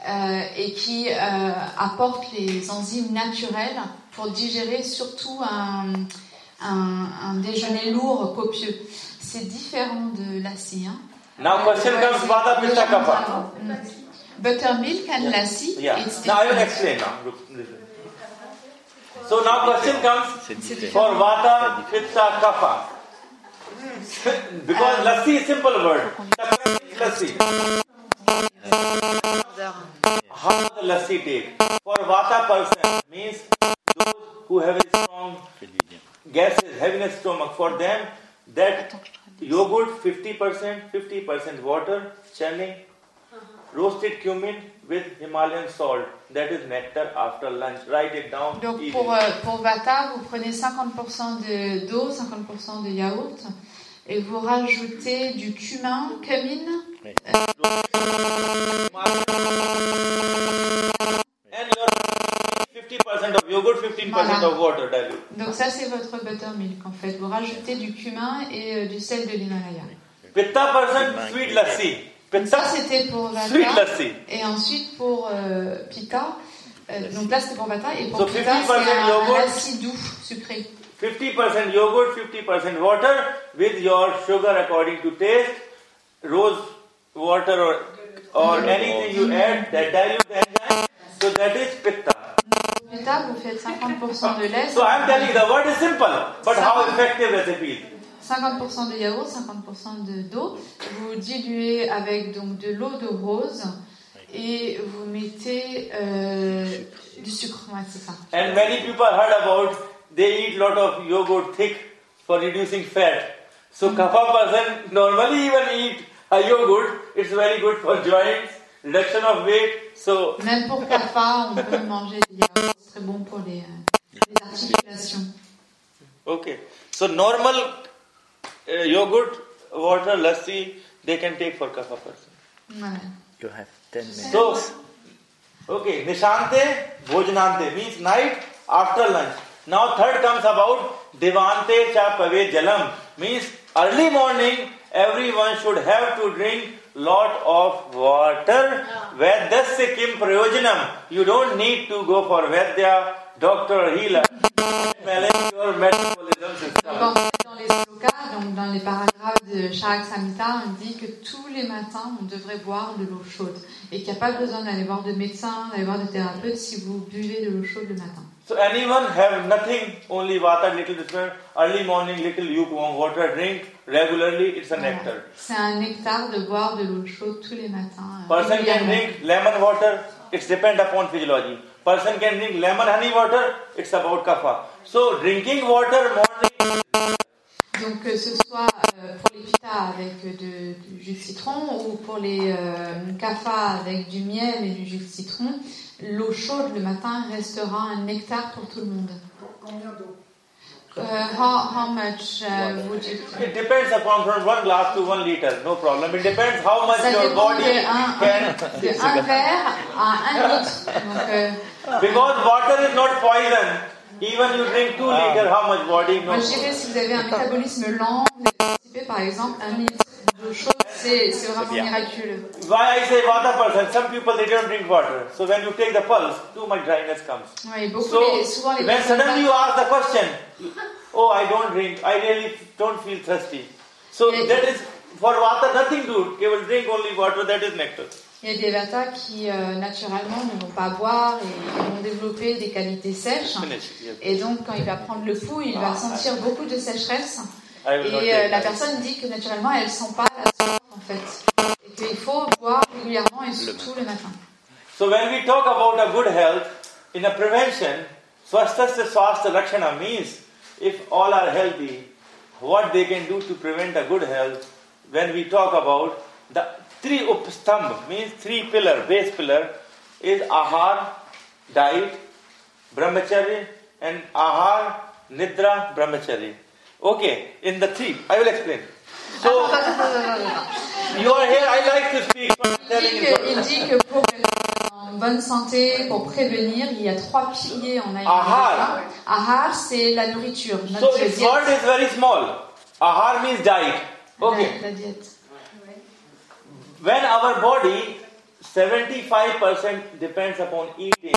euh, et qui euh, apporte les enzymes naturelles pour digérer surtout un, un, un déjeuner lourd, copieux. C'est différent de lassi. Hein. Now question comes Kapha. différent. Mm. Buttermilk and lassi, Yeah. it's Now I will explain now. So now question comes for Vata, Pitta, Kapha. because lassi is simple word. Is lassi. How the lassi take? For Vata person means those who have a strong gases, heaviness stomach. For them, that yogurt 50%, 50% water, churning, roasted cumin with Himalayan salt. That is nectar after lunch. Write it down. Donc easy. pour, euh, pour Vata, vous prenez 50% de- d'eau, 50% de yaourt et vous rajoutez du cumin, cumin, Oui. And your 50% of yogurt, 15% Voilà. of water dilute. Donc ça c'est votre buttermilk en fait. Vous rajoutez du cumin et euh, du sel de l'Himalaya. Pitta Cumin sweet lassi. Ça Pitta, c'était pour sweet Vata. lassi. Et ensuite pour euh, Pitta, euh, donc là c'était pour Vata et pour So, Pitta 50% c'est un, un yogurt. lassi doux, sucré. 50% yogurt, 50% water with your sugar according to taste. Rose water or, or anything you add that dilute the enzyme. So that is pitta. Pitta vous faites 50% de lait, So I'm telling you the word is simple, but how effective recipe is. 50% de yaourt, 50% de d'eau. Vous diluez avec donc de l'eau de rose et vous mettez euh, du sucre. Ouais, c'est ça. And many people heard about they eat lot of yogurt thick for reducing fat. So kapha person normally even eat a yogurt. It's very good for joints, reduction of weight. So Même pour CAFA, on peut manger des yaourts. C'est très bon pour les, les articulations. okay. So normal uh, yogurt, water, lassi they can take for kapha person. Ouais. You have 10 minutes. So okay, nishante bhojanante means night after lunch. Now third comes about divante cha pave jalam means early morning everyone should have to drink lot of water. Vedasya kim prayojanam. You don't need to go for Vedya, doctor or healer. Balance your metabolism system. Dans les paragraphes de Charak Samhita, on dit que tous les matins, on devrait boire de l'eau chaude et qu'il n'y a pas besoin d'aller voir de médecin, d'aller voir de thérapeute si vous buvez de l'eau chaude le matin. So anyone have nothing, only vata, little different, early morning, little lukewarm water, drink regularly, it's a nectar. C'est un nectar de boire de l'eau chaude tous les matins. euh, Person can drink lemon water, it's depend upon physiology. Person can drink lemon honey water, it's about kapha. So drinking water morning, Donc que ce soit euh, pour les pitas avec de- du jus de citron ou pour les euh, kapha avec du miel et du jus de citron, l'eau chaude le matin restera un nectar pour tout le monde. Combien d'eau? Euh, how, how much uh, would you... it depends upon from one glass to one liter, no problem. It depends how much Ça your body de un, can. de un verre à un litre. Donc, euh, Because water is not poison. Even you drink two ah. liter, how much body? No. moi, je dirais si vous avez un métabolisme lent, vous avez participé par exemple un litre d'eau chaude, c'est c'est vraiment bien. miraculeux. Why I say vata person? Some people they don't drink water. So when you take the pulse, too much dryness comes. Ouais, et beaucoup, So les, souvent les when suddenly you ask the question, oh I don't drink, I really don't feel thirsty. So Yeah. that is for water nothing to. They will drink only water. That is nectar. Il y a des vatas qui euh, naturellement ne vont pas boire et vont développer des qualités sèches. Et donc quand il va prendre le pouls, il va sentir beaucoup de sécheresse. Not Et euh, la personne dit que naturellement elle sent pas la soif en fait. Et qu'il faut boire régulièrement et surtout le matin. So when we talk about a good health in a prevention, swasthasya swasthya lakshana means if all are healthy, what they can do to prevent a good health. When we talk about the three upstambh means three pillar, base pillar is ahar, diet, brahmacharya, and ahar, nidra, brahmacharya. Okay, in the three, I will explain. So you are here. I like to speak. Il dit, que, pour en bonne santé, pour prévenir, il y a trois piliers en Ayurveda. Ahar. Ahar, c'est la nourriture, So notre its diète. word is very small. Ahar means diet. Okay. La, la diète. When our body, 75% depends upon eating,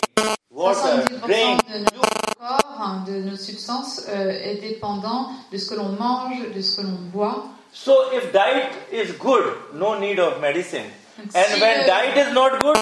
water, 70% drink. de notre corps, hein, de nos substances, euh, est dépendant de ce que l'on mange, de ce que l'on boit. So if diet is good, no need of medicine. Donc, And si when le- diet is not good,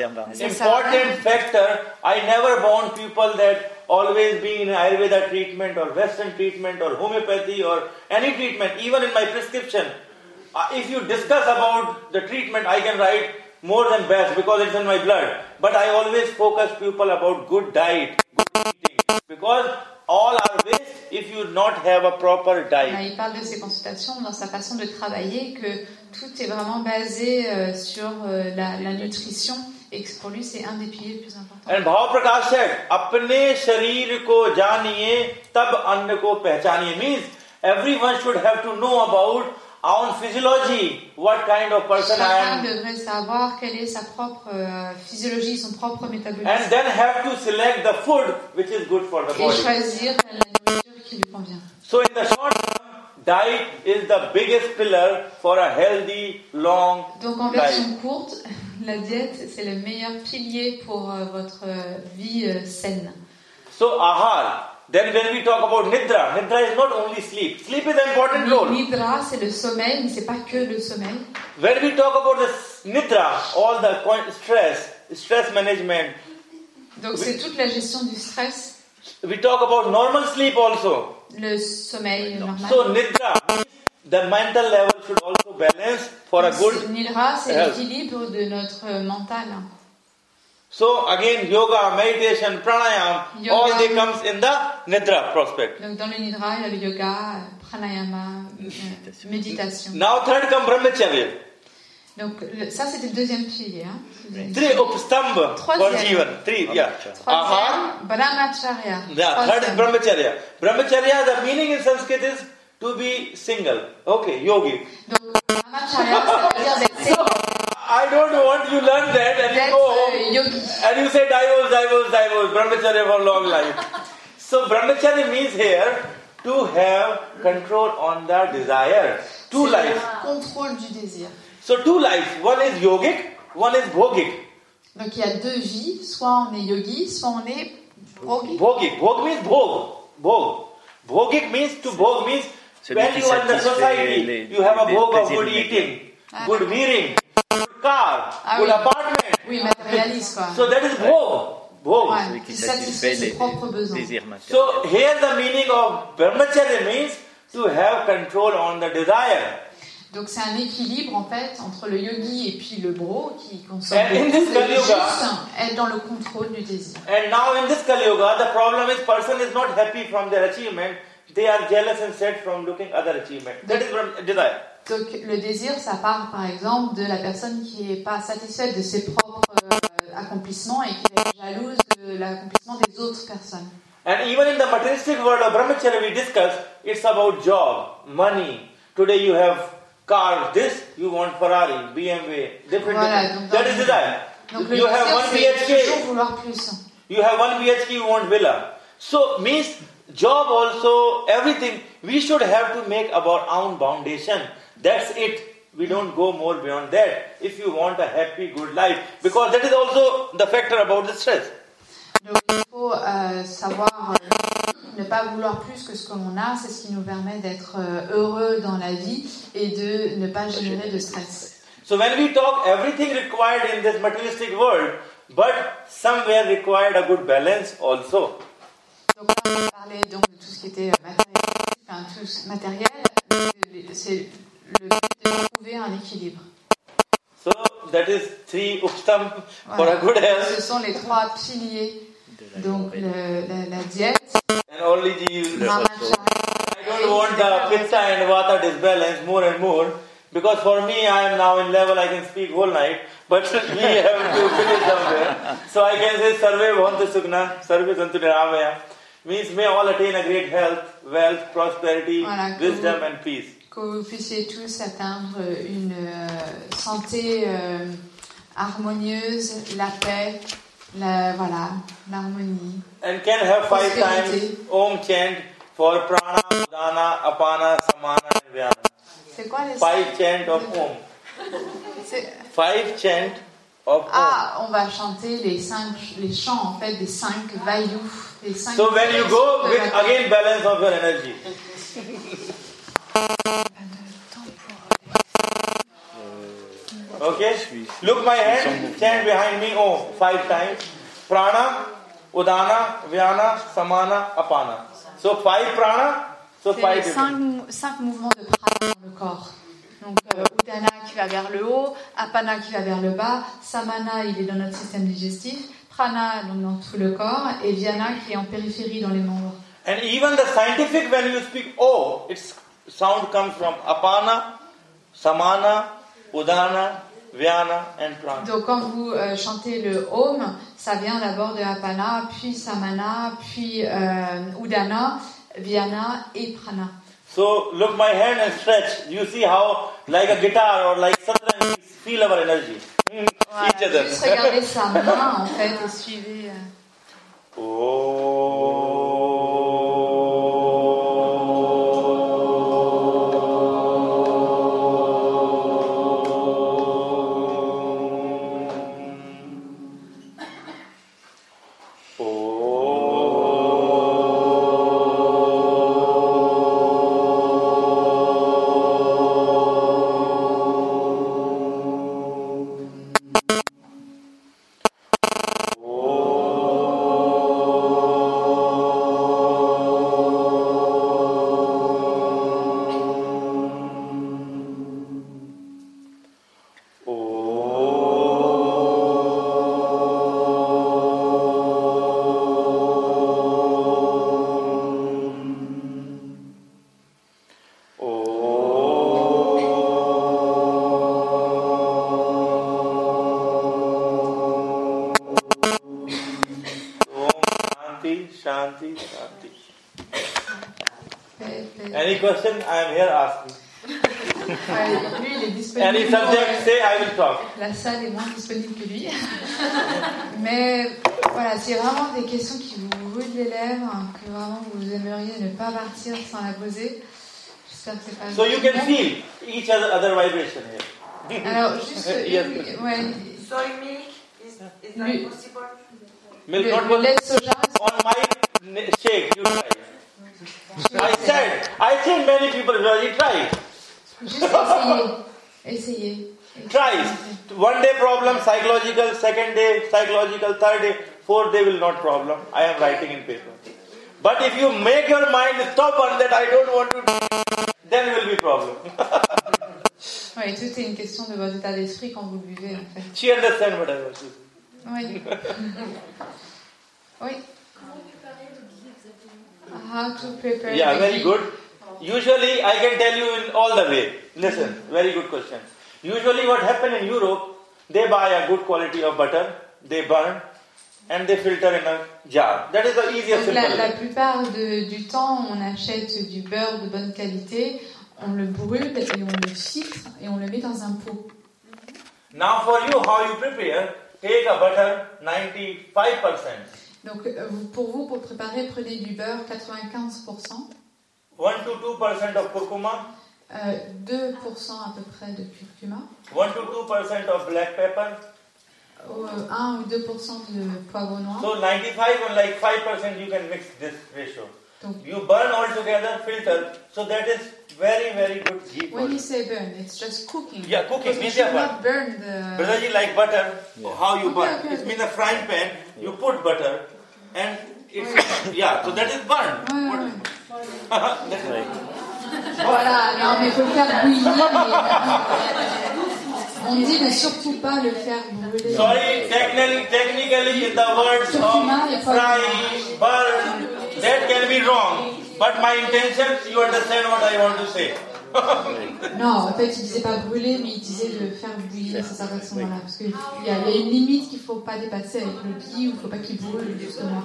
important factor. I never want people that always be in Ayurveda treatment or Western treatment or homeopathy or any treatment, even in my prescription. Uh, if you discuss about the treatment, I can write more than best because it's in my blood. But I always focus people about good diet, good eating, because all are waste if you not have a proper Là, diet. il parle de ses consultations dans sa façon de travailler, que tout est vraiment basé euh, sur euh, la, la nutrition et que pour lui c'est un des piliers les plus importants. And Bhav Prakash said, अपने शरीर को जानिए तब अन्न को पहचानिए means everyone should have to know about our own physiology, what kind of person I Chacun am, devrait savoir quelle est sa propre euh, physiologie, son propre and métabolisme then have to select the food which is good for the et body. choisir la nourriture qui lui convient. So in the short term, diet is the biggest pillar for a healthy, long Donc en life. version courte, la diète c'est le meilleur pilier pour euh, votre euh, vie euh, saine. So ahar. Then when we talk about nidra, nidra is not only sleep. Sleep is an important role. Nidra c'est le sommeil, mais c'est pas que le sommeil. When we talk about this nidra, all the stress, stress management. Donc c'est toute la gestion du stress, We talk about normal sleep also. Le sommeil normal. So nidra, the mental level should also balance for a good. Nidra, c'est l'équilibre de notre mental. So again, yoga, meditation, pranayam, Yoga. all they comes in the nidra prospect. Donc dans le nidra, il y a le yoga, pranayama, euh, méditation. Now third come brahmacharya. Donc le- ça c'était le deuxième pilier. Hein. Deuxième. Three upstamba oh, for Troisième. jivan. Three, yeah. Ahar. Troisième, brahmacharya. Yeah, third is Troisième. brahmacharya. Brahmacharya, the meaning in Sanskrit is to be single. Okay, yogi. Brahmacharya, ça veut dire d'être So, I don't want you learn that and you go euh, home yogi. and you say divorce, divorce, divorce, brahmacharya for long life. so brahmacharya means here to have control on the desire. Two life. lives. le contrôle du désir. So two life. One is yogic, one is bhogic. Donc il y a deux vies, soit on est yogi, soit on est bhogi. Bhogic. Bhog means bhog. Bhog. Bhogic means to bhog means when you are in the society, les- you have a bhog of good eating, Ah, good d'accord. wearing, good car, Ah good oui. apartment. Oui, matérialiste quoi. So that is bhog. Bhog. Ouais, Celui qui qui satisfait satisfait ses propres besoins. So here the meaning of brahmacharya means to have control on the desire. Donc c'est un équilibre en fait entre le yogi et puis le bro qui consomme And in this Kali Yuga- être dans le contrôle du désir. And now in this Kali Yuga, the problem is person is not happy from their achievement. They are jealous and sad from looking other achievement. That is brahm- desire. Donc le désir, ça part par exemple de la personne qui n'est pas satisfaite de ses propres euh, accomplissements et qui est jalouse de l'accomplissement des autres personnes. And even in the materialistic world of brahmacharya we discuss, it's about job, money. Today you have cars, this, you want Ferrari, BMW, different, Voilà, different. That dans- desire. Donc You have one BHK, you have one BHK, you want villa. So means job also, everything, we should have to make our own foundation. That's it. We don't go more beyond that. If you want a happy, good life, because that is also the factor about the stress. Donc il faut euh, savoir euh, ne pas vouloir plus que ce que l'on a, c'est ce qui nous permet d'être euh, heureux dans la vie et de ne pas générer de stress. So when we talk everything required in this materialistic world, but somewhere required a good balance also. Donc on a parlé donc, de tout ce qui était euh, matériel, enfin, tout ce matériel. C'est le but de trouver un équilibre. So that is three upstam for Voilà. a good Ce health. sont les trois piliers. Donc le- la, la diète, And only the I don't want the pitta and vata disbalance more and more because for me I am now in level I can speak whole night, but we have to finish somewhere. So I can say sarve bhavantu sukhna, sarve santu niramaya. Means may all attain a great health, wealth, prosperity, Voilà, que wisdom vous- and peace. que vous puissiez tous atteindre une euh, santé euh, harmonieuse, la paix, la, voilà, l'harmonie. And can have five times Om chant for prana, udana, apana, samana and vyana. C'est quoi les Five chant of Om. Five chant of Om. Ah, on va chanter les cinq, les chants en fait des cinq vaillous, les cinq. So when you go with again balance of your energy. Okay? Look my hand, chant behind me Om five times. Prana, Udana, Vyana, Samana, Apana. So five prana, so five cinq, cinq mouvements de prana dans le corps. Donc euh, Udana qui va vers le haut, Apana qui va vers le bas, Samana il est dans notre système digestif, Prana donc dans tout le corps et Vyana qui est en périphérie dans les membres. And even the scientific, when you speak O, its sound comes from Apana, Samana, Udana, Vyana, and Prana. Donc quand vous euh, chantez le Om, ça vient d'abord de Apana, puis Samana, puis euh, Udana, Vyana et Prana. So look my hand and stretch. You see how, like a guitar or like we feel our energy. Hmm, Voilà, Each other. juste regardez sa main en fait et suivez. euh, any La salle est moins disponible que lui. Mais voilà, c'est vraiment des questions qui vous brûlent les lèvres, que vraiment vous aimeriez ne pas partir sans la poser. J'espère que c'est pas So you can feel each other, other vibration here. Alors, juste Yes. une- ouais, Soy milk is, is not possible? Milk le, not le was lait de soja, on my shake. You try. I said. I think many people already try. juste essayer. Essayez. Try. One day problem psychological, second day psychological, third day, fourth day will not problem. I am writing in paper. But if you make your mind stubborn that I don't want to, then will be problem. Oui, tout est une question de votre état d'esprit quand vous buvez, en fait. She understand what I was saying. Oui. Ah, oui. How to prepare Yeah, very good. Usually, I can tell you in all the way. Listen, very good question. Usually, what happen in Europe, they buy a good quality of butter, they burn, and they filter in a jar. That is the easiest Donc, la, la plupart de- du temps, on achète du beurre de bonne qualité, on le brûle et on le filtre et on le met dans un pot. Now, for you, how you prepare? Take a butter 95%, Donc, euh, pour vous, pour préparer, prenez du beurre 95%, 1 to 2% of curcuma, euh, 2% à peu près de curcuma, 1 to 2% of black pepper. Euh, ou, euh, 1 ou 2% de poivre noir. So 95 and like 5% you can mix this ratio. Donc, You burn all together, filter. So that is very, very good ghee for when you you. say burn, it's just cooking. Yeah, cooking Because you means should not burn the... Brotherji, like butter, how you Okay, burn? okay, It means a frying pan, you put butter, and it's, yeah, so that is burn. Ouais, What- ouais. That's Oui. Voilà, non, mais il faut le faire bouillir. mais- On dit de surtout pas le faire brûler. Sorry, technically, the words of fry, burn, that can be wrong. But my intention, you understand what I want to say. Non, en fait, il disait pas brûler, mais il disait de faire bouillir, c'est sa façon là Parce qu'il y, a il y a une limite qu'il faut pas dépasser avec le ghee, ou il faut pas qu'il brûle, justement.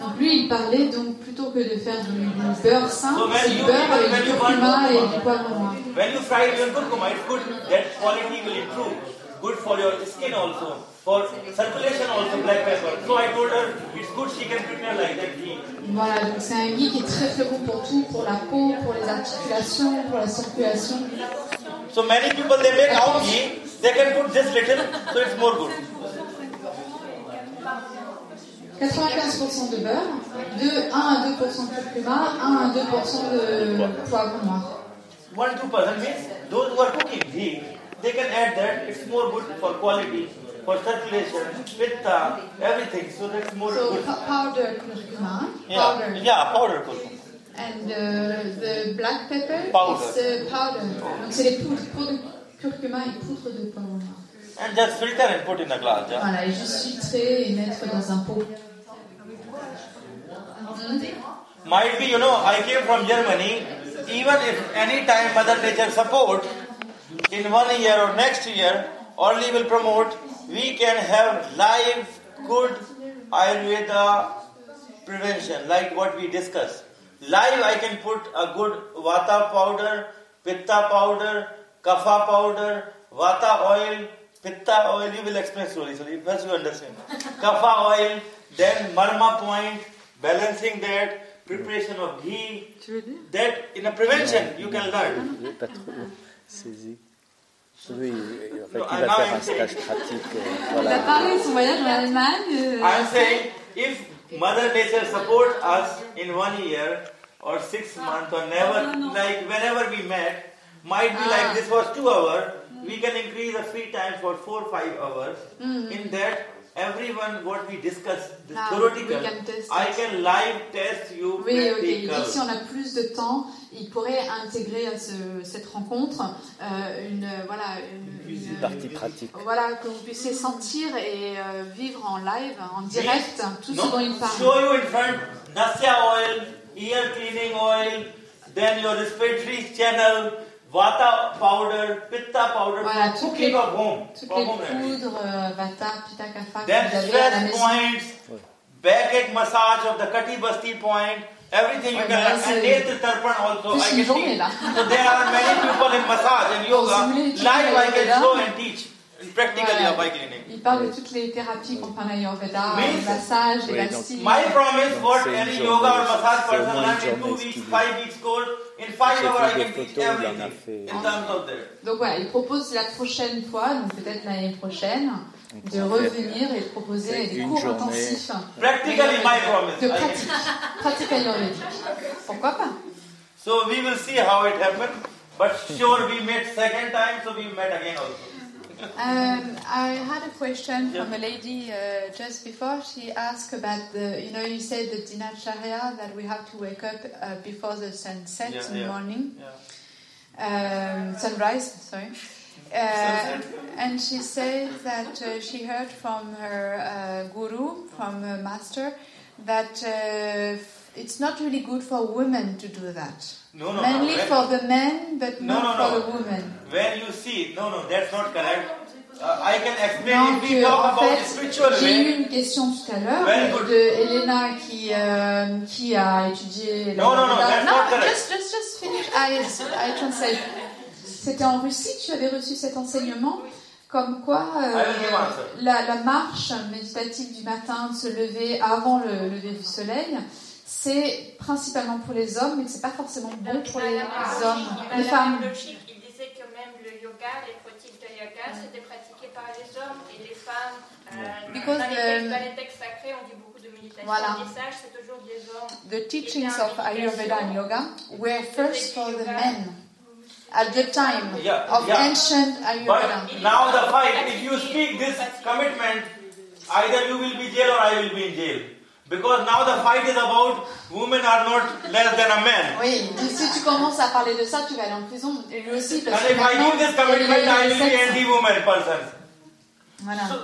Donc lui, il parlait donc plutôt que de faire du, du beurre simple, So when c'est du you- beurre avec du curcuma et du poivre noir. When you fry it in curcuma, it's good. That quality will improve. Good for your skin also. For circulation also, black pepper. So I told her it's good she can prepare like that ghee. Voilà, donc c'est un ghee qui est très très bon pour tout, pour la peau, pour les articulations, pour la circulation. So many people they make out ghee, they can put this little, so it's more good. 95% de beurre, de 1 à 2% de curcuma, 1 à 2% de poivre noir. One two percent means those who are cooking ghee, they can add that. It's more good for quality, for circulation, pitta, everything. So that's more So good. pa- powder curcuma, Yeah, powder, yeah, powder curcuma. and uh, the black pepper Powder. is uh, powder. Donc c'est les poudres, poudre de curcuma et poudre de poivre noir. And just filter and put in a glass jar. Voilà, et juste filtrer et mettre dans un pot. Might be, you know, I came from Germany. Even if any time Mother Nature support, in one year or next year, only will promote, we can have live, good Ayurveda prevention, like what we discussed. Live, I can put a good Vata powder, Pitta powder, Kapha powder, Vata oil, Pitta oil. You will explain slowly, slowly. First you understand. Kapha oil, then Marma point, balancing that, preparation of ghee. That in a prevention you can learn. Il est pas trop saisi. Oui, en fait, il va faire I'm un stage pratique. euh, Il a parlé de son voyage en Allemagne. euh, I am saying if Mother Nature support us in one year or six ah. months or never, like whenever we met, might be like ah. this was two hours, mm. we can increase the free time for four or five hours. Mm. In that, everyone what we discuss, this Ah, theoretical, we can test I it. can live test you Oui, ok. Il dit practical. que si on a plus de temps, il pourrait intégrer à ce- cette rencontre euh, une, voilà, une, une- Partie pratique. Voilà, que vous puissiez sentir et euh, vivre en live, en direct, tout ce No, dont il parle. show you in front Nasya oil, ear cleaning oil, then your respiratory channel, Vata powder, Pitta powder, Voilà, toutes cooking les- of home. Toutes les poudres, euh, Vata, Pitta, Kapha que Then stress points, back massage of the Kati Basti point, Everything you can and Netra Tarpan also I can teach. So there are many people in massage and yoga. Live I can yoga. show and teach practically Voilà. at my clinic. Il parle de toutes les thérapies qu'on fait en Ayurveda, Mais- les massages, les Oui, donc- laxis. My promise, what any yoga or massage person in two weeks, five weeks course, in five hours I pris can des teach photos, il en a everything fait. in terms of that. Donc voilà, il propose la prochaine fois, donc peut-être l'année prochaine, de revenir et de proposer des cours journée. intensifs. Practically my promise. De pratique, pratique ayurvédique. Pourquoi pas? So we will see how it happens. But sure, we met second time, so we met again also. Um, I had a question from a lady uh, just before. She asked about the, you know, you said the dinacharya that we have to wake up uh, before the sunset Yeah, in the yeah. morning, Yeah. um, sunrise, sorry. Uh, and she says that uh, she heard from her uh, guru, from her master, that uh, it's not really good for women to do that. No, no, Mainly no. for the men, but No, not no, for no. the women. When you see, no, no, that's not correct. Uh, I can explain Donc, if we talk en about fait, spiritual j'ai eu une question tout à l'heure de Elena qui, euh, qui a étudié la No, no, no, that's not correct. just, just, just finish. I, I translate. C'était en Russie que tu avais reçu cet enseignement, comme quoi euh, answer. la, la marche méditative du matin, de se lever avant le lever du soleil, c'est principalement pour les hommes, mais que c'est pas forcément bon pour les, hommes, les femmes. Logique, il disait que même le yoga, les pratiques de yoga, c'était pratiqué par les hommes et les femmes. Euh, Because dans, les dans les textes sacrés, on dit beaucoup de méditation. Voilà. Les sages, c'est toujours des hommes. The teachings of Ayurveda and yoga were first for the men at the time Yeah, of yeah. ancient Ayurveda. But now the fight, if you speak this commitment, either you will be jail or I will be in jail. Because now the fight is about women are not less than a man. Oui, si tu commences à parler de ça, tu vas aller en prison. Et lui aussi, parce And que if I give this il y a commitment, I will be anti-woman person. Voilà. So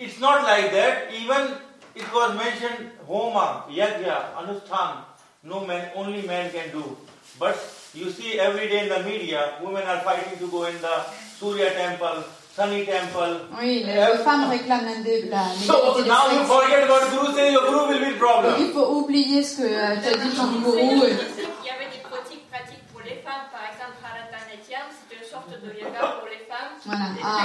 it's not like that. Even it was mentioned Homa, Yajna, Anusthan, no man, only man can do. But you see every day in the media, women are fighting to go in the Surya temple, Sunny temple. Oui, les, les femmes réclament l'indé- la So now you forget what Guru says, your Guru will be in problem. il faut oublier ce que euh, t'as dit ton Il gourou. disait et- qu'il y avait des pratiques pratiques pour les femmes. Par exemple, Bharatanatyam, c'était une sorte de yoga pour les femmes. Voilà. Ah,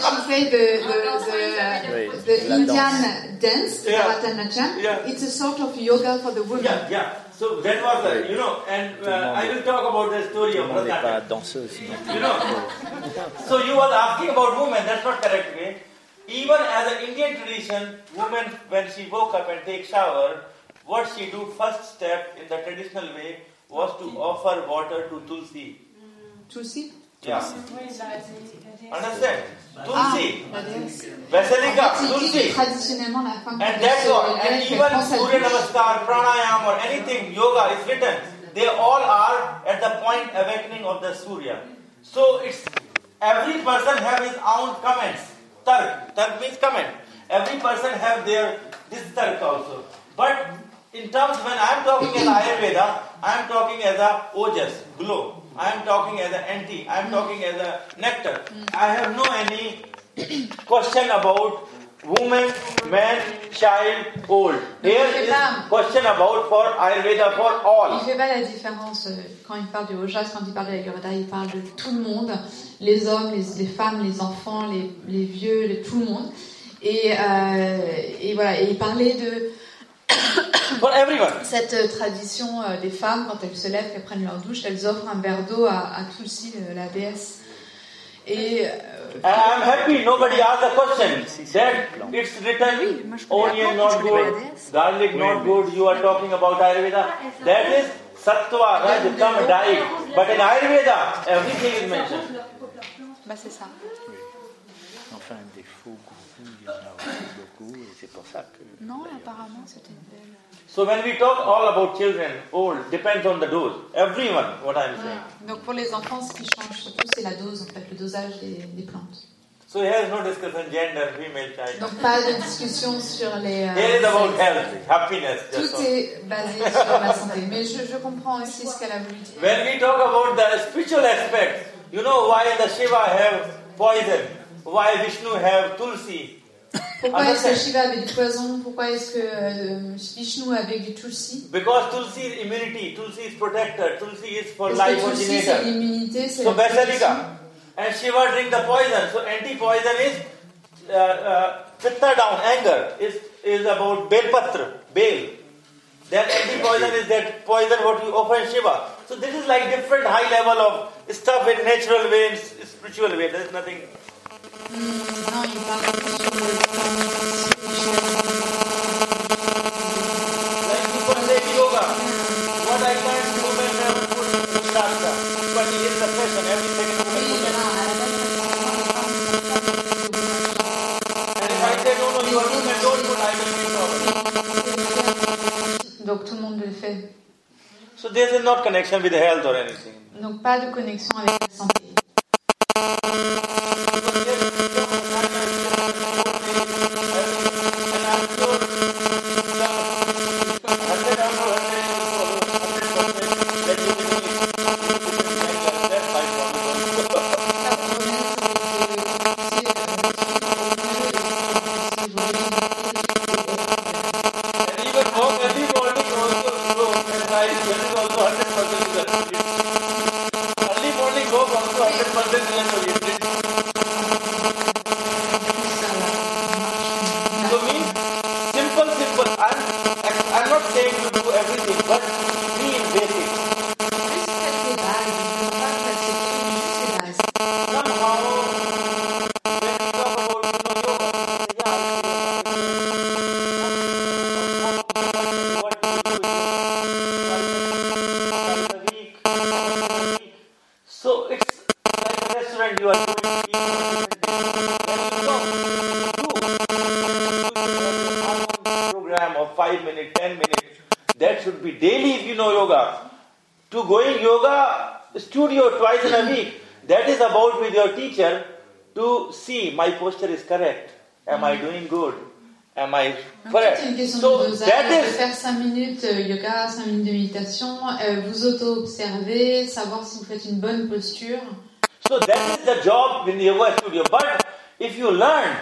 she said the, en dansant, the, ils avaient the, the Indian dance, the Yeah. Bharatanatyam, Yeah. it's a sort of yoga for the women. Yeah, yeah. So that was, the, you know, and uh, I will talk about the story of le monde n'est pas Bharatanatyam. danseuse. You know, so you were asking about women, that's not correct way. Even as an Indian tradition, woman when she woke up and take shower, what she do first step in the traditional way was to offer water to Tulsi. Tulsi Yeah. Understand? Ah, Tulsi. la déesse. Vasilika, En fait, il dit que Tulsi. traditionnellement, la femme And that's all. And even Surya. Namaskar, Pranayam or anything, yoga is written. They all are at the point awakening of the Surya. So it's every person have his own comments. Tark. Tark means comment. Every person have their this tark also. But in terms when I am talking as Ayurveda, I am talking as a ojas, glow. I am talking as a anti. I am talking as a nectar. I have no any question about woman, man, child, old. Here is question about for Ayurveda for Il all. fait pas la différence euh, quand il parle du Ojas, quand il parle de l'Ayurveda, il parle de tout le monde, les hommes, les, les femmes, les enfants, les, les vieux, les- tout le monde. Et, euh, et voilà, et il parlait de For everyone. cette euh, tradition euh, des femmes, quand elles se lèvent, qu'elles prennent leur douche, elles offrent un verre d'eau à, à Tulsi, euh, la déesse. Et euh, I'm happy nobody asked the question. That it's written onion not good, garlic not good. You are talking about Ayurveda. That is sattva, rajtam, diet. But in Ayurveda, everything is mentioned. bah, c'est ça. Enfin, des faux gourous, il y en a aussi beaucoup, et c'est pour ça que. Non, apparemment, c'était une belle. So when we talk all about children, old, depends on the dose. Everyone, what I'm saying. Donc pour les enfants, ce qui change surtout, c'est la dose, en fait, le dosage des, des plantes. So here is no discussion gender, female, child. Donc pas de discussion sur les. euh, Here is about health, happiness. Tout est basé sur la santé. Mais je, je comprends aussi ce qu'elle a voulu dire. When we talk about the spiritual aspect, you know why the Shiva have poison, why Vishnu have tulsi. Pourquoi est-ce que Shiva avait du poison Pourquoi est-ce que euh, Vishnu avait du Tulsi Because Tulsi is immunity, Tulsi is protector, Tulsi is for life originator. l'immunité, c'est So la protection. And Shiva drink the poison. So anti-poison is uh, uh, pitta down, anger, is, is about belpatra, bale. Then anti-poison is that poison what you offer in Shiva. So this is like different high level of stuff in natural way, in s- spiritual way. There is nothing. Donc tout le monde le fait. So there is not connection with health or anything. Donc pas de connexion avec la santé. Early morning walk also 100% oriented. So means simple, simple. I'm, I'm not saying to do everything, but be in basics. Somehow, when we talk about you know, yoga, yeah, what do you do with yoga? Twice a week, once a week. So it's like a restaurant you are going to eat on different days. When you go, do program of 5 minutes, 10 minutes. That should be daily if you know yoga. To going yoga studio twice in a week, that is about with your teacher to see my posture is correct. Am I doing good? Am I correct? c'est une question So de dosage. is faire 5 minutes euh, yoga, 5 minutes de méditation, euh, vous auto-observer, savoir si vous faites une bonne posture. So that is the job in the yoga studio. But if you learn,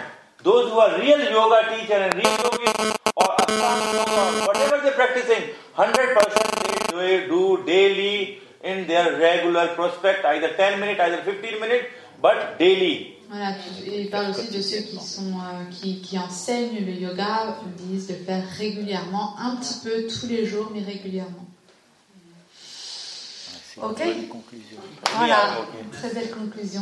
those who are real yoga teacher and real yogis or Ashtanga or whatever they're practicing, 100% they do, do daily in their regular prospect, either 10 minutes, either 15 minutes, but daily. Voilà, il parle aussi de ceux qui, sont, euh, qui, qui enseignent le yoga, disent de faire régulièrement, un petit peu tous les jours, mais régulièrement. Ok. Voilà, très belle conclusion.